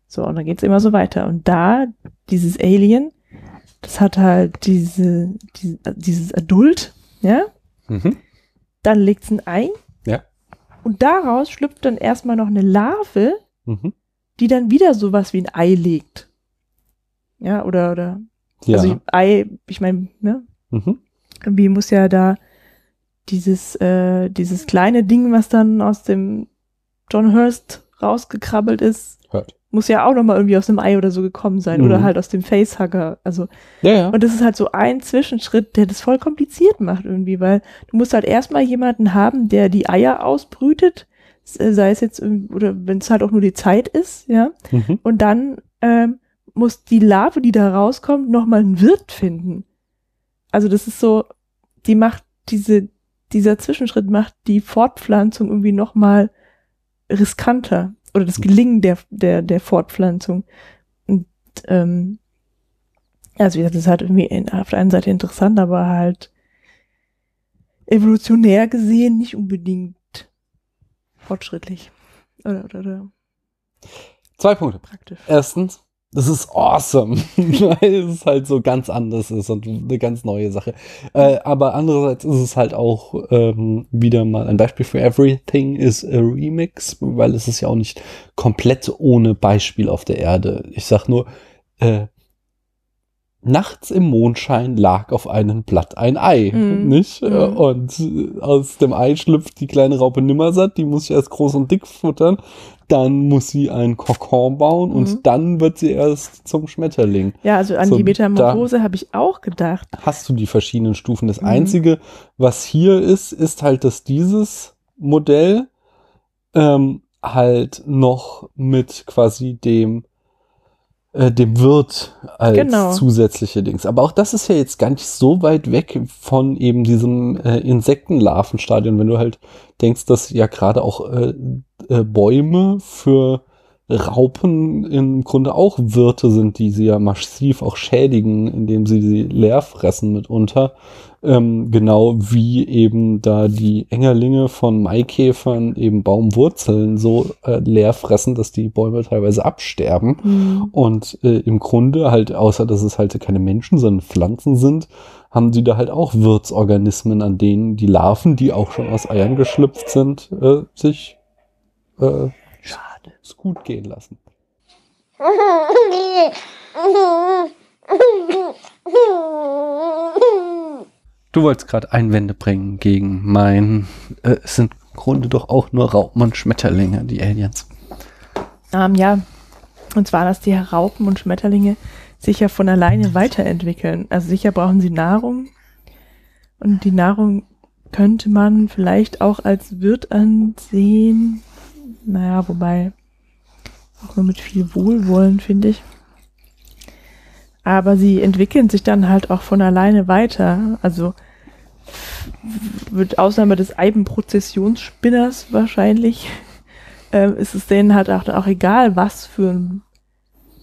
So, und dann geht's immer so weiter. Und da, dieses Alien, das hat halt diese, diese dieses Adult, ja, Mhm. dann legt's ein Ei. Ja. Und daraus schlüpft dann erstmal noch eine Larve, Mhm. die dann wieder sowas wie ein Ei legt. Ja, oder, oder, Ja. also Ei, ich meine, ne, mhm. irgendwie muss ja da dieses, äh, dieses kleine Ding, was dann aus dem John Hurst rausgekrabbelt ist, Hört. muss ja auch nochmal irgendwie aus dem Ei oder so gekommen sein. Mhm. Oder halt aus dem Facehugger. Also, Ja, ja. und das ist halt so ein Zwischenschritt, der das voll kompliziert macht irgendwie, weil du musst halt erstmal jemanden haben, der die Eier ausbrütet, sei es jetzt, oder wenn es halt auch nur die Zeit ist, ja. Mhm. Und dann ähm, muss die Larve, die da rauskommt, nochmal einen Wirt finden. Also das ist so, die macht diese, dieser Zwischenschritt macht die Fortpflanzung irgendwie nochmal riskanter. Oder das Gelingen der, der, der Fortpflanzung. Und ähm, also wie gesagt, das ist halt irgendwie in, auf der einen Seite interessant, aber halt evolutionär gesehen nicht unbedingt fortschrittlich. Oder, oder, oder Zwei Punkte. praktisch. Erstens, das ist awesome, weil es halt so ganz anders ist und eine ganz neue Sache. Äh, aber andererseits ist es halt auch ähm, wieder mal ein Beispiel für Everything is a Remix, weil es ist ja auch nicht komplett ohne Beispiel auf der Erde. Ich sag nur, äh, nachts im Mondschein lag auf einem Blatt ein Ei, Mhm. nicht? Äh, Und aus dem Ei schlüpft die kleine Raupe Nimmersatt, die muss ich erst groß und dick futtern. Dann muss sie einen Kokon bauen Mhm. und dann wird sie erst zum Schmetterling. Ja, also an So, die Metamorphose habe ich auch gedacht. Hast du die verschiedenen Stufen? Das Mhm. Einzige, was hier ist, ist halt, dass dieses Modell ähm, halt noch mit quasi dem äh, dem Wirt als Genau. zusätzliche Dings. Aber auch das ist ja jetzt gar nicht so weit weg von eben diesem äh, Insektenlarvenstadion, wenn du halt denkst, dass ja gerade auch äh, äh, Bäume für Raupen im Grunde auch Wirte sind, die sie ja massiv auch schädigen, indem sie sie leer fressen mitunter. Ähm, genau wie eben da die Engerlinge von Maikäfern eben Baumwurzeln so äh, leer fressen, dass die Bäume teilweise absterben. Hm. Und äh, im Grunde halt, außer dass es halt keine Menschen, sondern Pflanzen sind, haben sie da halt auch Wirtsorganismen, an denen die Larven, die auch schon aus Eiern geschlüpft sind, äh, sich äh. Es gut gehen lassen. Du wolltest gerade Einwände bringen gegen mein, äh, es sind im Grunde doch auch nur Raupen und Schmetterlinge, die Aliens. Ähm, ja, und zwar, dass die Raupen und Schmetterlinge sich ja von alleine weiterentwickeln. Also sicher brauchen sie Nahrung. Und die Nahrung könnte man vielleicht auch als Wirt ansehen. Naja, wobei auch nur mit viel Wohlwollen, finde ich. Aber sie entwickeln sich dann halt auch von alleine weiter. Also mit Ausnahme des Eibenprozessionsspinners wahrscheinlich, äh, ist es denen halt auch, auch egal, was für ein,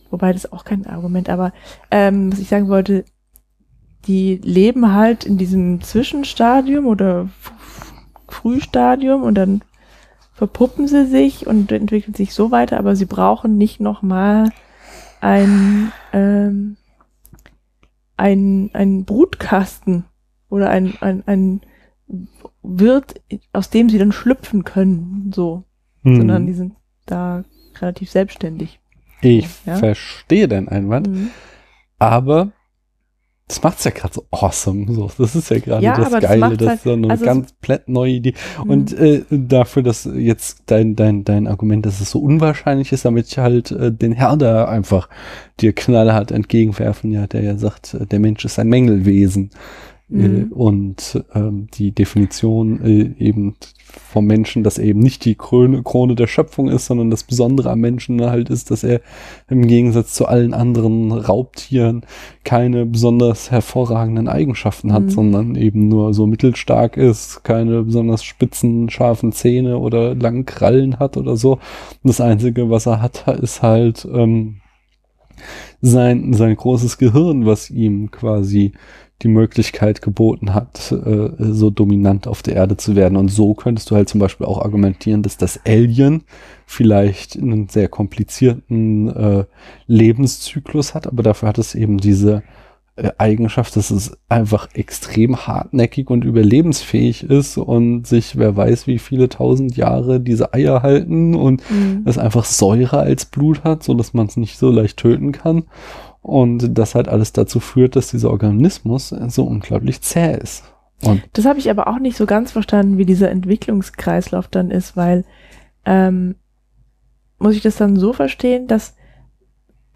wobei das auch kein Argument, aber ähm, was ich sagen wollte, die leben halt in diesem Zwischenstadium oder Frühstadium und dann verpuppen sie sich und entwickeln sich so weiter, aber sie brauchen nicht nochmal ein, ähm, ein, ein Brutkasten oder ein, ein, ein Wirt, aus dem sie dann schlüpfen können, so. Hm. Sondern die sind da relativ selbstständig. Ich Ja. verstehe deinen Einwand, Mhm. aber das macht's ja gerade so awesome. So, das ist ja gerade Ja, das das Geile, das halt- ist so eine also es- komplett neue Idee. Mhm. Und äh, dafür, dass jetzt dein, dein, dein Argument, dass es so unwahrscheinlich ist, damit ich halt äh, den Herder einfach dir knallhart entgegenwerfen, ja, der ja sagt, äh, der Mensch ist ein Mängelwesen. Äh, Mhm. und ähm, die Definition äh, eben vom Menschen, dass er eben nicht die Krone, Krone der Schöpfung ist, sondern das Besondere am Menschen halt ist, dass er im Gegensatz zu allen anderen Raubtieren keine besonders hervorragenden Eigenschaften hat, Mhm. sondern eben nur so mittelstark ist, keine besonders spitzen, scharfen Zähne oder langen Krallen hat oder so. Und das Einzige, was er hat, ist halt ähm, sein, sein großes Gehirn, was ihm quasi die Möglichkeit geboten hat, äh, so dominant auf der Erde zu werden. Und so könntest du halt zum Beispiel auch argumentieren, dass das Alien vielleicht einen sehr komplizierten äh, Lebenszyklus hat, aber dafür hat es eben diese äh, Eigenschaft, dass es einfach extrem hartnäckig und überlebensfähig ist und sich, wer weiß, wie viele tausend Jahre diese Eier halten und Mhm. es einfach Säure als Blut hat, so dass man es nicht so leicht töten kann. Und das halt alles dazu führt, dass dieser Organismus so unglaublich zäh ist. Und Das habe ich aber auch nicht so ganz verstanden, wie dieser Entwicklungskreislauf dann ist, weil ähm, muss ich das dann so verstehen, dass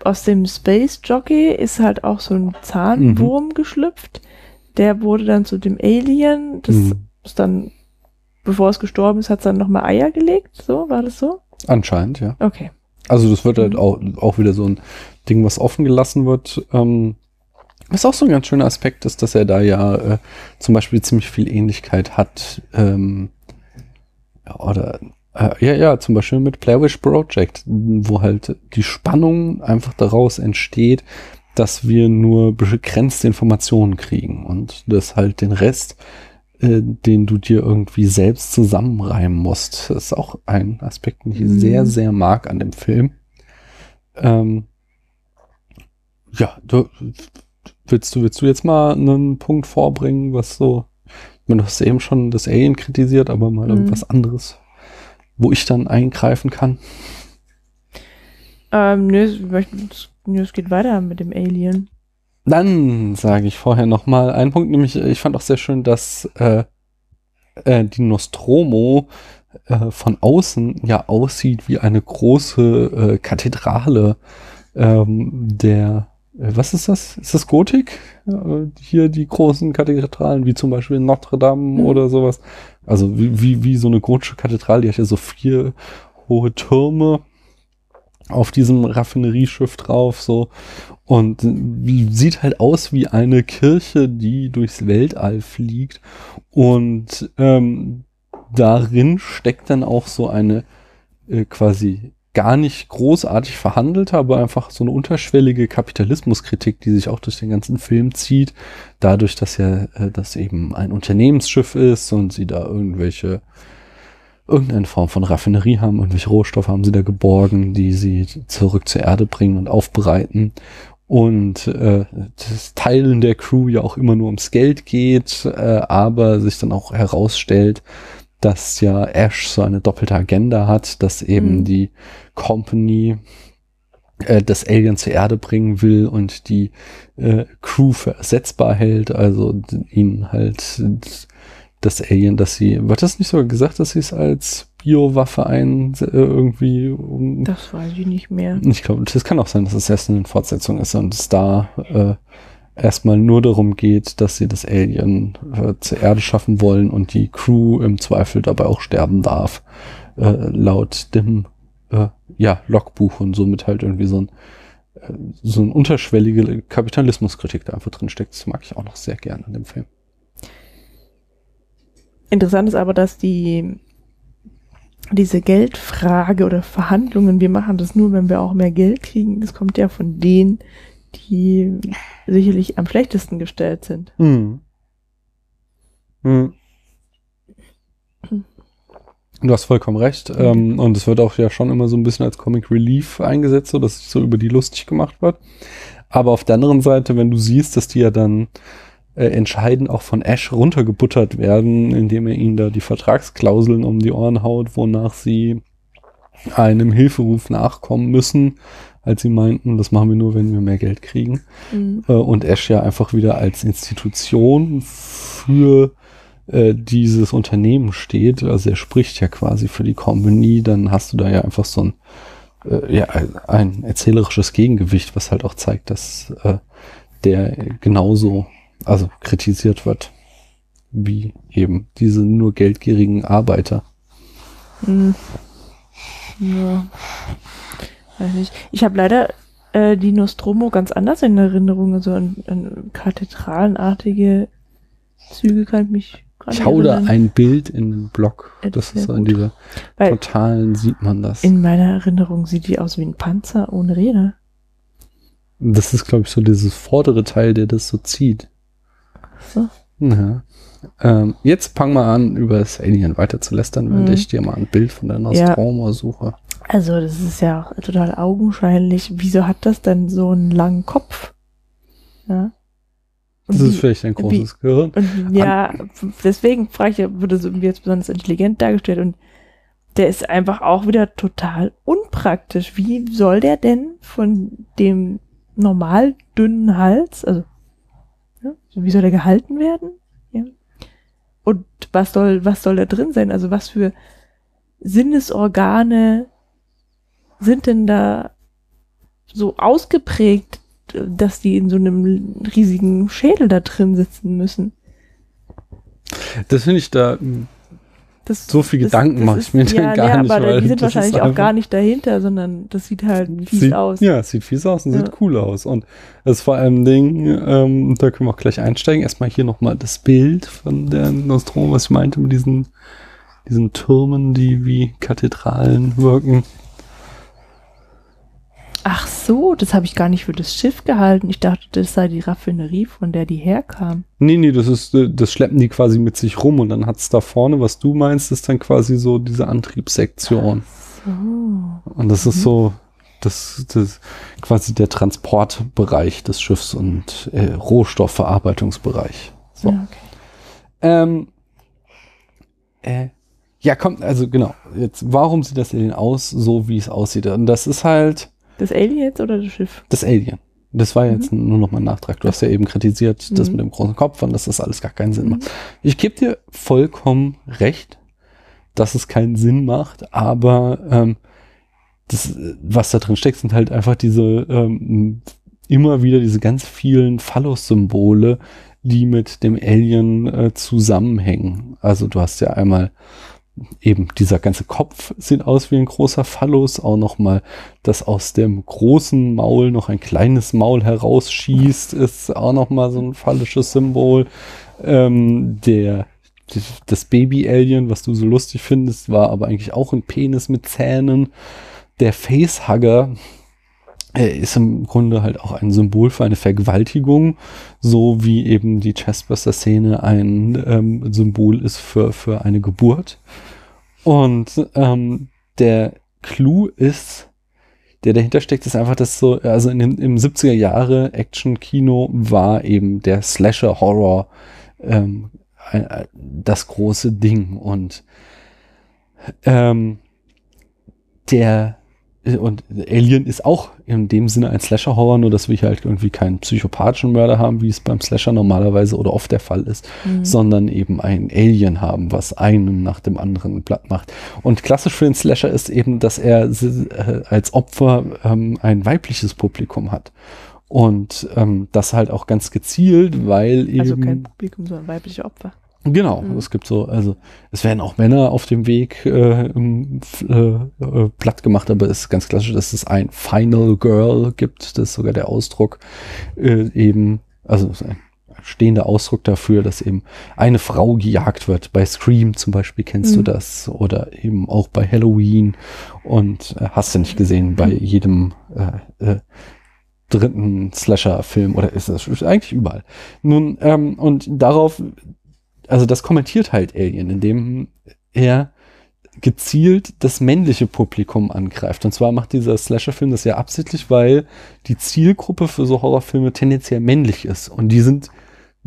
aus dem Space Jockey ist halt auch so ein Zahnwurm geschlüpft. Der wurde dann zu dem Alien. Das Mhm. ist dann, bevor es gestorben ist, hat es dann nochmal Eier gelegt. So, war das so? anscheinend, ja. Okay. Also das wird halt Mhm. auch, auch wieder so ein Ding, was offen gelassen wird. Ähm, was auch so ein ganz schöner Aspekt ist, dass er da ja äh, zum Beispiel ziemlich viel Ähnlichkeit hat. Ähm, oder äh, ja, ja, zum Beispiel mit Blair Witch Project, wo halt die Spannung einfach daraus entsteht, dass wir nur begrenzte Informationen kriegen und das halt den Rest, äh, den du dir irgendwie selbst zusammenreimen musst. Das ist auch ein Aspekt, den ich Mhm. sehr, sehr mag an dem Film. Ähm, ja, du, willst du, willst du jetzt mal einen Punkt vorbringen, was so, ich meine, du hast eben schon das Alien kritisiert, aber mal Mhm. irgendwas anderes, wo ich dann eingreifen kann? Ähm, nö, es- nö, es geht weiter mit dem Alien. Dann sage ich vorher noch mal einen Punkt, nämlich ich fand auch sehr schön, dass äh, äh, die Nostromo äh, von außen ja aussieht wie eine große äh, Kathedrale ähm, der äh, was ist das? Ist das Gotik? Äh, hier die großen Kathedralen, wie zum Beispiel Notre Dame Mhm. oder sowas. Also wie, wie, wie so eine gotische Kathedrale, die hat ja so vier hohe Türme auf diesem Raffinerieschiff drauf, so. Und äh, sieht halt aus wie eine Kirche, die durchs Weltall fliegt. Und ähm, darin steckt dann auch so eine äh, quasi gar nicht großartig verhandelte, aber einfach so eine unterschwellige Kapitalismuskritik, die sich auch durch den ganzen Film zieht. Dadurch, dass ja äh, das eben ein Unternehmensschiff ist und sie da irgendwelche irgendeine Form von Raffinerie haben, irgendwelche Rohstoffe haben sie da geborgen, die sie zurück zur Erde bringen und aufbereiten. Und äh, das Teilen der Crew ja auch immer nur ums Geld geht, äh, aber sich dann auch herausstellt, dass ja Ash so eine doppelte Agenda hat, dass eben Mhm. die Company äh, das Alien zur Erde bringen will und die äh, Crew für ersetzbar hält, also ihnen halt das Alien, dass sie, wird das nicht sogar gesagt, dass sie es als Biowaffe ein äh, irgendwie um, Das weiß ich nicht mehr. ich glaube, das kann auch sein, dass es erst eine Fortsetzung ist und es da äh, erstmal nur darum geht, dass sie das Alien äh, zur Erde schaffen wollen und die Crew im Zweifel dabei auch sterben darf, äh, laut dem äh, ja, Logbuch und somit halt irgendwie so ein äh, so eine unterschwellige Kapitalismuskritik da einfach drin steckt. Das mag ich auch noch sehr gerne in dem Film. Interessant ist aber, dass die diese Geldfrage oder Verhandlungen, wir machen das nur, wenn wir auch mehr Geld kriegen, das kommt ja von denen, die sicherlich am schlechtesten gestellt sind. Hm. Hm. Du hast vollkommen recht. Ähm, und es wird auch ja schon immer so ein bisschen als Comic Relief eingesetzt, so dass so über die lustig gemacht wird. Aber auf der anderen Seite, wenn du siehst, dass die ja dann äh, entscheidend auch von Ash runtergebuttert werden, indem er ihnen da die Vertragsklauseln um die Ohren haut, wonach sie einem Hilferuf nachkommen müssen, als sie meinten, das machen wir nur, wenn wir mehr Geld kriegen Mhm. äh, und Ash ja einfach wieder als Institution für äh, dieses Unternehmen steht. Also er spricht ja quasi für die Company, dann hast du da ja einfach so ein, äh, ja, ein erzählerisches Gegengewicht, was halt auch zeigt, dass äh, der genauso, also kritisiert wird, wie eben diese nur geldgierigen Arbeiter. Mhm. Ja. Weiß nicht. Ich habe leider äh, die Nostromo ganz anders in Erinnerung. Also an, an kathedralenartige Züge kann ich mich Ich hau da ein Bild in den Blog. Ja, Das ist so in dieser Weil totalen sieht man das. in meiner Erinnerung sieht die aus wie ein Panzer ohne Räder. Das ist, glaube ich, so dieses vordere Teil, der das so zieht. So. Ja. Ähm, jetzt fang mal an, über das Alien weiter zu lästern, während Mhm. ich dir mal ein Bild von der Nostromo suche. Also, das ist ja auch total augenscheinlich. Wieso hat das denn so einen langen Kopf? Ja. Und Das ist wie- vielleicht ein großes Gehirn. Und ja, deswegen frage ich, ja, wird das irgendwie jetzt besonders intelligent dargestellt und der ist einfach auch wieder total unpraktisch. Wie soll der denn von dem normal dünnen Hals, also ja, wie soll der gehalten werden? Und was soll, was soll da drin sein? Also was für Sinnesorgane sind denn da so ausgeprägt, dass die in so einem riesigen Schädel da drin sitzen müssen? Das finde ich da, Das, So viel Gedanken mache ich mir ja, gar nee, nicht, aber die sind wahrscheinlich auch gar nicht dahinter, sondern das sieht halt fies sieht, aus. Ja, es sieht fies aus und Ja. sieht cool aus. Und es ist vor allem Ding, ähm, da können wir auch gleich einsteigen. Erstmal hier nochmal das Bild von der Nostromo, was ich meinte mit diesen, diesen Türmen, die wie Kathedralen wirken. Ach so, das habe ich gar nicht für das Schiff gehalten. Ich dachte, das sei die Raffinerie, von der die herkam. Nee, nee, das ist, das schleppen die quasi mit sich rum und dann hat's da vorne, was du meinst, ist dann quasi so diese Antriebssektion. So. Und das ist so, das, das quasi der Transportbereich des Schiffs und äh, Rohstoffverarbeitungsbereich. So. Ja, okay. Ähm, äh, ja, kommt, also genau, jetzt, warum sieht das Alien aus, so wie es aussieht? Und das ist halt Das Alien jetzt oder das Schiff? das Alien. Das war jetzt nur noch mal ein Nachtrag. Du hast ja eben kritisiert, das Mhm. mit dem großen Kopf und dass das alles gar keinen Sinn Mhm. macht. Ich gebe dir vollkommen recht, dass es keinen Sinn macht, aber ähm, das, was da drin steckt, sind halt einfach diese ähm, immer wieder diese ganz vielen Phallus-Symbole, die mit dem Alien äh, zusammenhängen. Also du hast ja einmal eben dieser ganze Kopf sieht aus wie ein großer Phallus, auch noch mal das aus dem großen Maul noch ein kleines Maul herausschießt, ist auch noch mal so ein phallisches Symbol. Ähm, der das Baby-Alien, was du so lustig findest, war aber eigentlich auch ein Penis mit Zähnen. Der Facehugger ist im Grunde halt auch ein Symbol für eine Vergewaltigung, so wie eben die Chestbuster-Szene ein ähm, Symbol ist für, für eine Geburt. Und ähm, der Clou ist, der dahinter steckt, ist einfach, dass so, also in den, im 70er Jahre Action-Kino war eben der Slasher-Horror ähm, ein- ein- das große Ding. Und ähm, der und Alien ist auch in dem Sinne ein Slasher-Horror, nur dass wir hier halt irgendwie keinen psychopathischen Mörder haben, wie es beim Slasher normalerweise oder oft der Fall ist, Mhm. sondern eben ein Alien haben, was einen nach dem anderen platt macht. Und klassisch für den Slasher ist eben, dass er äh, als Opfer ähm, ein weibliches Publikum hat. Und ähm, das halt auch ganz gezielt, weil eben. Also kein Publikum, sondern weibliche Opfer. Genau, Mhm. es gibt so, also es werden auch Männer auf dem Weg äh, äh, äh, platt gemacht, aber es ist ganz klassisch, dass es ein Final Girl gibt. Das ist sogar der Ausdruck äh, eben, also ein stehender Ausdruck dafür, dass eben eine Frau gejagt wird. Bei Scream zum Beispiel kennst du Mhm. das oder eben auch bei Halloween und äh, hast du nicht gesehen bei jedem äh, äh, dritten Slasher-Film oder ist es ist eigentlich überall. Nun, ähm, und darauf, also das kommentiert halt Alien, indem er gezielt das männliche Publikum angreift. Und zwar macht dieser Slasher-Film das ja absichtlich, weil die Zielgruppe für so Horrorfilme tendenziell männlich ist. Und die sind,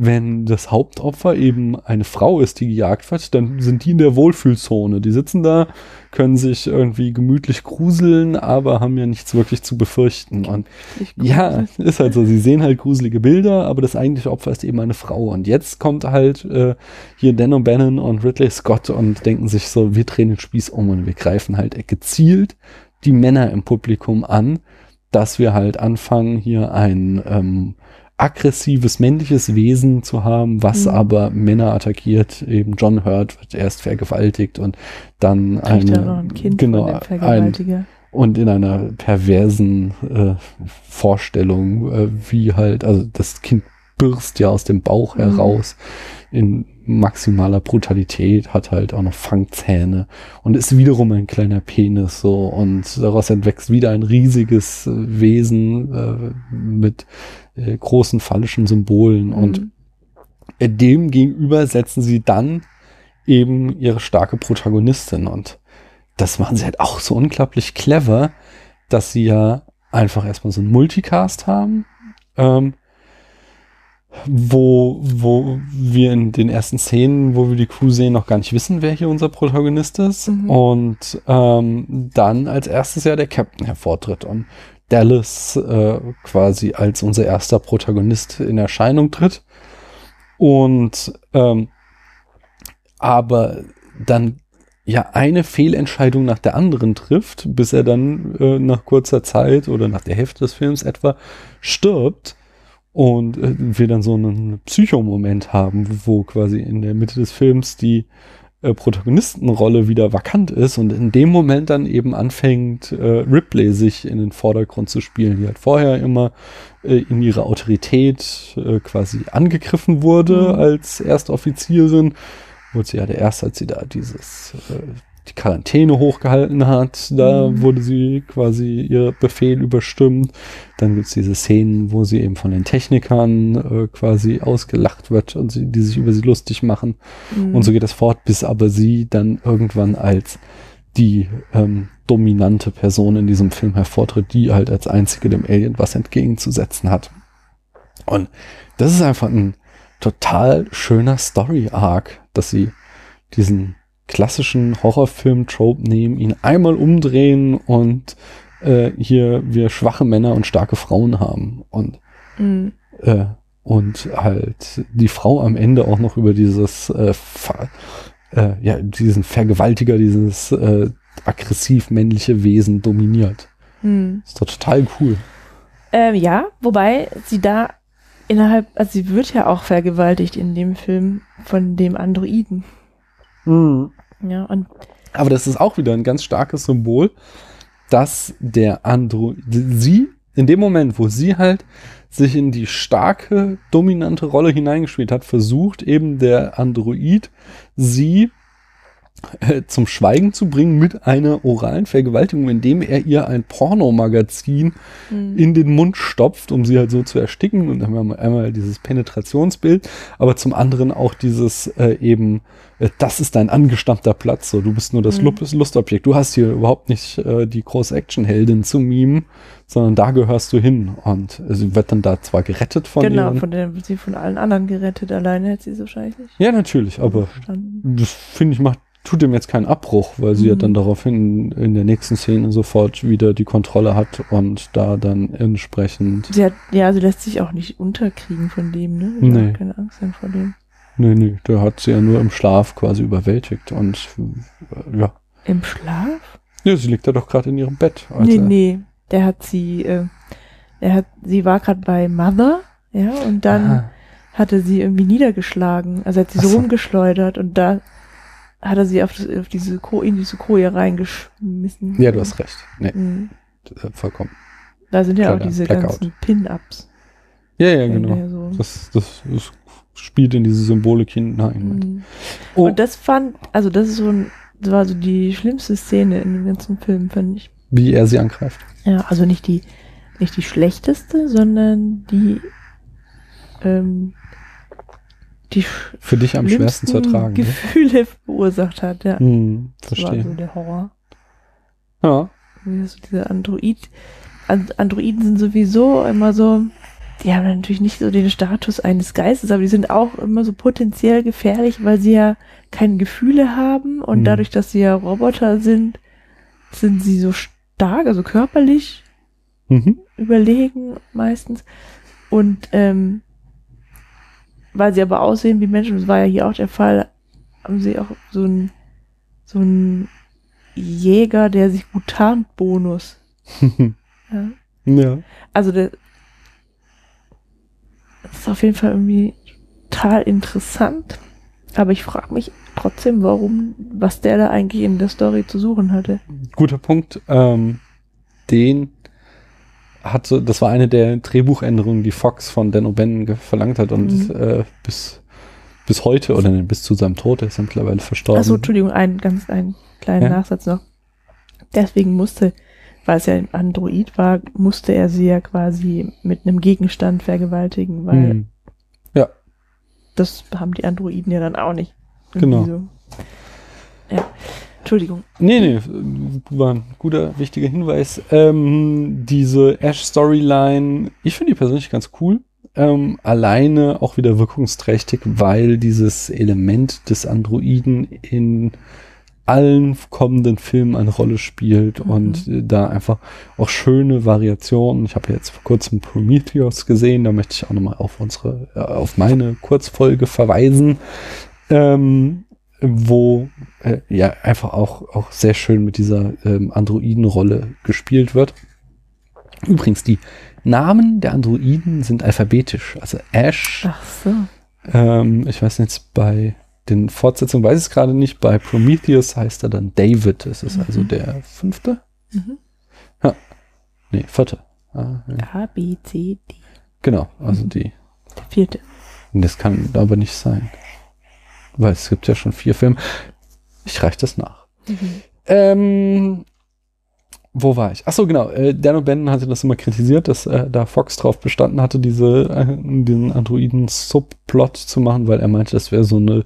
wenn das Hauptopfer eben eine Frau ist, die gejagt wird, dann sind die in der Wohlfühlzone. Die sitzen da, können sich irgendwie gemütlich gruseln, aber haben ja nichts wirklich zu befürchten. Und ja, ist halt so. Sie sehen halt gruselige Bilder, aber das eigentliche Opfer ist eben eine Frau. Und jetzt kommt halt äh, hier Dan O'Bannon und Ridley Scott und denken sich so, wir drehen den Spieß um und wir greifen halt gezielt die Männer im Publikum an, dass wir halt anfangen, hier ein ähm, aggressives männliches Wesen zu haben, was Mhm. aber Männer attackiert. Eben John Hurt wird erst vergewaltigt und dann eine, ein Kind genau, ein, und in einer perversen äh, Vorstellung, äh, wie halt, also das Kind birst ja aus dem Bauch Mhm. heraus in maximaler Brutalität, hat halt auch noch Fangzähne und ist wiederum ein kleiner Penis so. Und daraus entwächst wieder ein riesiges äh, Wesen äh, mit äh, großen phallischen Symbolen. Und Mhm. äh, dem gegenüber setzen sie dann eben ihre starke Protagonistin. Und das machen sie halt auch so unglaublich clever, dass sie ja einfach erstmal so einen Multicast haben, ähm, wo, wo wir in den ersten Szenen, wo wir die Crew sehen, noch gar nicht wissen, wer hier unser Protagonist ist. Mhm. Und ähm, dann als erstes ja der Captain hervortritt und Dallas äh, quasi als unser erster Protagonist in Erscheinung tritt. Und ähm, aber dann ja eine Fehlentscheidung nach der anderen trifft, bis er dann äh, nach kurzer Zeit oder nach der Hälfte des Films etwa stirbt und äh, wir dann so einen Psychomoment haben, wo quasi in der Mitte des Films die äh, Protagonistenrolle wieder vakant ist und in dem Moment dann eben anfängt, äh, Ripley sich in den Vordergrund zu spielen, die halt vorher immer äh, in ihrer Autorität äh, quasi angegriffen wurde Mhm. als Erstoffizierin. Wurde sie ja der Erste, als sie da dieses äh, die Quarantäne hochgehalten hat, da Mhm. wurde sie quasi ihr Befehl überstimmt. Dann gibt's diese Szenen, wo sie eben von den Technikern äh, quasi ausgelacht wird und sie, die sich über sie lustig machen. Mhm. Und so geht es fort, bis aber sie dann irgendwann als die ähm, dominante Person in diesem Film hervortritt, die halt als einzige dem Alien was entgegenzusetzen hat. Und das ist einfach ein total schöner Story-Arc, dass sie diesen klassischen Horrorfilm-Trope nehmen, ihn einmal umdrehen und äh, hier wir schwache Männer und starke Frauen haben. Und Mhm. äh, und halt die Frau am Ende auch noch über dieses äh, äh, ja diesen Vergewaltiger dieses äh, aggressiv männliche Wesen dominiert. Mhm. ist doch total cool. Ähm, ja, wobei sie da innerhalb, also sie wird ja auch vergewaltigt in dem Film von dem Androiden. Ja, und Aber das ist auch wieder ein ganz starkes Symbol, dass der Android, sie, in dem Moment, wo sie halt sich in die starke, dominante Rolle hineingespielt hat, versucht eben der Android, sie äh, zum Schweigen zu bringen mit einer oralen Vergewaltigung, indem er ihr ein Pornomagazin Mhm. in den Mund stopft, um sie halt so zu ersticken. Und dann haben wir einmal dieses Penetrationsbild, aber zum anderen auch dieses äh, eben, äh, das ist dein angestammter Platz, so du bist nur das Mhm. Lust- Lustobjekt. Du hast hier überhaupt nicht äh, die große Actionheldin zu mimen, sondern da gehörst du hin. Und sie wird dann da zwar gerettet von genau, ihren, von der wird sie von allen anderen gerettet. Alleine hätte sie es wahrscheinlich nicht Ja, natürlich, aber verstanden. das finde ich macht tut dem jetzt keinen Abbruch, weil sie ja Mhm. dann daraufhin in der nächsten Szene sofort wieder die Kontrolle hat und da dann entsprechend. Sie hat, ja, sie lässt sich auch nicht unterkriegen von dem, ne? Sie Nee. keine Angst haben vor dem. Nee, nee, da hat sie ja nur im Schlaf quasi überwältigt und äh, ja. Im Schlaf? Ja, sie liegt da doch gerade in ihrem Bett. als nee, nee. Der hat sie, äh, er hat, sie war gerade bei Mother, ja, und dann Ah, hatte sie irgendwie niedergeschlagen. Also hat sie so so. rumgeschleudert und da hat er sie auf, auf diese Ko in diese Koje reingeschmissen. ja, du hast recht. Nee, Mhm. äh, vollkommen. Da sind ja auch Kleiner diese Blackout. ganzen Pin-Ups. Ja, ja, genau. so- Das, das, das spielt in diese Symbolik hinein. Mhm. Oh, Und das fand, also das ist so ein, das war so die schlimmste Szene in dem ganzen Film, fand ich. wie er sie angreift. Ja, also nicht die, nicht die schlechteste, sondern die, ähm, die Für dich am schwersten zu ertragen. Ne? Gefühle verursacht hat, ja. Hm, Das war so verstehe. der Horror. Ja. Wie so diese Android, And- Androiden sind sowieso immer so, die haben natürlich nicht so den Status eines Geistes, aber die sind auch immer so potenziell gefährlich, weil sie ja keine Gefühle haben und Mhm. dadurch, dass sie ja Roboter sind, sind sie so stark, also körperlich Mhm. überlegen meistens. Und ähm, weil sie aber aussehen wie Menschen, das war ja hier auch der Fall, haben sie auch so ein so ein Jäger, der sich gut tarnt, Bonus. Ja. ja. Also der das ist auf jeden Fall irgendwie total interessant. Aber ich frage mich trotzdem, warum, was der da eigentlich in der Story zu suchen hatte. Guter Punkt. Ähm, den hatte, das war eine der Drehbuchänderungen, die Fox von Dan O'Bannon verlangt hat und Mhm. äh, bis, bis heute oder bis zu seinem Tod, er ist ja mittlerweile verstorben. Achso, Entschuldigung, ein ganz einen kleinen Ja. Nachsatz noch. Deswegen musste, weil es ja ein Android war, musste er sie ja quasi mit einem Gegenstand vergewaltigen, weil Hm. das haben die Androiden ja dann auch nicht. Irgendwie Genau. So. Ja. Entschuldigung. Nee, nee, war ein guter, wichtiger Hinweis. Ähm, diese Ash-Storyline, ich finde die persönlich ganz cool. Ähm, alleine auch wieder wirkungsträchtig, weil dieses Element des Androiden in allen kommenden Filmen eine Rolle spielt Mhm. und äh, da einfach auch schöne Variationen. Ich habe ja jetzt vor kurzem Prometheus gesehen, da möchte ich auch nochmal auf unsere, äh, auf meine Kurzfolge verweisen. Ähm, wo äh, ja einfach auch, auch sehr schön mit dieser ähm, Androidenrolle gespielt wird. Übrigens, die Namen der Androiden sind alphabetisch. Also Ash, Ach so. ähm, ich weiß jetzt bei den Fortsetzungen, weiß ich es gerade nicht, bei Prometheus heißt er dann David. Das ist also Mhm. der fünfte? Mhm. Nee, vierte. Ah, ja. A, B, C, D. Genau, also Mhm. die. Der vierte. Das kann aber nicht sein. Weil es gibt ja schon vier Filme. Ich reiche das nach. Mhm. Ähm, wo war ich? Ach so, genau. Äh, Dan O'Bannon hatte das immer kritisiert, dass äh, da Fox drauf bestanden hatte, diese, äh, diesen Androiden-Subplot zu machen, weil er meinte, das wäre so eine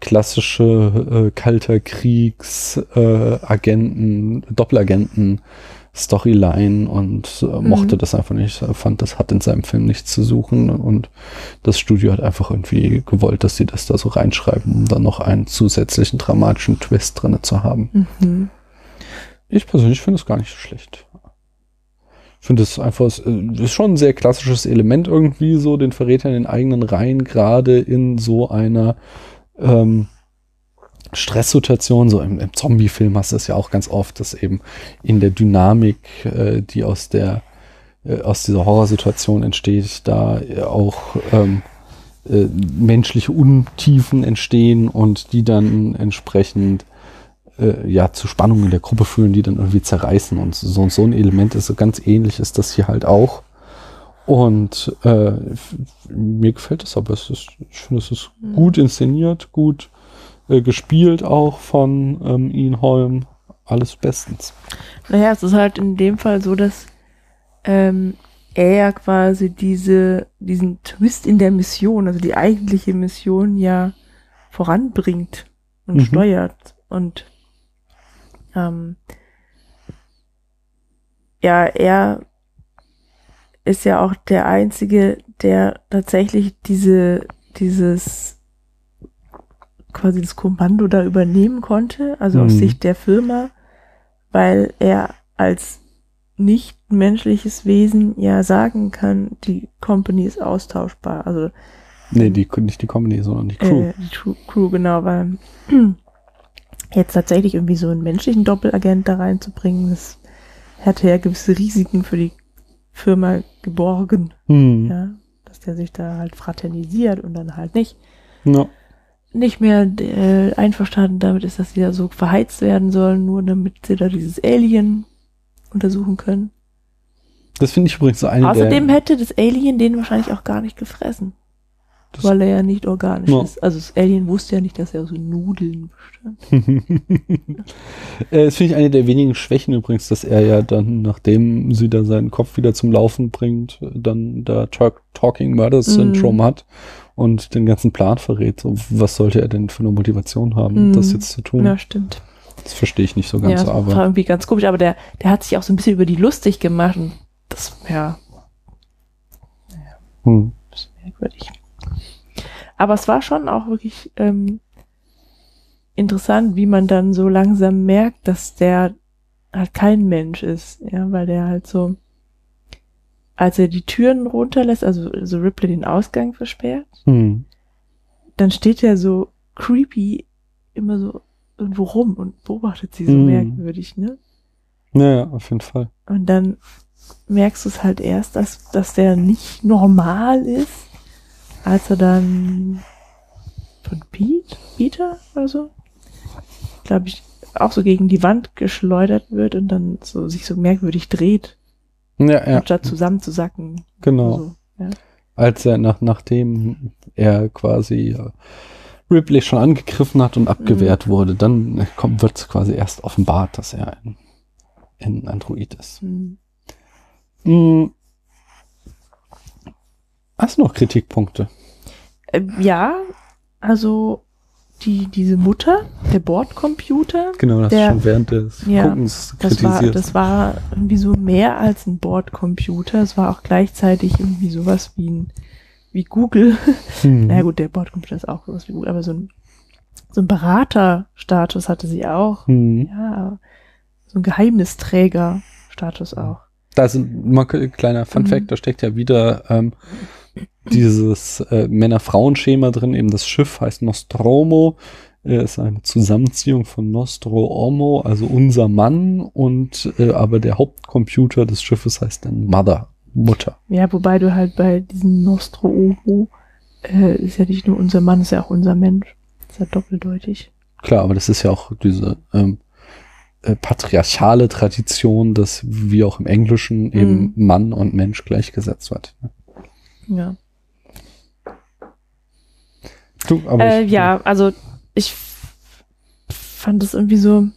klassische äh, kalter Kriegs äh, Agenten, Doppelagenten Storyline und äh, mochte das einfach nicht. Er fand, das hat in seinem Film nichts zu suchen und das Studio hat einfach irgendwie gewollt, dass sie das da so reinschreiben, um dann noch einen zusätzlichen dramatischen Twist drinne zu haben. Mhm. Ich persönlich finde es gar nicht so schlecht. Ich finde es einfach, es äh, ist schon ein sehr klassisches Element irgendwie so, den Verräter in den eigenen Reihen, gerade in so einer ähm, Stresssituation, so im, im Zombie-Film hast du es ja auch ganz oft, dass eben in der Dynamik, äh, die aus der äh, aus dieser Horrorsituation entsteht, da äh, auch ähm, äh, menschliche Untiefen entstehen und die dann entsprechend äh, ja zu Spannungen in der Gruppe führen, die dann irgendwie zerreißen und so, so ein Element ist so ganz ähnlich ist das hier halt auch. Und äh, mir gefällt es aber, es ist, ich finde, es ist gut inszeniert, gut äh, gespielt auch von ähm, Ian Holm. Alles bestens. Naja, es ist halt in dem Fall so, dass ähm, er ja quasi diese, diesen Twist in der Mission, also die eigentliche Mission ja voranbringt und Mhm. steuert. Und ähm, ja, er ist ja auch der Einzige, der tatsächlich diese, dieses quasi das Kommando da übernehmen konnte, also aus Mhm. Sicht der Firma, weil er als nicht menschliches Wesen ja sagen kann, die Company ist austauschbar. Also Nee, die, nicht die Comedy, sondern die Crew. Äh, die Crew, genau, weil jetzt tatsächlich irgendwie so einen menschlichen Doppelagent da reinzubringen, das hätte ja gewisse Risiken für die Firma geborgen, hm. ja, dass der sich da halt fraternisiert und dann halt nicht Ja. Nicht mehr äh, einverstanden damit ist, dass sie da so verheizt werden sollen, nur damit sie da dieses Alien untersuchen können. Das finde ich übrigens so eine Außerdem hätte das Alien den wahrscheinlich auch gar nicht gefressen. Weil er ja nicht organisch Ja. ist. Also das Alien wusste ja nicht, dass er aus Nudeln bestand. Äh, Das finde ich eine der wenigen Schwächen übrigens, dass er ja dann, nachdem sie da seinen Kopf wieder zum Laufen bringt, dann da Talk Talking Murder Syndrome Mhm. hat und den ganzen Plan verrät. So, was sollte er denn für eine Motivation haben, Mhm. das jetzt zu tun? Ja, stimmt. Das verstehe ich nicht so Ja, ganz, das war aber. irgendwie ganz komisch, aber der, der hat sich auch so ein bisschen über die lustig gemacht und das, ja, Hm. ist merkwürdig. Aber es war schon auch wirklich ähm, interessant, wie man dann so langsam merkt, dass der halt kein Mensch ist, ja, weil der halt so, als er die Türen runterlässt, also so Ripley den Ausgang versperrt, Hm. dann steht er so creepy immer so irgendwo rum und beobachtet sie so Mhm. merkwürdig, ne? Naja, auf jeden Fall. Und dann merkst du es halt erst, dass, dass der nicht normal ist, als er dann von Pete, Peter oder so, glaube ich, auch so gegen die Wand geschleudert wird und dann so sich so merkwürdig dreht, Ja, ja, anstatt zusammenzusacken. genau. So, ja. Als er nach, nachdem er quasi äh, Ripley schon angegriffen hat und abgewehrt wurde, dann äh, kommt, wird quasi erst offenbart, dass er ein, ein Android ist. Hm. Hm. Hast du noch Kritikpunkte? Äh, ja, also die, diese Mutter, der Bordcomputer, Genau, das Der- schon während des ja, Guckens Das war, kritisiert. das war irgendwie so mehr als ein Bordcomputer. Es war auch gleichzeitig irgendwie sowas wie ein, wie Google. Hm. Na gut, der Bordcomputer ist auch sowas wie Google, aber so ein, so ein Beraterstatus hatte sie auch. Hm. Ja, so ein Geheimnisträger-Status auch. Da mal k- kleiner Fun Mhm. Fact, da steckt ja wieder ähm, dieses äh, Männer-Frauen-Schema drin. Eben das Schiff heißt Nostromo, äh, ist eine Zusammenziehung von Nostro Homo, also unser Mann, und äh, aber der Hauptcomputer des Schiffes heißt dann Mother, Mutter. Ja, wobei du halt bei diesem Nostro Omo, äh, ist ja nicht nur unser Mann, ist ja auch unser Mensch. Ist ja doppeldeutig. Klar, aber das ist ja auch diese ähm, äh, patriarchale Tradition, dass wie auch im Englischen eben Mann und Mensch gleichgesetzt wird. Ja. Du, Äh, ich- ja, also ich fand es irgendwie so,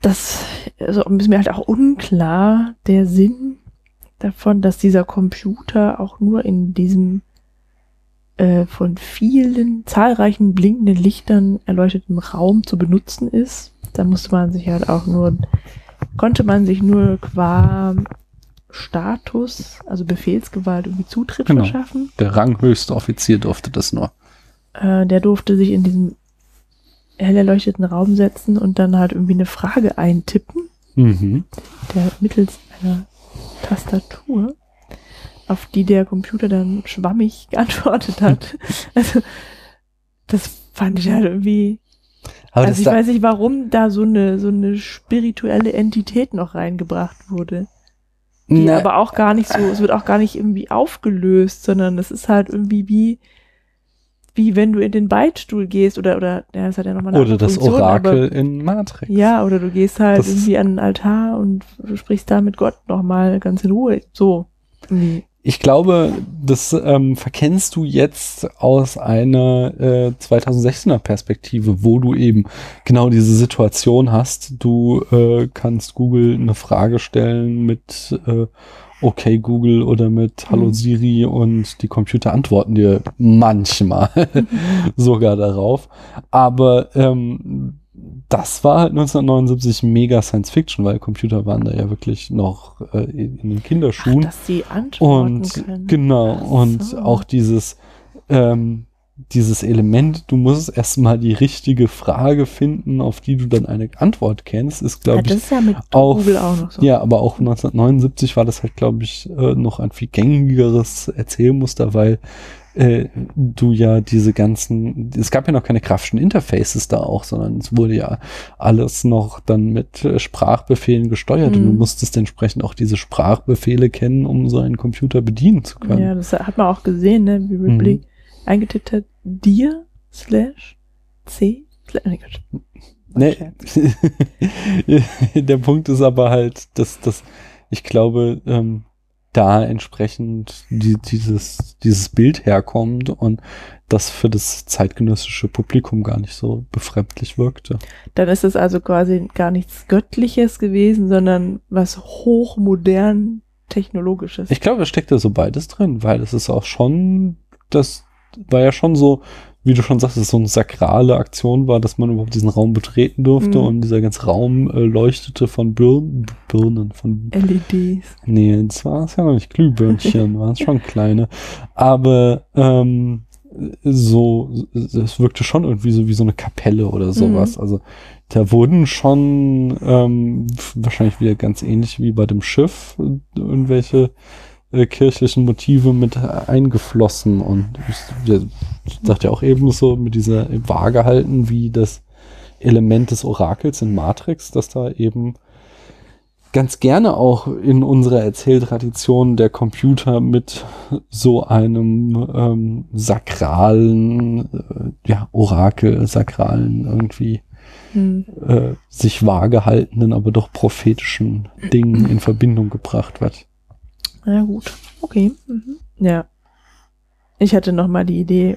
das also ist mir halt auch unklar der Sinn davon, dass dieser Computer auch nur in diesem äh, von vielen zahlreichen blinkenden Lichtern erleuchteten Raum zu benutzen ist. Da musste man sich halt auch nur, konnte man sich nur qua Status, also Befehlsgewalt irgendwie Zutritt Genau. verschaffen. Der ranghöchste Offizier durfte das nur. Äh, der durfte sich in diesen hell erleuchteten Raum setzen und dann halt irgendwie eine Frage eintippen, Mhm. der mittels einer Tastatur, auf die der Computer dann schwammig geantwortet hat. also, das fand ich halt irgendwie. Aber also ich weiß nicht, warum da so eine so eine spirituelle Entität noch reingebracht wurde. Die Na, aber auch gar nicht so, es wird auch gar nicht irgendwie aufgelöst, sondern es ist halt irgendwie wie, wie wenn du in den Beichtstuhl gehst oder, oder, ja, das hat ja nochmal eine oder das Funktion, Orakel Aber, in Matrix. ja, oder du gehst halt Das- irgendwie an den Altar und du sprichst da mit Gott nochmal ganz in Ruhe. So. Irgendwie. Ich glaube, das ähm, verkennst du jetzt aus einer äh, 2016er Perspektive, wo du eben genau diese Situation hast. Du äh, kannst Google eine Frage stellen mit äh, Okay Google oder mit Hallo Mhm. Siri und die Computer antworten dir manchmal sogar darauf. Aber ähm, das war halt 1979 mega Science Fiction, weil Computer waren da ja wirklich noch äh, in den Ach, Kinderschuhen. dass sie antworten Und können. genau, Ach und so. auch dieses, ähm, dieses Element, du musst erstmal die richtige Frage finden, auf die du dann eine Antwort kennst, ist, glaube ja, ich, ja auch- Google auch noch so. ja, aber auch 1979 war das halt, glaube ich, äh, noch ein viel gängigeres Erzählmuster, weil äh, du ja diese ganzen, es gab ja noch keine grafischen Interfaces da auch, sondern es wurde ja alles noch dann mit äh, Sprachbefehlen gesteuert und du Mhm. musstest entsprechend auch diese Sprachbefehle kennen, um so einen Computer bedienen zu können. Ja, das hat man auch gesehen, ne, wie Ripley Mhm. eingetippt hat, dir slash c slash, nee. Der Punkt ist aber halt, dass, dass ich glaube, ähm, da entsprechend die, dieses, dieses Bild herkommt und das für das zeitgenössische Publikum gar nicht so befremdlich wirkte. Dann ist es also quasi gar nichts Göttliches gewesen, sondern was hochmodern technologisches. Ich glaube, da steckt da so beides drin, weil es ist auch schon, das war ja schon so, wie du schon sagst, es so eine sakrale Aktion war, dass man überhaupt diesen Raum betreten durfte Mhm. und dieser ganze Raum äh, leuchtete von Birnen, Birnen, von LEDs. Nee, das war es ja noch nicht Glühbirnchen, waren es schon kleine. Aber ähm, so, es wirkte schon irgendwie so wie so eine Kapelle oder sowas. Also da wurden schon ähm, wahrscheinlich wieder ganz ähnlich wie bei dem Schiff äh, irgendwelche äh, kirchlichen Motive mit eingeflossen und ich, der sagt ja auch eben so mit dieser Waage halten wie das Element des Orakels in Matrix, dass da eben ganz gerne auch in unserer Erzähltradition der Computer mit so einem ähm, sakralen, äh, ja, Orakel, sakralen irgendwie Hm. äh, sich vage haltenden, aber doch prophetischen Dingen in Verbindung gebracht wird. Na gut, okay. Mhm. Ja. Ich hatte noch mal die Idee,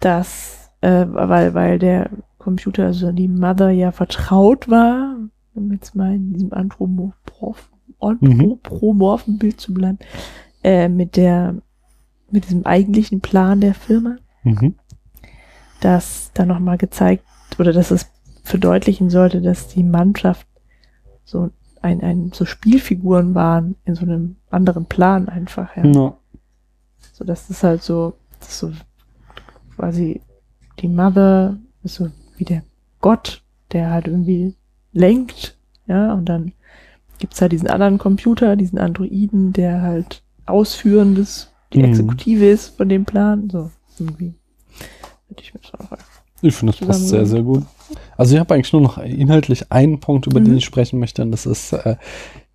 dass, äh, weil, weil der Computer, also die Mother ja vertraut war, um jetzt mal in diesem anthropomorph- anthropomorphen Bild zu bleiben, äh, mit der, mit diesem eigentlichen Plan der Firma, Mhm. dass da noch mal gezeigt, oder dass es verdeutlichen sollte, dass die Mannschaft so ein, ein, so Spielfiguren waren in so einem anderen Plan einfach, ja. Ja. So, dass das halt so, das ist so quasi die Mother ist so wie der Gott, der halt irgendwie lenkt, ja, und dann gibt's halt diesen anderen Computer, diesen Androiden, der halt ausführendes, die Mhm. Exekutive ist von dem Plan, so irgendwie. Hätte ich mir das auch Ich finde, das passt sehr, sehr gut. Also ich habe eigentlich nur noch inhaltlich einen Punkt, über den Mhm. ich sprechen möchte, und das ist äh,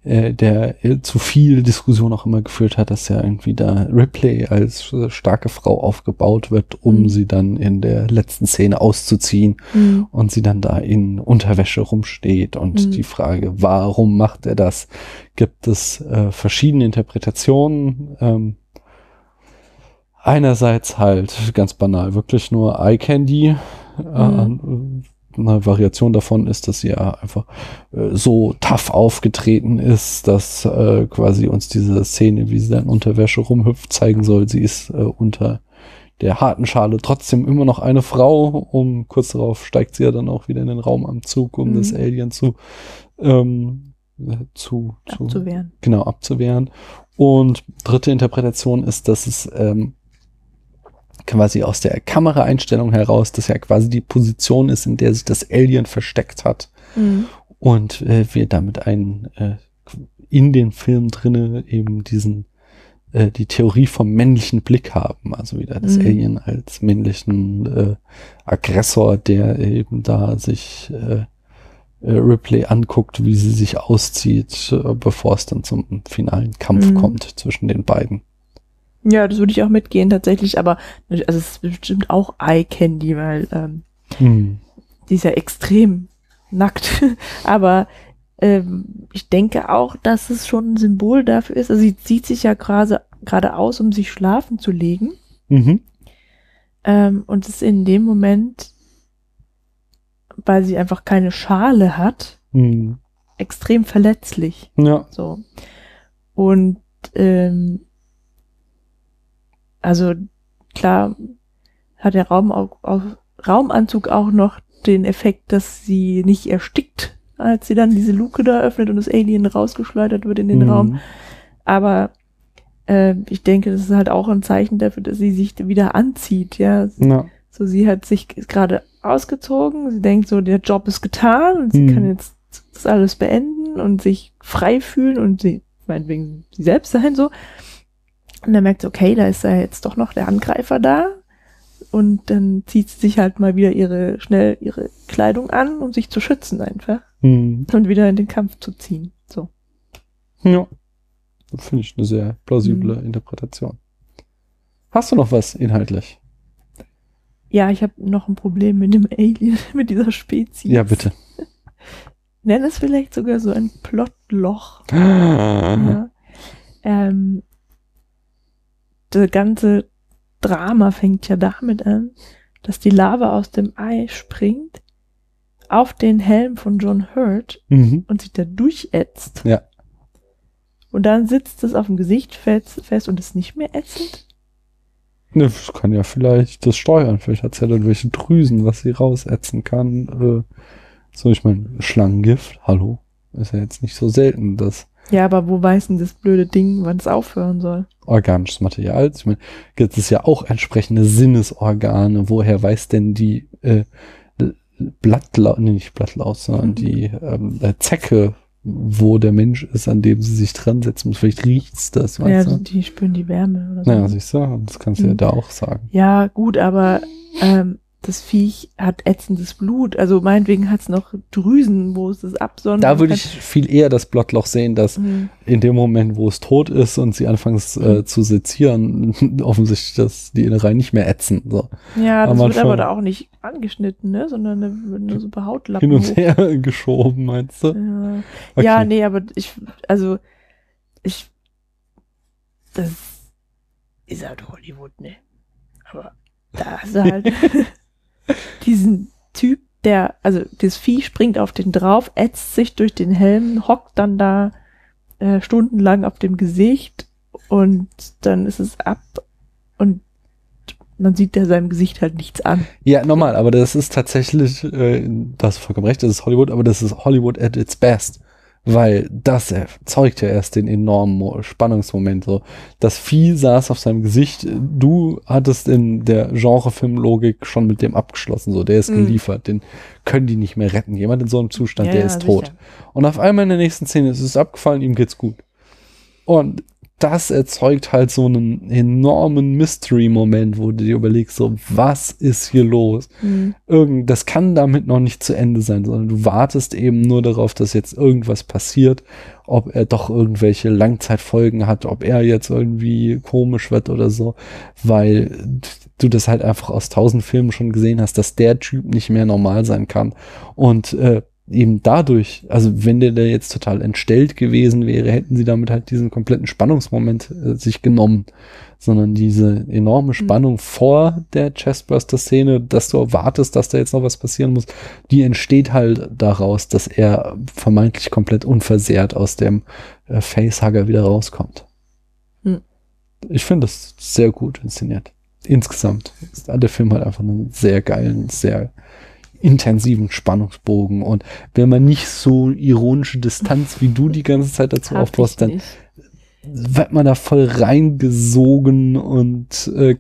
äh, der äh, zu viel Diskussion auch immer geführt hat, dass ja irgendwie da Ripley als äh, starke Frau aufgebaut wird, um Mhm. sie dann in der letzten Szene auszuziehen Mhm. und sie dann da in Unterwäsche rumsteht und Mhm. die Frage, warum macht er das? Gibt es äh, verschiedene Interpretationen? Ähm, einerseits halt ganz banal, wirklich nur Eye Candy. Mhm. Äh, eine Variation davon ist, dass sie ja einfach äh, so tough aufgetreten ist, dass äh, quasi uns diese Szene, wie sie dann in Unterwäsche rumhüpft, zeigen soll, sie ist äh, unter der harten Schale trotzdem immer noch eine Frau. Um kurz darauf steigt sie ja dann auch wieder in den Raumanzug, um Mhm. das Alien zu ähm, äh, zu, zu Abzuwehren. genau abzuwehren. Und dritte Interpretation ist, dass es ähm, quasi aus der Kameraeinstellung heraus, dass ja quasi die Position ist, in der sich das Alien versteckt hat Mhm. und äh, wir damit einen äh, in den Film drinne eben diesen äh, die Theorie vom männlichen Blick haben, also wieder das Mhm. Alien als männlichen äh, Aggressor, der eben da sich äh, äh, Ripley anguckt, wie sie sich auszieht, äh, bevor es dann zum finalen Kampf Mhm. kommt zwischen den beiden. Ja, das würde ich auch mitgehen tatsächlich, aber also es ist bestimmt auch Eye Candy, weil ähm, Mhm. die ist ja extrem nackt. aber ähm, ich denke auch, dass es schon ein Symbol dafür ist. Also sie zieht sich ja gerade gerade aus, um sich schlafen zu legen. Mhm. Ähm, und ist in dem Moment, weil sie einfach keine Schale hat, Mhm. extrem verletzlich. Ja. So. Und ähm, also klar hat der Raum auch, auch, Raumanzug auch noch den Effekt, dass sie nicht erstickt, als sie dann diese Luke da öffnet und das Alien rausgeschleudert wird in den Mhm. Raum. Aber äh, ich denke, das ist halt auch ein Zeichen dafür, dass sie sich wieder anzieht, ja. Ja. So, sie hat sich gerade ausgezogen, sie denkt so, der Job ist getan und sie Hm. kann jetzt das alles beenden und sich frei fühlen und sie, meinetwegen, sie selbst sein, so. Und dann merkt sie, okay, da ist ja jetzt doch noch der Angreifer da. Und dann zieht sie sich halt mal wieder ihre, schnell ihre Kleidung an, um sich zu schützen einfach. Hm. Und wieder in den Kampf zu ziehen. So. Ja. Finde ich eine sehr plausible Mhm. Interpretation. Hast du noch was inhaltlich? Ja, ich habe noch ein Problem mit dem Alien, mit dieser Spezies. Ja, bitte. Nenn es vielleicht sogar so ein Plotloch. Ah. Ja. Ähm, das ganze Drama fängt ja damit an, dass die Lava aus dem Ei springt auf den Helm von John Hurt Mhm. und sich da durchätzt. Ja. Und dann sitzt es auf dem Gesicht fest, und ist nicht mehr ätzend. Ne, das kann ja vielleicht das steuern. Vielleicht hat es ja dann welche Drüsen, was sie rausätzen kann. Äh, so, ich meine, Schlangengift, hallo. Ist ja jetzt nicht so selten, dass Ja, aber wo weiß denn das blöde Ding, wann es aufhören soll? organisches Material. Ich meine, gibt es ja auch entsprechende Sinnesorgane. Woher weiß denn die äh, Blattlaus, nee, nicht Blattlaus, sondern die ähm, äh, Zecke, wo der Mensch ist, an dem sie sich dran setzen muss? Vielleicht riecht's das, Ja, weißt du? die spüren die Wärme oder so. Naja, siehst du, das kannst du ja Mhm. da auch sagen. Ja, gut, aber ähm, das Viech hat ätzendes Blut. Also meinetwegen hat es noch Drüsen, wo es das absondert. Da würde ich viel eher das Blottloch sehen, dass Mhm. in dem Moment, wo es tot ist und sie anfangen äh, zu sezieren, offensichtlich, dass die Innereien nicht mehr ätzen. So. Ja, das Aber wird aber da auch nicht angeschnitten, ne? Sondern wird nur so ein paar Hautlappen. Hin und hoch. her geschoben, meinst du? Ja. Okay. ja, nee, aber ich, also, ich, das ist halt Hollywood, ne? Aber da du halt diesen Typ, der, also das Vieh springt auf den drauf, ätzt sich durch den Helm, hockt dann da äh, stundenlang auf dem Gesicht und dann ist es ab und man sieht ja seinem Gesicht halt nichts an. Ja, normal, aber das ist tatsächlich, äh, du hast vollkommen recht, das ist Hollywood, aber das ist Hollywood at its best. Weil das erzeugt ja erst den enormen Mo- Spannungsmoment. So. Das Vieh saß auf seinem Gesicht. Du hattest in der Genrefilmlogik schon mit dem abgeschlossen. So, der ist Mhm. geliefert. Den können die nicht mehr retten. Jemand in so einem Zustand, Ja, der ist tot. sicher. Und auf einmal in der nächsten Szene ist es abgefallen, ihm geht's gut. Und das erzeugt halt so einen enormen Mystery-Moment, wo du dir überlegst, so, was ist hier los? Mhm. Irgend, das kann damit noch nicht zu Ende sein, sondern du wartest eben nur darauf, dass jetzt irgendwas passiert, ob er doch irgendwelche Langzeitfolgen hat, ob er jetzt irgendwie komisch wird oder so, weil du das halt einfach aus tausend Filmen schon gesehen hast, dass der Typ nicht mehr normal sein kann. Und äh, eben dadurch, also wenn der da jetzt total entstellt gewesen wäre, hätten sie damit halt diesen kompletten Spannungsmoment äh, sich genommen, sondern diese enorme Spannung vor der Chestburster-Szene, dass du erwartest, dass da jetzt noch was passieren muss, die entsteht halt daraus, dass er vermeintlich komplett unversehrt aus dem äh, Facehugger wieder rauskommt. Hm. Ich finde das sehr gut inszeniert. Insgesamt ist der Film halt einfach einen sehr geilen, sehr intensiven Spannungsbogen und wenn man nicht so ironische Distanz wie du die ganze Zeit dazu Hab aufbaust, dann wird man da voll reingesogen und äh,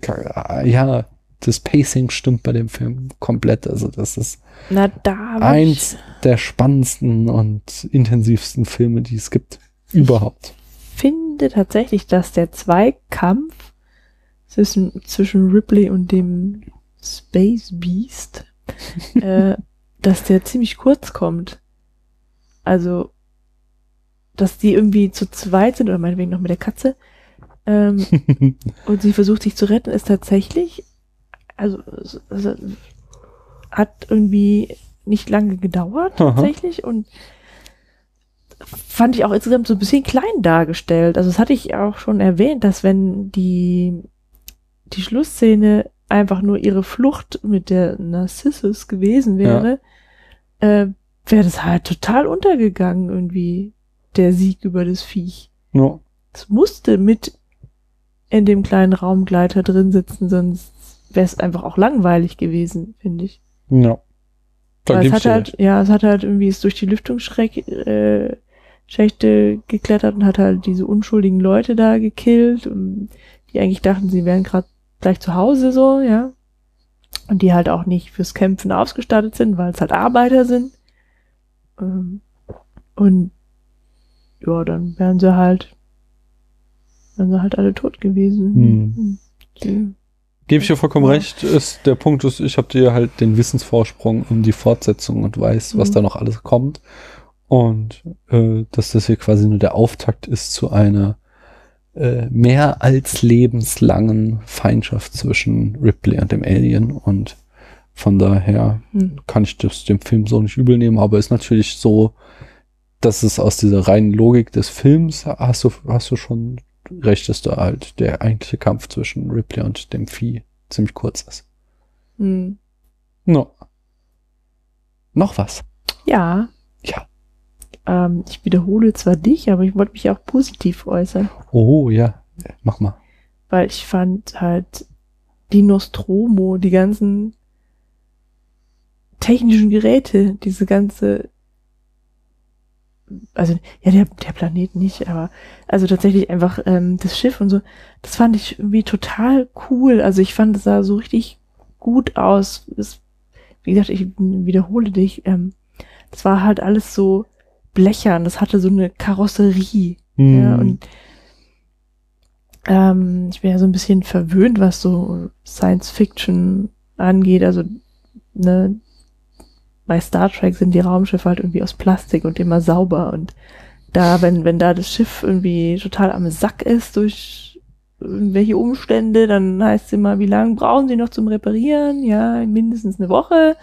ja, das Pacing stimmt bei dem Film komplett. Also das ist Na, da eins der spannendsten und intensivsten Filme, die es gibt. Überhaupt. Ich finde tatsächlich, dass der Zweikampf zwischen, zwischen Ripley und dem Space Beast, äh, dass der ziemlich kurz kommt. Also, dass die irgendwie zu zweit sind, oder meinetwegen noch mit der Katze, ähm, und sie versucht sich zu retten, ist tatsächlich, also, also hat irgendwie nicht lange gedauert, Aha. tatsächlich, und fand ich auch insgesamt so ein bisschen klein dargestellt. Also das hatte ich auch schon erwähnt, dass wenn die, die Schlussszene einfach nur ihre Flucht mit der Narcissus gewesen wäre, äh, wäre das halt total untergegangen irgendwie, der Sieg über das Viech. ja. Es musste mit in dem kleinen Raumgleiter drin sitzen, sonst wäre es einfach auch langweilig gewesen, finde ich. ja. Da es hat halt, ja, es hat halt irgendwie es durch die Lüftungsschreck, äh, geklettert und hat halt diese unschuldigen Leute da gekillt und die eigentlich dachten, sie wären gerade gleich zu Hause so, ja. Und die halt auch nicht fürs Kämpfen ausgestattet sind, weil es halt Arbeiter sind. Ähm, und ja, dann wären sie halt, wären sie halt alle tot gewesen. Hm. Gebe ich dir vollkommen Ja. recht. Ist, der Punkt ist, ich habe dir halt den Wissensvorsprung um die Fortsetzung und weiß, was Mhm. da noch alles kommt. Und äh, dass das hier quasi nur der Auftakt ist zu einer äh, mehr als lebenslangen Feindschaft zwischen Ripley und dem Alien. Und von daher Hm. kann ich das dem Film so nicht übel nehmen, aber ist natürlich so, dass es aus dieser reinen Logik des Films hast du, hast du schon recht, dass da halt der eigentliche Kampf zwischen Ripley und dem Vieh ziemlich kurz ist. Hm. No. Noch was? Ja, Ja. Ähm, ich wiederhole zwar dich, aber ich wollte mich auch positiv äußern, Oh, ja. Mach mal. weil ich fand halt die Nostromo, die ganzen technischen Geräte, diese ganze, also ja, der, der Planet nicht, aber also tatsächlich einfach ähm, das Schiff und so, das fand ich irgendwie total cool. Also ich fand, es sah so richtig gut aus. Es, wie gesagt, ich wiederhole dich, ähm, das war halt alles so blechern, das hatte so eine Karosserie. Ja, Hm. und ähm, ich bin ja so ein bisschen verwöhnt, was so Science Fiction angeht. Also, ne, bei Star Trek sind die Raumschiffe halt irgendwie aus Plastik und immer sauber. Und da, wenn, wenn da das Schiff irgendwie total am Sack ist durch irgendwelche Umstände, dann heißt es immer, wie lange brauchen sie noch zum Reparieren? Ja, mindestens eine Woche.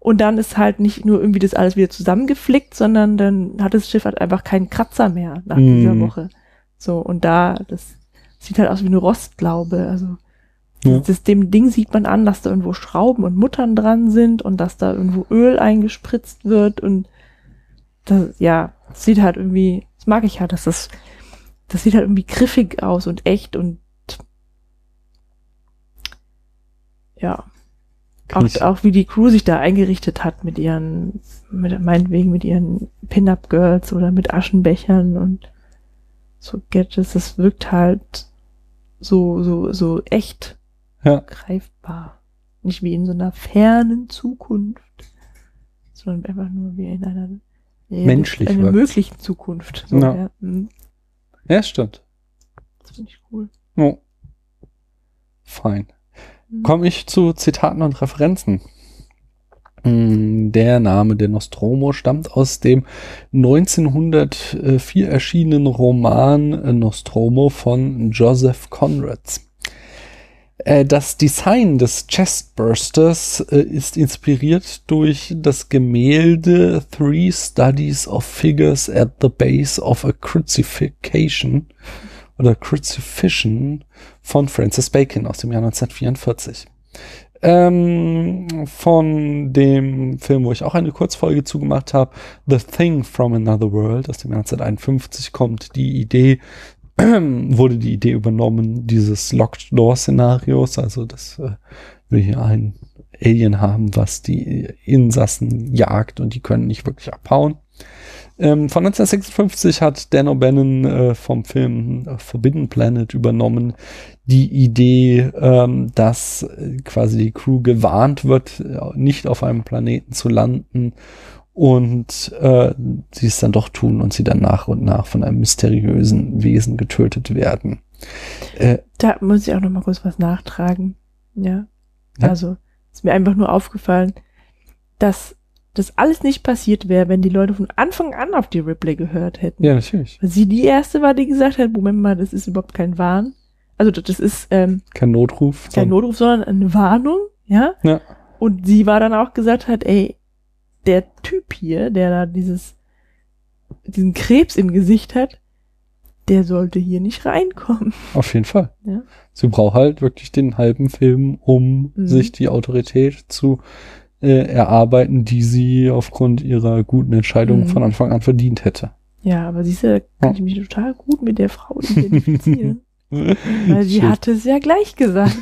Und dann ist halt nicht nur irgendwie das alles wieder zusammengeflickt, sondern dann hat das Schiff halt einfach keinen Kratzer mehr nach dieser Mhm. Woche. So, und da, das sieht halt aus wie eine Rostlaube. Also, Ja. das, dem Ding sieht man an, dass da irgendwo Schrauben und Muttern dran sind und dass da irgendwo Öl eingespritzt wird und das, ja, das sieht halt irgendwie, das mag ich halt, dass das, das sieht halt irgendwie griffig aus und echt und ja. Auch, auch wie die Crew sich da eingerichtet hat mit ihren, mit, meinetwegen mit ihren Pin-Up-Girls oder mit Aschenbechern und so Gadgets, das wirkt halt so, so, so echt Ja. greifbar. Nicht wie in so einer fernen Zukunft, sondern einfach nur wie in einer ja, Menschlich einer möglichen Zukunft. So, Ja. ja. Mhm. Ja, stimmt. Das finde ich cool. Oh. Fein. Komme ich zu Zitaten und Referenzen. Mm, Der Name der Nostromo stammt aus dem 1904 erschienenen Roman Nostromo von Joseph Conrads. Äh, Das Design des Chestbursters äh, ist inspiriert durch das Gemälde Three Studies of Figures at the Base of a Crucifixion oder Crucifixion von Francis Bacon aus dem Jahr 1944. Ähm, von dem Film, wo ich auch eine Kurzfolge zugemacht habe, The Thing from Another World aus dem Jahr 1951 kommt die Idee, wurde die Idee übernommen dieses Locked Door Szenarios, also dass äh, wir hier ein Alien haben, was die Insassen jagt und die können nicht wirklich abhauen. Ähm, von 1956 hat Dan O'Bannon äh, vom Film äh, Forbidden Planet übernommen die Idee, ähm, dass äh, quasi die Crew gewarnt wird, äh, nicht auf einem Planeten zu landen und äh, sie es dann doch tun und sie dann nach und nach von einem mysteriösen Wesen getötet werden. Äh, Da muss ich auch noch mal kurz was nachtragen. Ja. Ja. Also, ist mir einfach nur aufgefallen, dass das alles nicht passiert wäre, wenn die Leute von Anfang an auf die Ripley gehört hätten. ja, natürlich. Weil sie die erste war, die gesagt hat, Moment mal, das ist überhaupt kein Wahn. Also das ist ähm, Kein Notruf. kein Notruf, sondern eine Warnung, ja. Ja. Und sie war dann auch gesagt hat, ey, der Typ hier, der da dieses, diesen Krebs im Gesicht hat, der sollte hier nicht reinkommen. Auf jeden Fall. Ja. Sie braucht halt wirklich den halben Film, um Mhm. sich die Autorität zu äh, erarbeiten, die sie aufgrund ihrer guten Entscheidung Mhm. von Anfang an verdient hätte. Ja, aber siehst du, kann ich mich total gut mit der Frau identifizieren. Weil sie Schön. hatte es ja gleich gesagt.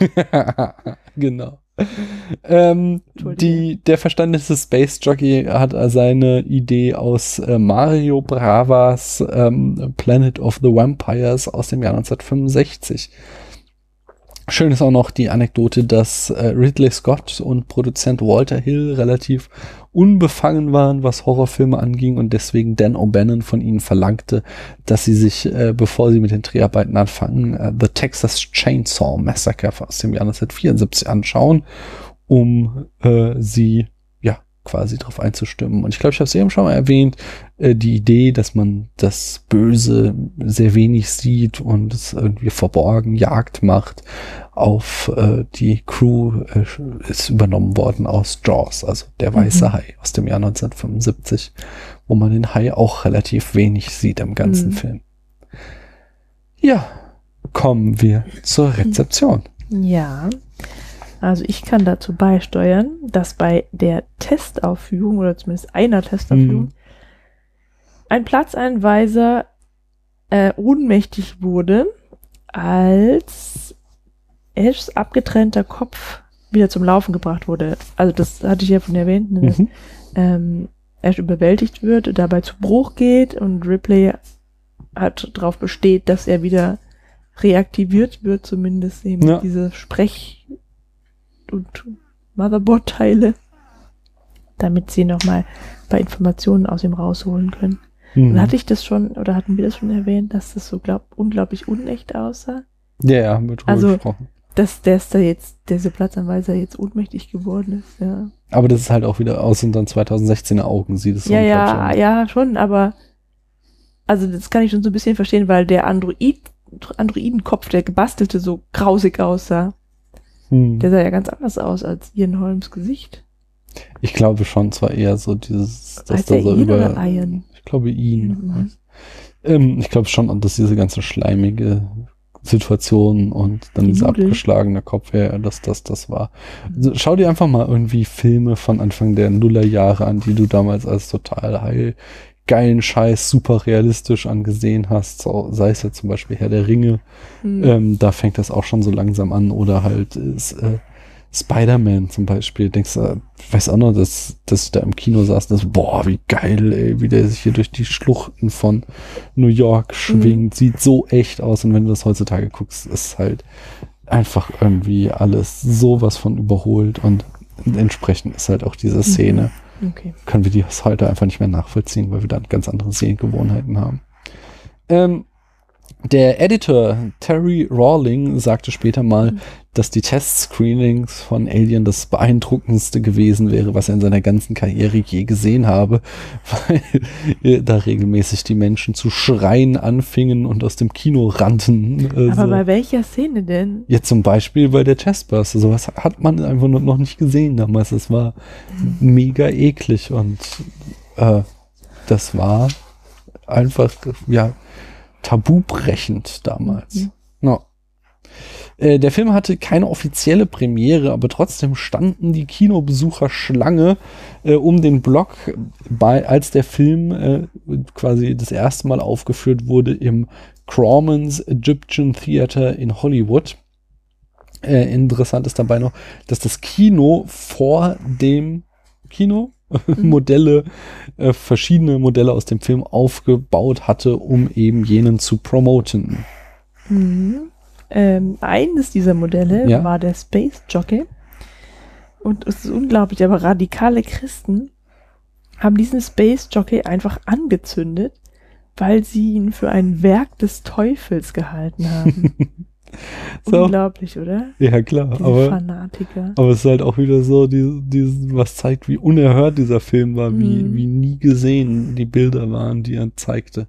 genau. ähm, die, der verstandeste Space Jockey hat seine Idee aus äh, Mario Bravas ähm, Planet of the Vampires aus dem Jahr 1965. Schön ist auch noch die Anekdote, dass äh, Ridley Scott und Produzent Walter Hill relativ unbefangen waren, was Horrorfilme anging und deswegen Dan O'Bannon von ihnen verlangte, dass sie sich, äh, bevor sie mit den Dreharbeiten anfangen, äh, The Texas Chainsaw Massacre aus dem Jahr 1974 anschauen, um äh, sie quasi darauf einzustimmen. Und ich glaube, ich habe es eben schon mal erwähnt, äh, die Idee, dass man das Böse sehr wenig sieht und es irgendwie verborgen Jagd macht auf äh, die Crew äh, ist übernommen worden aus Jaws, also der weiße Mhm. Hai aus dem Jahr 1975, wo man den Hai auch relativ wenig sieht im ganzen Mhm. Film. Ja, kommen wir zur Rezeption. Ja. Also ich kann dazu beisteuern, dass bei der Testaufführung oder zumindest einer Testaufführung Mhm. ein Platzeinweiser äh, ohnmächtig wurde, als Ashs abgetrennter Kopf wieder zum Laufen gebracht wurde. Also das hatte ich ja von erwähnt, ne, dass Mhm. ähm, Ash überwältigt wird, dabei zu Bruch geht und Ripley hat darauf besteht, dass er wieder reaktiviert wird, zumindest eben Ja. diese Sprech- und Motherboard-Teile, damit sie nochmal bei Informationen aus ihm rausholen können. Mhm. Und hatte ich das schon, oder hatten wir das schon erwähnt, dass das so glaub, unglaublich unecht aussah? Ja, ja, haben wir drüber Also- gesprochen. Dass der ist da jetzt, dieser Platzanweiser jetzt ohnmächtig geworden ist, ja. Aber das ist halt auch wieder aus unseren 2016er Augen sieht es so Ja, ja, ja, schon, aber also das kann ich schon so ein bisschen verstehen, weil der Android, Androidenkopf, der gebastelte, so grausig aussah. Hm. Der sah ja ganz anders aus als Ian Holmes Gesicht. Ich glaube schon, zwar eher so dieses, dass da so über. Ich glaube ihn. Mhm. Ähm, ich glaube schon, dass diese ganze schleimige Situation und dann Die dieser Nudeln. abgeschlagene Kopf, ja, dass das das war. Also, schau dir einfach mal irgendwie Filme von Anfang der Nullerjahre an, die du damals als total heil, geilen Scheiß, super realistisch angesehen hast. So, sei es ja zum Beispiel Herr der Ringe. Hm. Ähm, da fängt das auch schon so langsam an. Oder halt ist, äh, Spider-Man zum Beispiel. Denkst du, ich weiß auch noch, dass, dass ich da im Kino saß, das, boah, wie geil, ey, wie der sich hier durch die Schluchten von New York schwingt. Sieht so echt aus. Und wenn du das heutzutage guckst, ist halt einfach irgendwie alles sowas von überholt. Und entsprechend ist halt auch diese Szene, Okay. können wir die heute einfach nicht mehr nachvollziehen, weil wir dann ganz andere Sehgewohnheiten haben. Ähm, der Editor Terry Rawling sagte später mal, Mhm. dass die Test-Screenings von Alien das beeindruckendste gewesen wäre, was er in seiner ganzen Karriere je gesehen habe, weil da regelmäßig die Menschen zu schreien anfingen und aus dem Kino rannten. äh, Aber bei welcher Szene denn? Ja, zum Beispiel bei der Chestburster. Sowas hat man einfach noch nicht gesehen damals. Das war mega eklig und äh, das war einfach, ja, tabubrechend damals. Mhm. Ja. Äh, der Film hatte keine offizielle Premiere, aber trotzdem standen die Kinobesucher Schlange äh, um den Block, bei, als der Film äh, quasi das erste Mal aufgeführt wurde im Crawmans Egyptian Theater in Hollywood. Äh, interessant ist dabei noch, dass das Kino vor dem Kino Modelle, äh, verschiedene Modelle aus dem Film aufgebaut hatte, um eben jenen zu promoten. Mhm. Ähm, eines dieser Modelle Ja. war der Space Jockey. Und es ist unglaublich, aber radikale Christen haben diesen Space Jockey einfach angezündet, weil sie ihn für ein Werk des Teufels gehalten haben. So. Unglaublich, oder? Ja, klar, Diese aber, Fanatiker. aber es ist halt auch wieder so, die, die, was zeigt, wie unerhört dieser Film war, wie, Mhm. wie nie gesehen die Bilder waren, die er zeigte.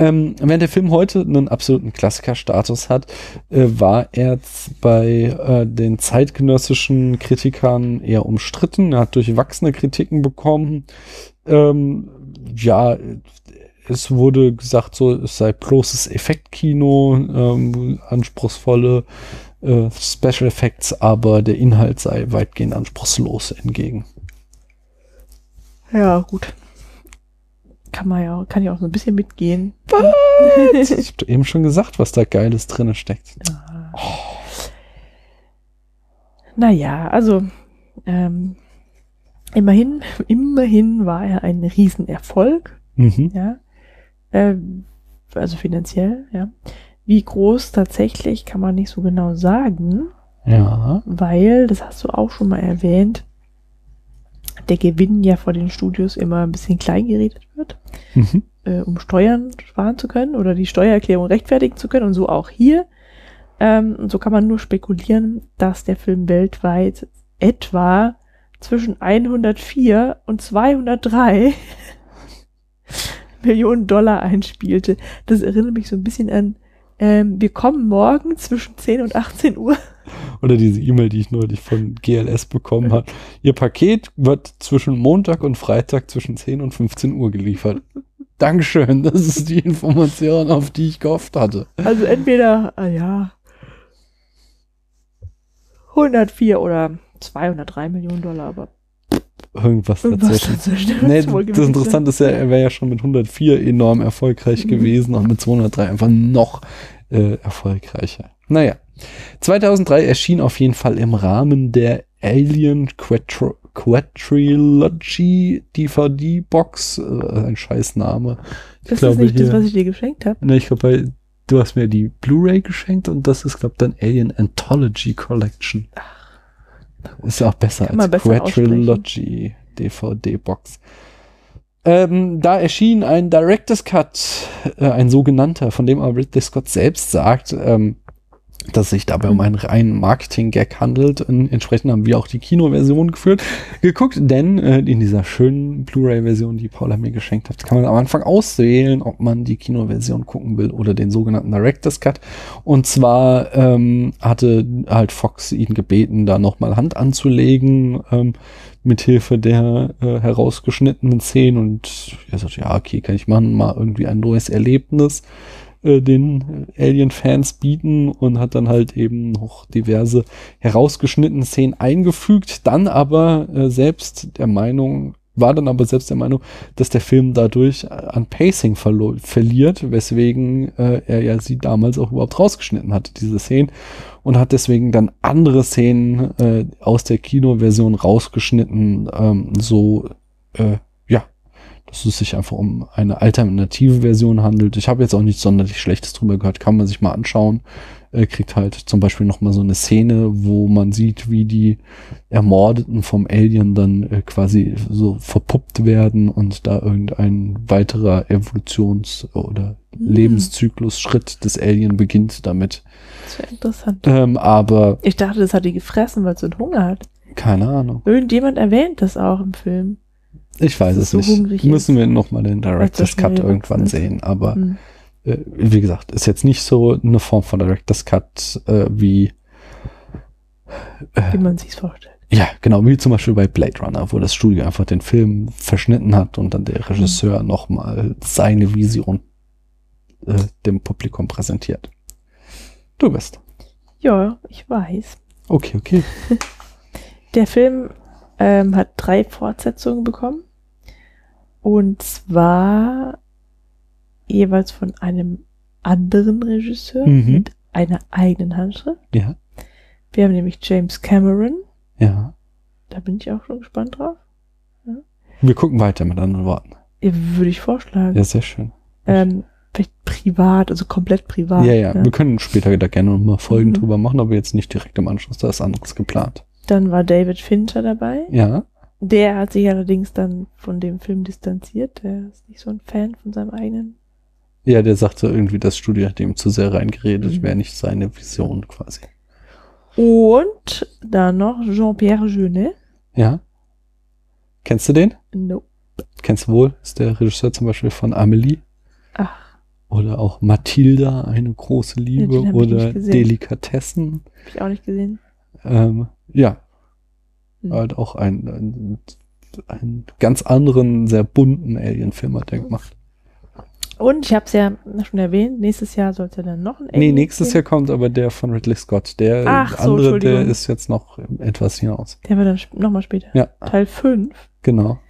Ähm, während der Film heute einen absoluten Klassikerstatus hat, äh, war er bei äh, den zeitgenössischen Kritikern eher umstritten. Er hat durchwachsene Kritiken bekommen. Ähm, ja, es wurde gesagt, so es sei bloßes Effektkino, ähm, anspruchsvolle äh, Special Effects, aber der Inhalt sei weitgehend anspruchslos entgegen. Ja, gut. Kann man ja, kann ja auch so ein bisschen mitgehen. ich hab eben schon gesagt, was da Geiles drin steckt. Naja, also ähm, immerhin, immerhin war er ein Riesenerfolg, Mhm. ja. Ähm, also finanziell, ja. Wie groß tatsächlich, kann man nicht so genau sagen, Ja. weil, das hast du auch schon mal erwähnt, der Gewinn ja vor den Studios immer ein bisschen klein geredet wird, Mhm. äh, um Steuern sparen zu können oder die Steuererklärung rechtfertigen zu können und so auch hier. Ähm, und so kann man nur spekulieren, dass der Film weltweit etwa zwischen 104 und 203 Millionen Dollar einspielte. Das erinnert mich so ein bisschen an, ähm, wir kommen morgen zwischen 10 und 18 Uhr. Oder diese E-Mail, die ich neulich von GLS bekommen habe. Ihr Paket wird zwischen Montag und Freitag zwischen 10 und 15 Uhr geliefert. Dankeschön, das ist die Information, auf die ich gehofft hatte. Also entweder, ah ja, 104 oder 203 Millionen Dollar, aber Irgendwas dazwischen. dazwischen. Nee, das Interessante ist ja, er wäre ja schon mit 104 enorm erfolgreich Mhm. gewesen und mit 203 einfach noch äh, erfolgreicher. Naja. 2003 erschien auf jeden Fall im Rahmen der Alien Quadro Quadrilogy DVD Box, äh, ein scheiß Name. Ich Das glaube ist nicht das, hier- was ich dir geschenkt habe. Ne, ich glaube, du hast mir die Blu-ray geschenkt und das ist, glaube ich, dann Alien Anthology Collection. Ist ja auch besser Kann als besser Quadrilogy DVD-Box. Ähm, da erschien ein Director's Cut, äh, ein sogenannter, von dem aber Ridley Scott selbst sagt, ähm, dass sich dabei um einen reinen Marketing-Gag handelt. Und entsprechend haben wir auch die Kinoversion geführt, geguckt, denn äh, in dieser schönen Blu-ray-Version, die Paula mir geschenkt hat, kann man am Anfang auswählen, ob man die Kinoversion gucken will oder den sogenannten Director's Cut. Und zwar ähm, hatte halt Fox ihn gebeten, da nochmal Hand anzulegen, ähm, mit Hilfe der äh, herausgeschnittenen Szenen. Und er sagte, ja, okay, kann ich machen, mal irgendwie ein neues Erlebnis äh, den Alien-Fans bieten und hat dann halt eben noch diverse herausgeschnittene Szenen eingefügt, dann aber äh, selbst der Meinung, war dann aber selbst der Meinung, dass der Film dadurch äh, an Pacing verliert, weswegen äh, er ja sie damals auch überhaupt rausgeschnitten hatte, diese Szenen, und hat deswegen dann andere Szenen äh, aus der Kinoversion rausgeschnitten, ähm, so, äh, dass es sich einfach um eine alternative Version handelt. Ich habe jetzt auch nichts sonderlich Schlechtes drüber gehört, kann man sich mal anschauen. Äh, kriegt halt zum Beispiel noch mal so eine Szene, wo man sieht, wie die Ermordeten vom Alien dann äh, quasi so verpuppt werden und da irgendein weiterer Evolutions- oder Hm. Lebenszyklus-Schritt des Alien beginnt damit. Das wäre interessant. Ähm, aber Ich dachte, das hat die gefressen, weil es so einen Hunger hat. keine Ahnung. Irgendjemand erwähnt das auch im Film. Ich weiß es so nicht. Müssen ist. wir noch mal den Director's Cut irgendwann ist. sehen. Aber Hm. äh, wie gesagt, ist jetzt nicht so eine Form von Director's Cut äh, wie Wie man sich's vorstellt. ja, genau, wie zum Beispiel bei Blade Runner, wo das Studio einfach den Film verschnitten hat und dann der Regisseur noch mal seine Vision äh, dem Publikum präsentiert. Du bist. Ja, ich weiß. Okay, okay. Der Film ähm, hat drei Fortsetzungen bekommen. Und zwar jeweils von einem anderen Regisseur Mhm. mit einer eigenen Handschrift. Ja, Wir haben nämlich James Cameron. ja. Da bin ich auch schon gespannt drauf. Wir gucken weiter mit anderen Worten. Ja, Würde ich vorschlagen. Ja, sehr schön. Ähm, vielleicht privat, also komplett privat. ja, ja, Wir können später da gerne noch mal Folgen Mhm. drüber machen, aber jetzt nicht direkt im Anschluss. Da ist anderes geplant. Dann war David Fincher dabei. Ja. Der hat sich allerdings dann von dem Film distanziert. Der ist nicht so ein Fan von seinem eigenen. Ja, der sagte irgendwie, das Studio hat ihm zu sehr reingeredet, Mhm. wäre nicht seine Vision quasi. Und dann noch Jean-Pierre Jeunet. Ja. Kennst du den? No. Kennst du wohl? Ist der Regisseur zum Beispiel von Amelie. Ach, Oder auch Mathilda, eine große Liebe. ich oder. Delikatessen. hab ich auch nicht gesehen. Ähm, ja, Hm. halt auch ein, ein, einen ganz anderen, sehr bunten Alien-Film hat er gemacht. Und ich habe es ja schon erwähnt, nächstes Jahr sollte dann noch ein nee, Alien nächstes geben. Jahr kommt aber der von Ridley Scott. Der Ach so, andere, der Entschuldigung. ist jetzt noch etwas hinaus. Der wird dann nochmal später. Ja, Teil 5 genau.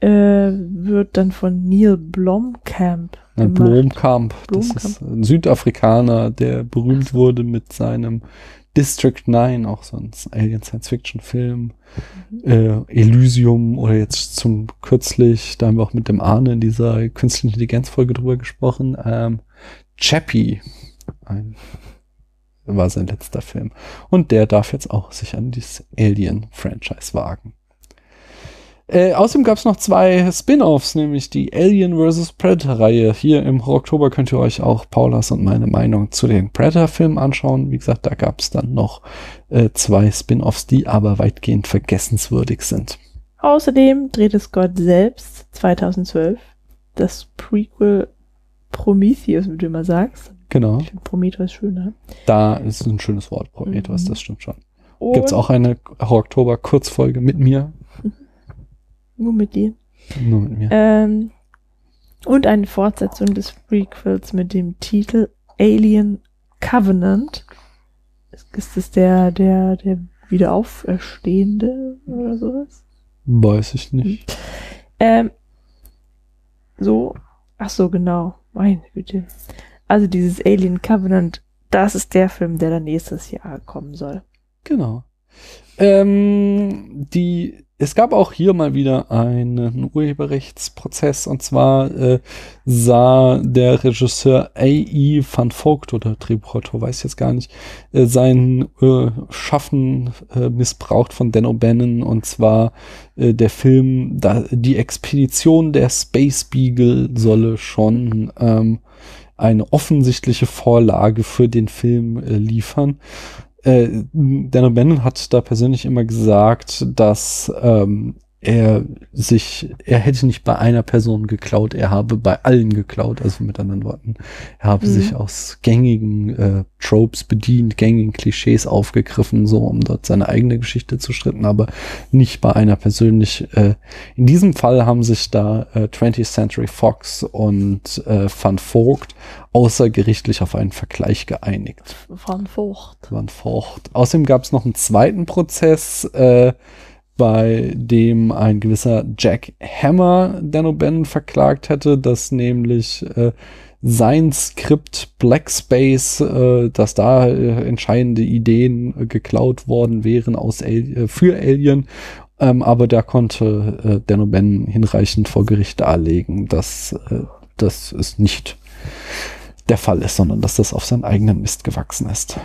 äh, wird dann von Neil Blomkamp Ein gemacht. Blomkamp. Das Blomkamp. ist ein Südafrikaner, der berühmt wurde mit seinem District 9, auch so ein Alien Science Fiction Film. Äh, Elysium oder jetzt zum kürzlich, da haben wir auch mit dem Arne in dieser künstlichen Intelligenz Folge drüber gesprochen. Ähm, Chappie, ein, war sein letzter Film. Und der darf jetzt auch sich an dieses Alien-Franchise wagen. Äh, außerdem gab es noch zwei Spin-offs, nämlich die Alien vs. Predator-Reihe. Hier im Oktober könnt ihr euch auch Paulas und meine Meinung zu den Predator-Filmen anschauen. Wie gesagt, da gab es dann noch äh, zwei Spin-offs, die aber weitgehend vergessenswürdig sind. Außerdem drehte Scott selbst 2012 das Prequel Prometheus, wie du immer sagst. Genau. Ich finde Prometheus schöner. Da ist ein schönes Wort, Prometheus, Mhm. das stimmt schon. Und Gibt's auch eine Oktober-Kurzfolge mit mir? nur mit dir. Nur mit mir. Ähm, und eine Fortsetzung des Prequels mit dem Titel Alien Covenant. Ist es der, der, der Wiederauferstehende oder sowas? Weiß ich nicht. Ähm, so, ach so, genau. Meine Güte. Also dieses Alien Covenant, das ist der Film, der dann nächstes Jahr kommen soll. Genau. Ähm, die, es gab auch hier mal wieder einen Urheberrechtsprozess und zwar äh, sah der Regisseur A.E. van Vogt oder Drehbuchautor, weiß ich jetzt gar nicht, äh, sein äh, Schaffen äh, missbraucht von Dan O'Bannon und zwar äh, der Film, da, die Expedition der Space Beagle solle schon ähm, eine offensichtliche Vorlage für den Film äh, liefern. Äh, Dan O'Bannon hat da persönlich immer gesagt, dass ähm, er sich, er hätte nicht bei einer Person geklaut, er habe bei allen geklaut, also mit anderen Worten, er habe Mhm. sich aus gängigen äh, Tropes bedient, gängigen Klischees aufgegriffen, so um dort seine eigene Geschichte zu schritten, aber nicht bei einer persönlich. Äh, in diesem Fall haben sich da äh, 20th Century Fox und äh, Van Vogt außergerichtlich auf einen Vergleich geeinigt. Von Furcht. Van Vogt. Außerdem gab es noch einen zweiten Prozess, äh, bei dem ein gewisser Jack Hammer Dan O'Bannon verklagt hätte, dass nämlich äh, sein Skript Black Space, äh, dass da äh, entscheidende Ideen äh, geklaut worden wären aus Al äh, für Alien. Ähm, aber da konnte äh, Dan O'Bannon hinreichend vor Gericht darlegen, dass äh, das ist nicht der Fall ist, sondern dass das auf seinen eigenen Mist gewachsen ist.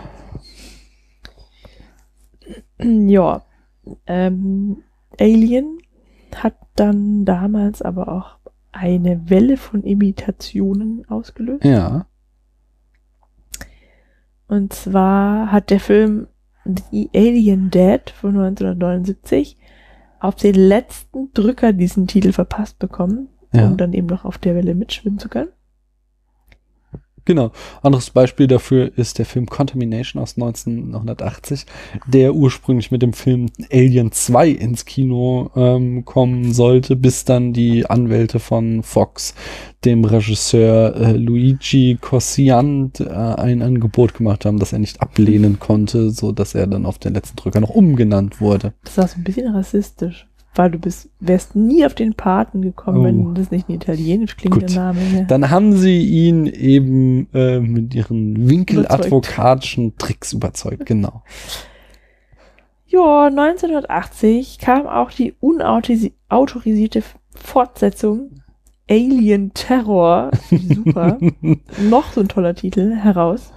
Ja. Ähm, Alien hat dann damals aber auch eine Welle von Imitationen ausgelöst. Ja. Und zwar hat der Film The Alien Dead von 1979 auf den letzten Drücker diesen Titel verpasst bekommen, Ja. um dann eben noch auf der Welle mitschwimmen zu können. Genau. Anderes Beispiel dafür ist der Film Contamination aus 1980, der ursprünglich mit dem Film Alien 2 ins Kino ähm, kommen sollte, bis dann die Anwälte von Fox dem Regisseur äh, Luigi Cossiant äh, ein Angebot gemacht haben, das er nicht ablehnen konnte, so dass er dann auf den letzten Drücker noch umgenannt wurde. Das war so ein bisschen rassistisch, weil du bist, wärst nie auf den Paten gekommen, Oh. wenn das nicht ein italienisch klingender Gut. Name wäre. Dann haben sie ihn eben äh, mit ihren winkeladvokatischen Tricks überzeugt, genau. Ja, 1980 kam auch die unautorisierte Fortsetzung Alien Terror, super, noch so ein toller Titel, heraus.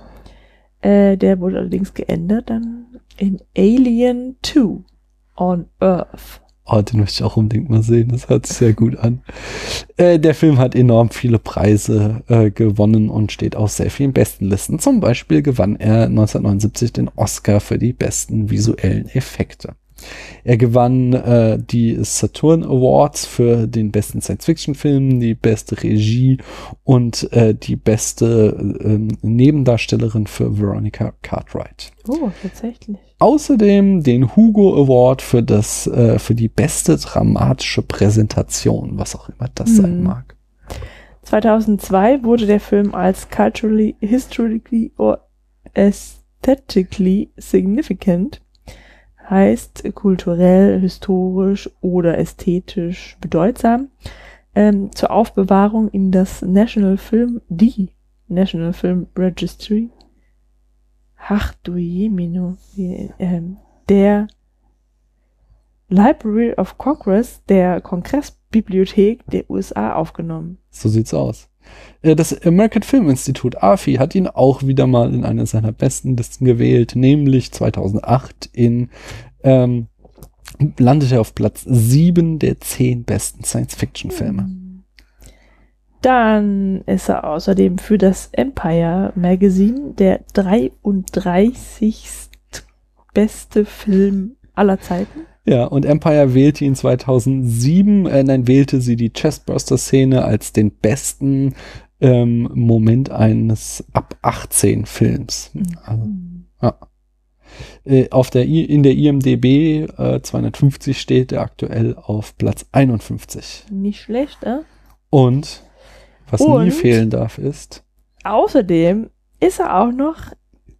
Äh, der wurde allerdings geändert dann in Alien 2 on Earth. Oh, den möchte ich auch unbedingt mal sehen. Das hört sich sehr gut an. Äh, der Film hat enorm viele Preise äh, gewonnen und steht auf sehr vielen besten Listen. Zum Beispiel gewann er 1979 den Oscar für die besten visuellen Effekte. Er gewann äh, die Saturn Awards für den besten Science-Fiction-Film, die beste Regie und äh, die beste äh, Nebendarstellerin für Veronica Cartwright. Oh, tatsächlich. Außerdem den Hugo Award für das äh, für die beste dramatische Präsentation, was auch immer das sein Hm. mag. 2002 wurde der Film als culturally, historically or aesthetically significant, heißt kulturell, historisch oder ästhetisch bedeutsam, ähm, zur Aufbewahrung in das National Film, die National Film Registry ach du Jemino, ähm, der Library of Congress der Kongressbibliothek der USA aufgenommen. So sieht's aus. Äh, Das American Film Institute, AFI, hat ihn auch wieder mal in eine seiner besten Listen gewählt, nämlich 2008 in, ähm, landete er auf Platz 7 der 10 besten Science-Fiction-Filme. Dann ist er außerdem für das Empire Magazine der 33. beste Film aller Zeiten. Ja, und Empire wählte ihn 2007, äh, nein, wählte sie die Chestburster-Szene als den besten ähm, Moment eines ab 18 Films. Also, ja. Äh, auf der I in der IMDB äh, 250 steht er aktuell auf Platz 51. Nicht schlecht, ne? Und was nie Und? fehlen darf, ist Außerdem ist er auch noch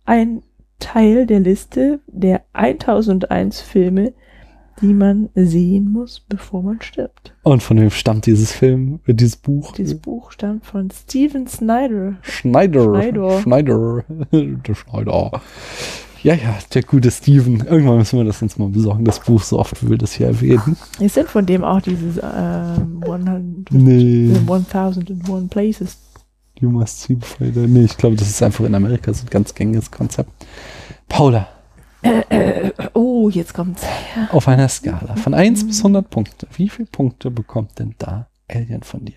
ein Teil der Liste der 1001 Filme, die man sehen muss, bevor man stirbt. und von wem stammt dieses Film, äh, dieses Buch? Dieses Buch stammt von Steven Snyder. Schneider. Schneider. Schneider. der Schneider. Ja, ja, der gute Steven. Irgendwann müssen wir das uns mal besorgen, das Buch, so oft wie wir das hier erwähnen. Es sind von dem auch dieses ähm, 100, Nee. 1001 Places. You must see die. Nee, ich glaube, das ist einfach in Amerika so ein ganz gängiges Konzept. Paula, Oh, jetzt kommt's. auf einer Skala von 1 bis 100 Punkte, wie viele Punkte bekommt denn da Alien von dir?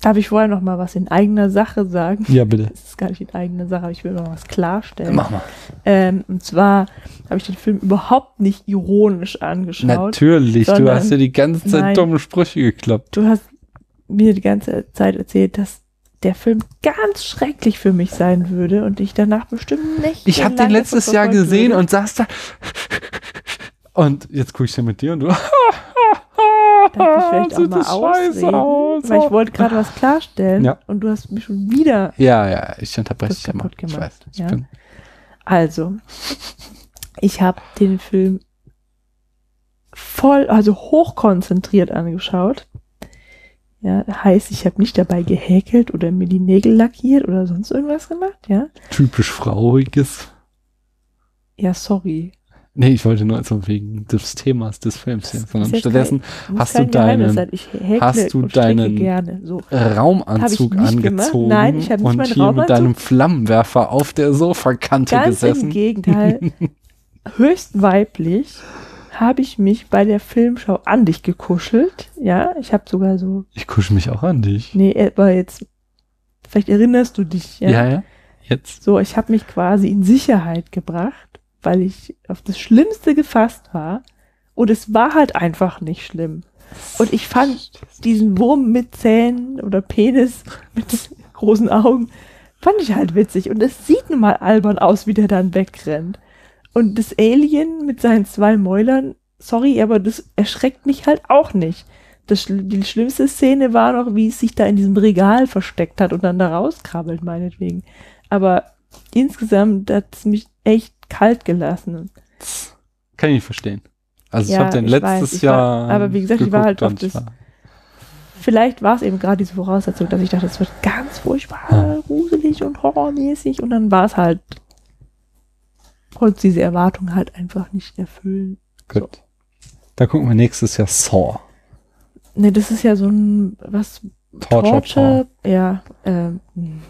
Darf ich vorher noch mal was in eigener Sache sagen? Ja, bitte. Das ist gar nicht in eigener Sache, aber ich will noch was klarstellen. Mach mal. Ähm, und zwar habe ich den Film überhaupt nicht ironisch angeschaut. Natürlich, du sondern- hast ja die ganze Zeit Nein. dumme Sprüche geklappt. Du hast mir die ganze Zeit erzählt, dass der Film ganz schrecklich für mich sein würde und ich danach bestimmt nicht. Ich habe den letztes Jahr gesehen und saß da. Und jetzt gucke ich ja mit dir und du. Darf ich vielleicht auch mal ausreden? aus. Weil ich wollte gerade was klarstellen Ja. und du hast mich schon wieder. Ja, ja, ich unterbreche dich immer. kaputt Ich gemacht, weiß. Ich ja. bin, Also, ich habe den Film voll, also hochkonzentriert angeschaut. Ja, heißt, ich habe nicht dabei gehäkelt oder mir die Nägel lackiert oder sonst irgendwas gemacht, ja. typisch frauiges. Ja, sorry. Nee, ich wollte nur so wegen des Themas des Films hier, sondern ja stattdessen Muss Hast kein du deinen- sein. Ich hast du deinen- gerne. So. Raumanzug angezogen Nein, ich nicht und hier mit Raumanzug- deinem Flammenwerfer auf der Sofakante Ganz im gesessen. Gegenteil. höchst weiblich habe ich mich bei der Filmschau an dich gekuschelt. Ja, ich habe sogar so, Ich kusche mich auch an dich. nee, aber jetzt, vielleicht erinnerst du dich, ja. Ja, ja. Jetzt. So, ich habe mich quasi in Sicherheit gebracht, weil ich auf das Schlimmste gefasst war. Und es war halt einfach nicht schlimm. Und ich fand diesen Wurm mit Zähnen oder Penis mit großen Augen, fand ich halt witzig. Und es sieht nun mal albern aus, wie der dann wegrennt. Und das Alien mit seinen zwei Mäulern, sorry, aber das erschreckt mich halt auch nicht. Das, die schlimmste Szene war noch, wie es sich da in diesem Regal versteckt hat und dann da rauskrabbelt, meinetwegen. Aber insgesamt hat es mich echt kalt gelassen. Kann ich nicht verstehen. Also ich Ja, habe den ich letztes weiß, ich war- Jahr. aber wie gesagt, ich war halt auf ich das- war- Vielleicht war es eben gerade diese Voraussetzung, dass ich dachte, es wird ganz furchtbar Hm. gruselig und horrormäßig und dann war es halt, konnte diese Erwartung halt einfach nicht erfüllen. Gut. Da gucken wir nächstes Jahr Saw. Ne, das ist ja so ein, was, Torture. Torture. ja, ähm,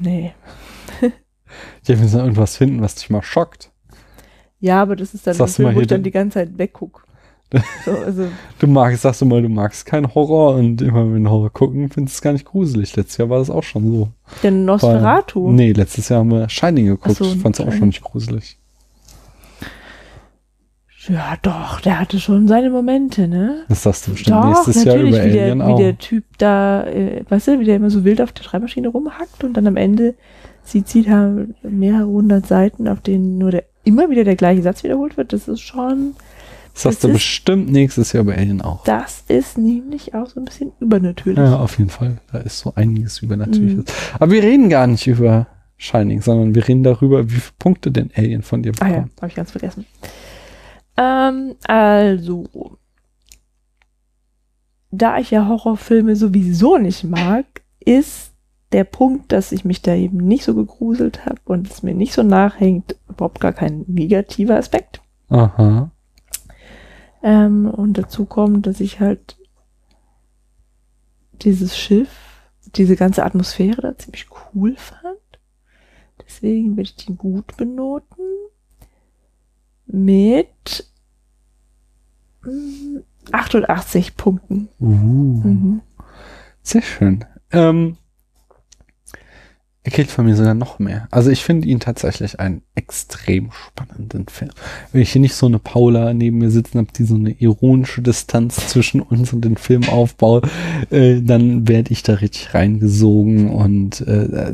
nee. Ja, wir müssen irgendwas finden, was dich mal schockt. Ja, aber das ist dann Sagst ein Film, wo ich dann die ganze Zeit wegguck. so, also, Du magst, sagst du mal, du magst keinen Horror und immer wenn wir Horror gucken, findest du es gar nicht gruselig. Letztes Jahr war das auch schon so. der Nosferatu. Weil- Nee, letztes Jahr haben wir Shining geguckt. So, fand es auch schon nicht gruselig. Ja, doch, der hatte schon seine Momente, ne? Das sagst du bestimmt Doch, nächstes Jahr über wie, Alien der, wie auch. der Typ da, äh, weißt du, wie der immer so wild auf der Schreibmaschine rumhackt und dann am Ende sie zieht halt mehrere hundert Seiten, auf denen nur der immer wieder der gleiche Satz wiederholt wird. Das ist schon, das sagst du ist- bestimmt nächstes Jahr über Alien auch. das ist nämlich auch so ein bisschen übernatürlich. Ja, auf jeden Fall. Da ist so einiges Übernatürliches. Mhm. Aber wir reden gar nicht über Shining, sondern wir reden darüber, wie viele Punkte denn Alien von dir Ah ja, bekommt. habe ich ganz vergessen. Ähm, also, da ich ja Horrorfilme sowieso nicht mag, ist der Punkt, dass ich mich da eben nicht so gegruselt habe und es mir nicht so nachhängt, überhaupt gar kein negativer Aspekt. Aha. Ähm, und dazu kommt, dass ich halt dieses Schiff, diese ganze Atmosphäre da ziemlich cool fand. Deswegen würde ich den gut benoten. Mit mm, 88 Punkten. Uh. Mhm. Sehr schön. Ähm, er kriegt von mir sogar noch mehr. Also ich finde ihn tatsächlich einen extrem spannenden Film. Wenn ich hier nicht so eine Paula neben mir sitzen habe, die so eine ironische Distanz zwischen uns und dem Film aufbaut, äh, dann werde ich da richtig reingesogen und äh,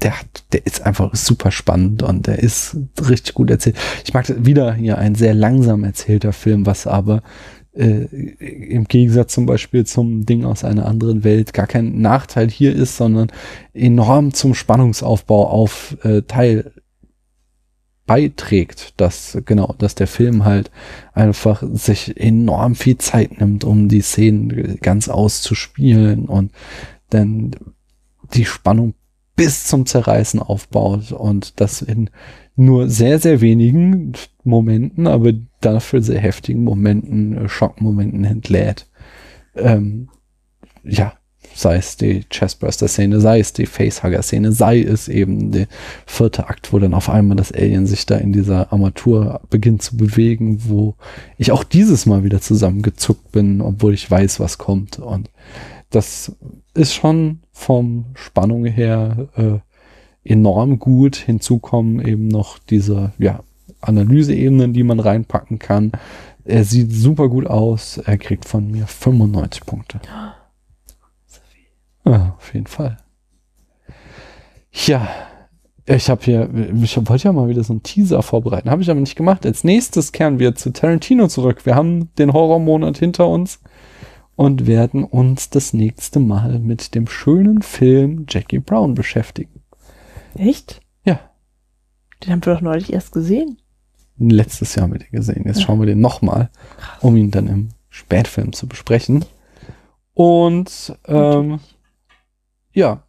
der, hat, der ist einfach super spannend und der ist richtig gut erzählt. Ich mag wieder hier ein sehr langsam erzählter Film, was aber äh, im Gegensatz zum Beispiel zum Ding aus einer anderen Welt gar kein Nachteil hier ist, sondern enorm zum Spannungsaufbau auf äh, Teil beiträgt, dass genau, dass der Film halt einfach sich enorm viel Zeit nimmt, um die Szenen ganz auszuspielen und dann die Spannung bis zum Zerreißen aufbaut und das in nur sehr, sehr wenigen Momenten, aber dafür sehr heftigen Momenten, äh, Schockmomenten entlädt. Ähm, ja, sei es die Chestburster-Szene, sei es die Facehugger-Szene, sei es eben der vierte Akt, wo dann auf einmal das Alien sich da in dieser Armatur beginnt zu bewegen, wo ich auch dieses Mal wieder zusammengezuckt bin, obwohl ich weiß, was kommt. Und das ist schon vom Spannung her äh, enorm gut. Hinzu kommen eben noch diese ja, Analyseebenen, die man reinpacken kann. Er sieht super gut aus. Er kriegt von mir 95 Punkte. So viel. Ja, auf jeden Fall. Ja, ich habe hier, ich wollte ja mal wieder so einen Teaser vorbereiten, habe ich aber nicht gemacht. Als nächstes kehren wir zu Tarantino zurück. Wir haben den Horrormonat hinter uns und werden uns das nächste Mal mit dem schönen Film Jackie Brown beschäftigen. Echt? Ja. Den haben wir doch neulich erst gesehen. Letztes Jahr mit ihm gesehen. Jetzt Ja. schauen wir den nochmal, um ihn dann im Spätfilm zu besprechen. Und ähm, ja,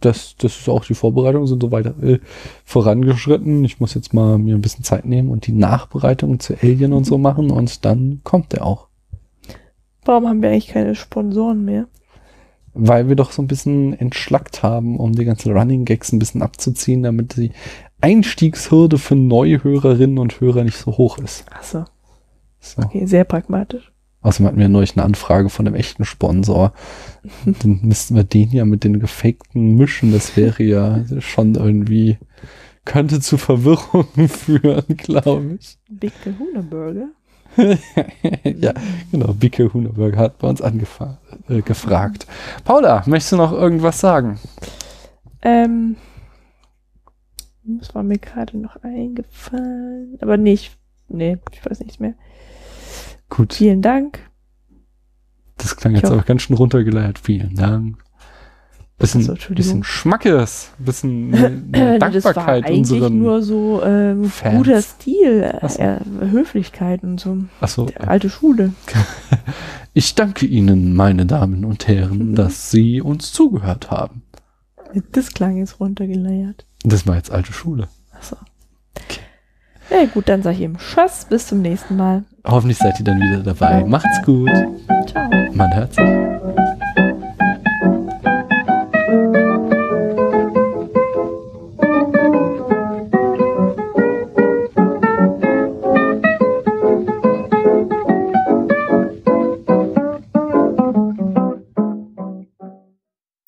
das, das ist auch die Vorbereitung, sind so weiter äh, vorangeschritten. Ich muss jetzt mal mir ein bisschen Zeit nehmen und die Nachbereitung zu Alien und so machen und dann kommt er auch. Warum haben wir eigentlich keine Sponsoren mehr? Weil wir doch so ein bisschen entschlackt haben, um die ganzen Running Gags ein bisschen abzuziehen, damit die Einstiegshürde für neue Hörerinnen und Hörer nicht so hoch ist. Achso, So. okay, sehr pragmatisch. Außerdem hatten wir neulich eine Anfrage von einem echten Sponsor. Dann müssten wir den ja mit den gefakten mischen. Das wäre ja schon irgendwie, könnte zu Verwirrung führen, glaube ich. Big Kahuna Burger. ja, genau. Bicke Hunerberg hat bei uns äh, gefragt. Paula, möchtest du noch irgendwas sagen? Ähm, das war mir gerade noch eingefallen. Aber nicht. Nee, ich weiß nichts mehr. Gut, Vielen Dank. das klang jetzt Ja. aber ganz schön runtergeleiert. Vielen Dank. Bisschen, Ach so, Entschuldigung. bisschen Schmackes, bisschen eine Äh, das war Dankbarkeit eigentlich unseren. nur so Fans. guter Stil, äh, Ach so. äh, Höflichkeit und so. Achso, Der alte Schule. Ich danke Ihnen, meine Damen und Herren, Mhm. dass Sie uns zugehört haben. Das klang jetzt runtergeleiert. Das war jetzt alte Schule. Achso. Ja, gut, dann sag ich eben Tschüss, bis zum nächsten Mal. Hoffentlich seid ihr dann wieder dabei. Macht's gut. Ciao. Man hört sich.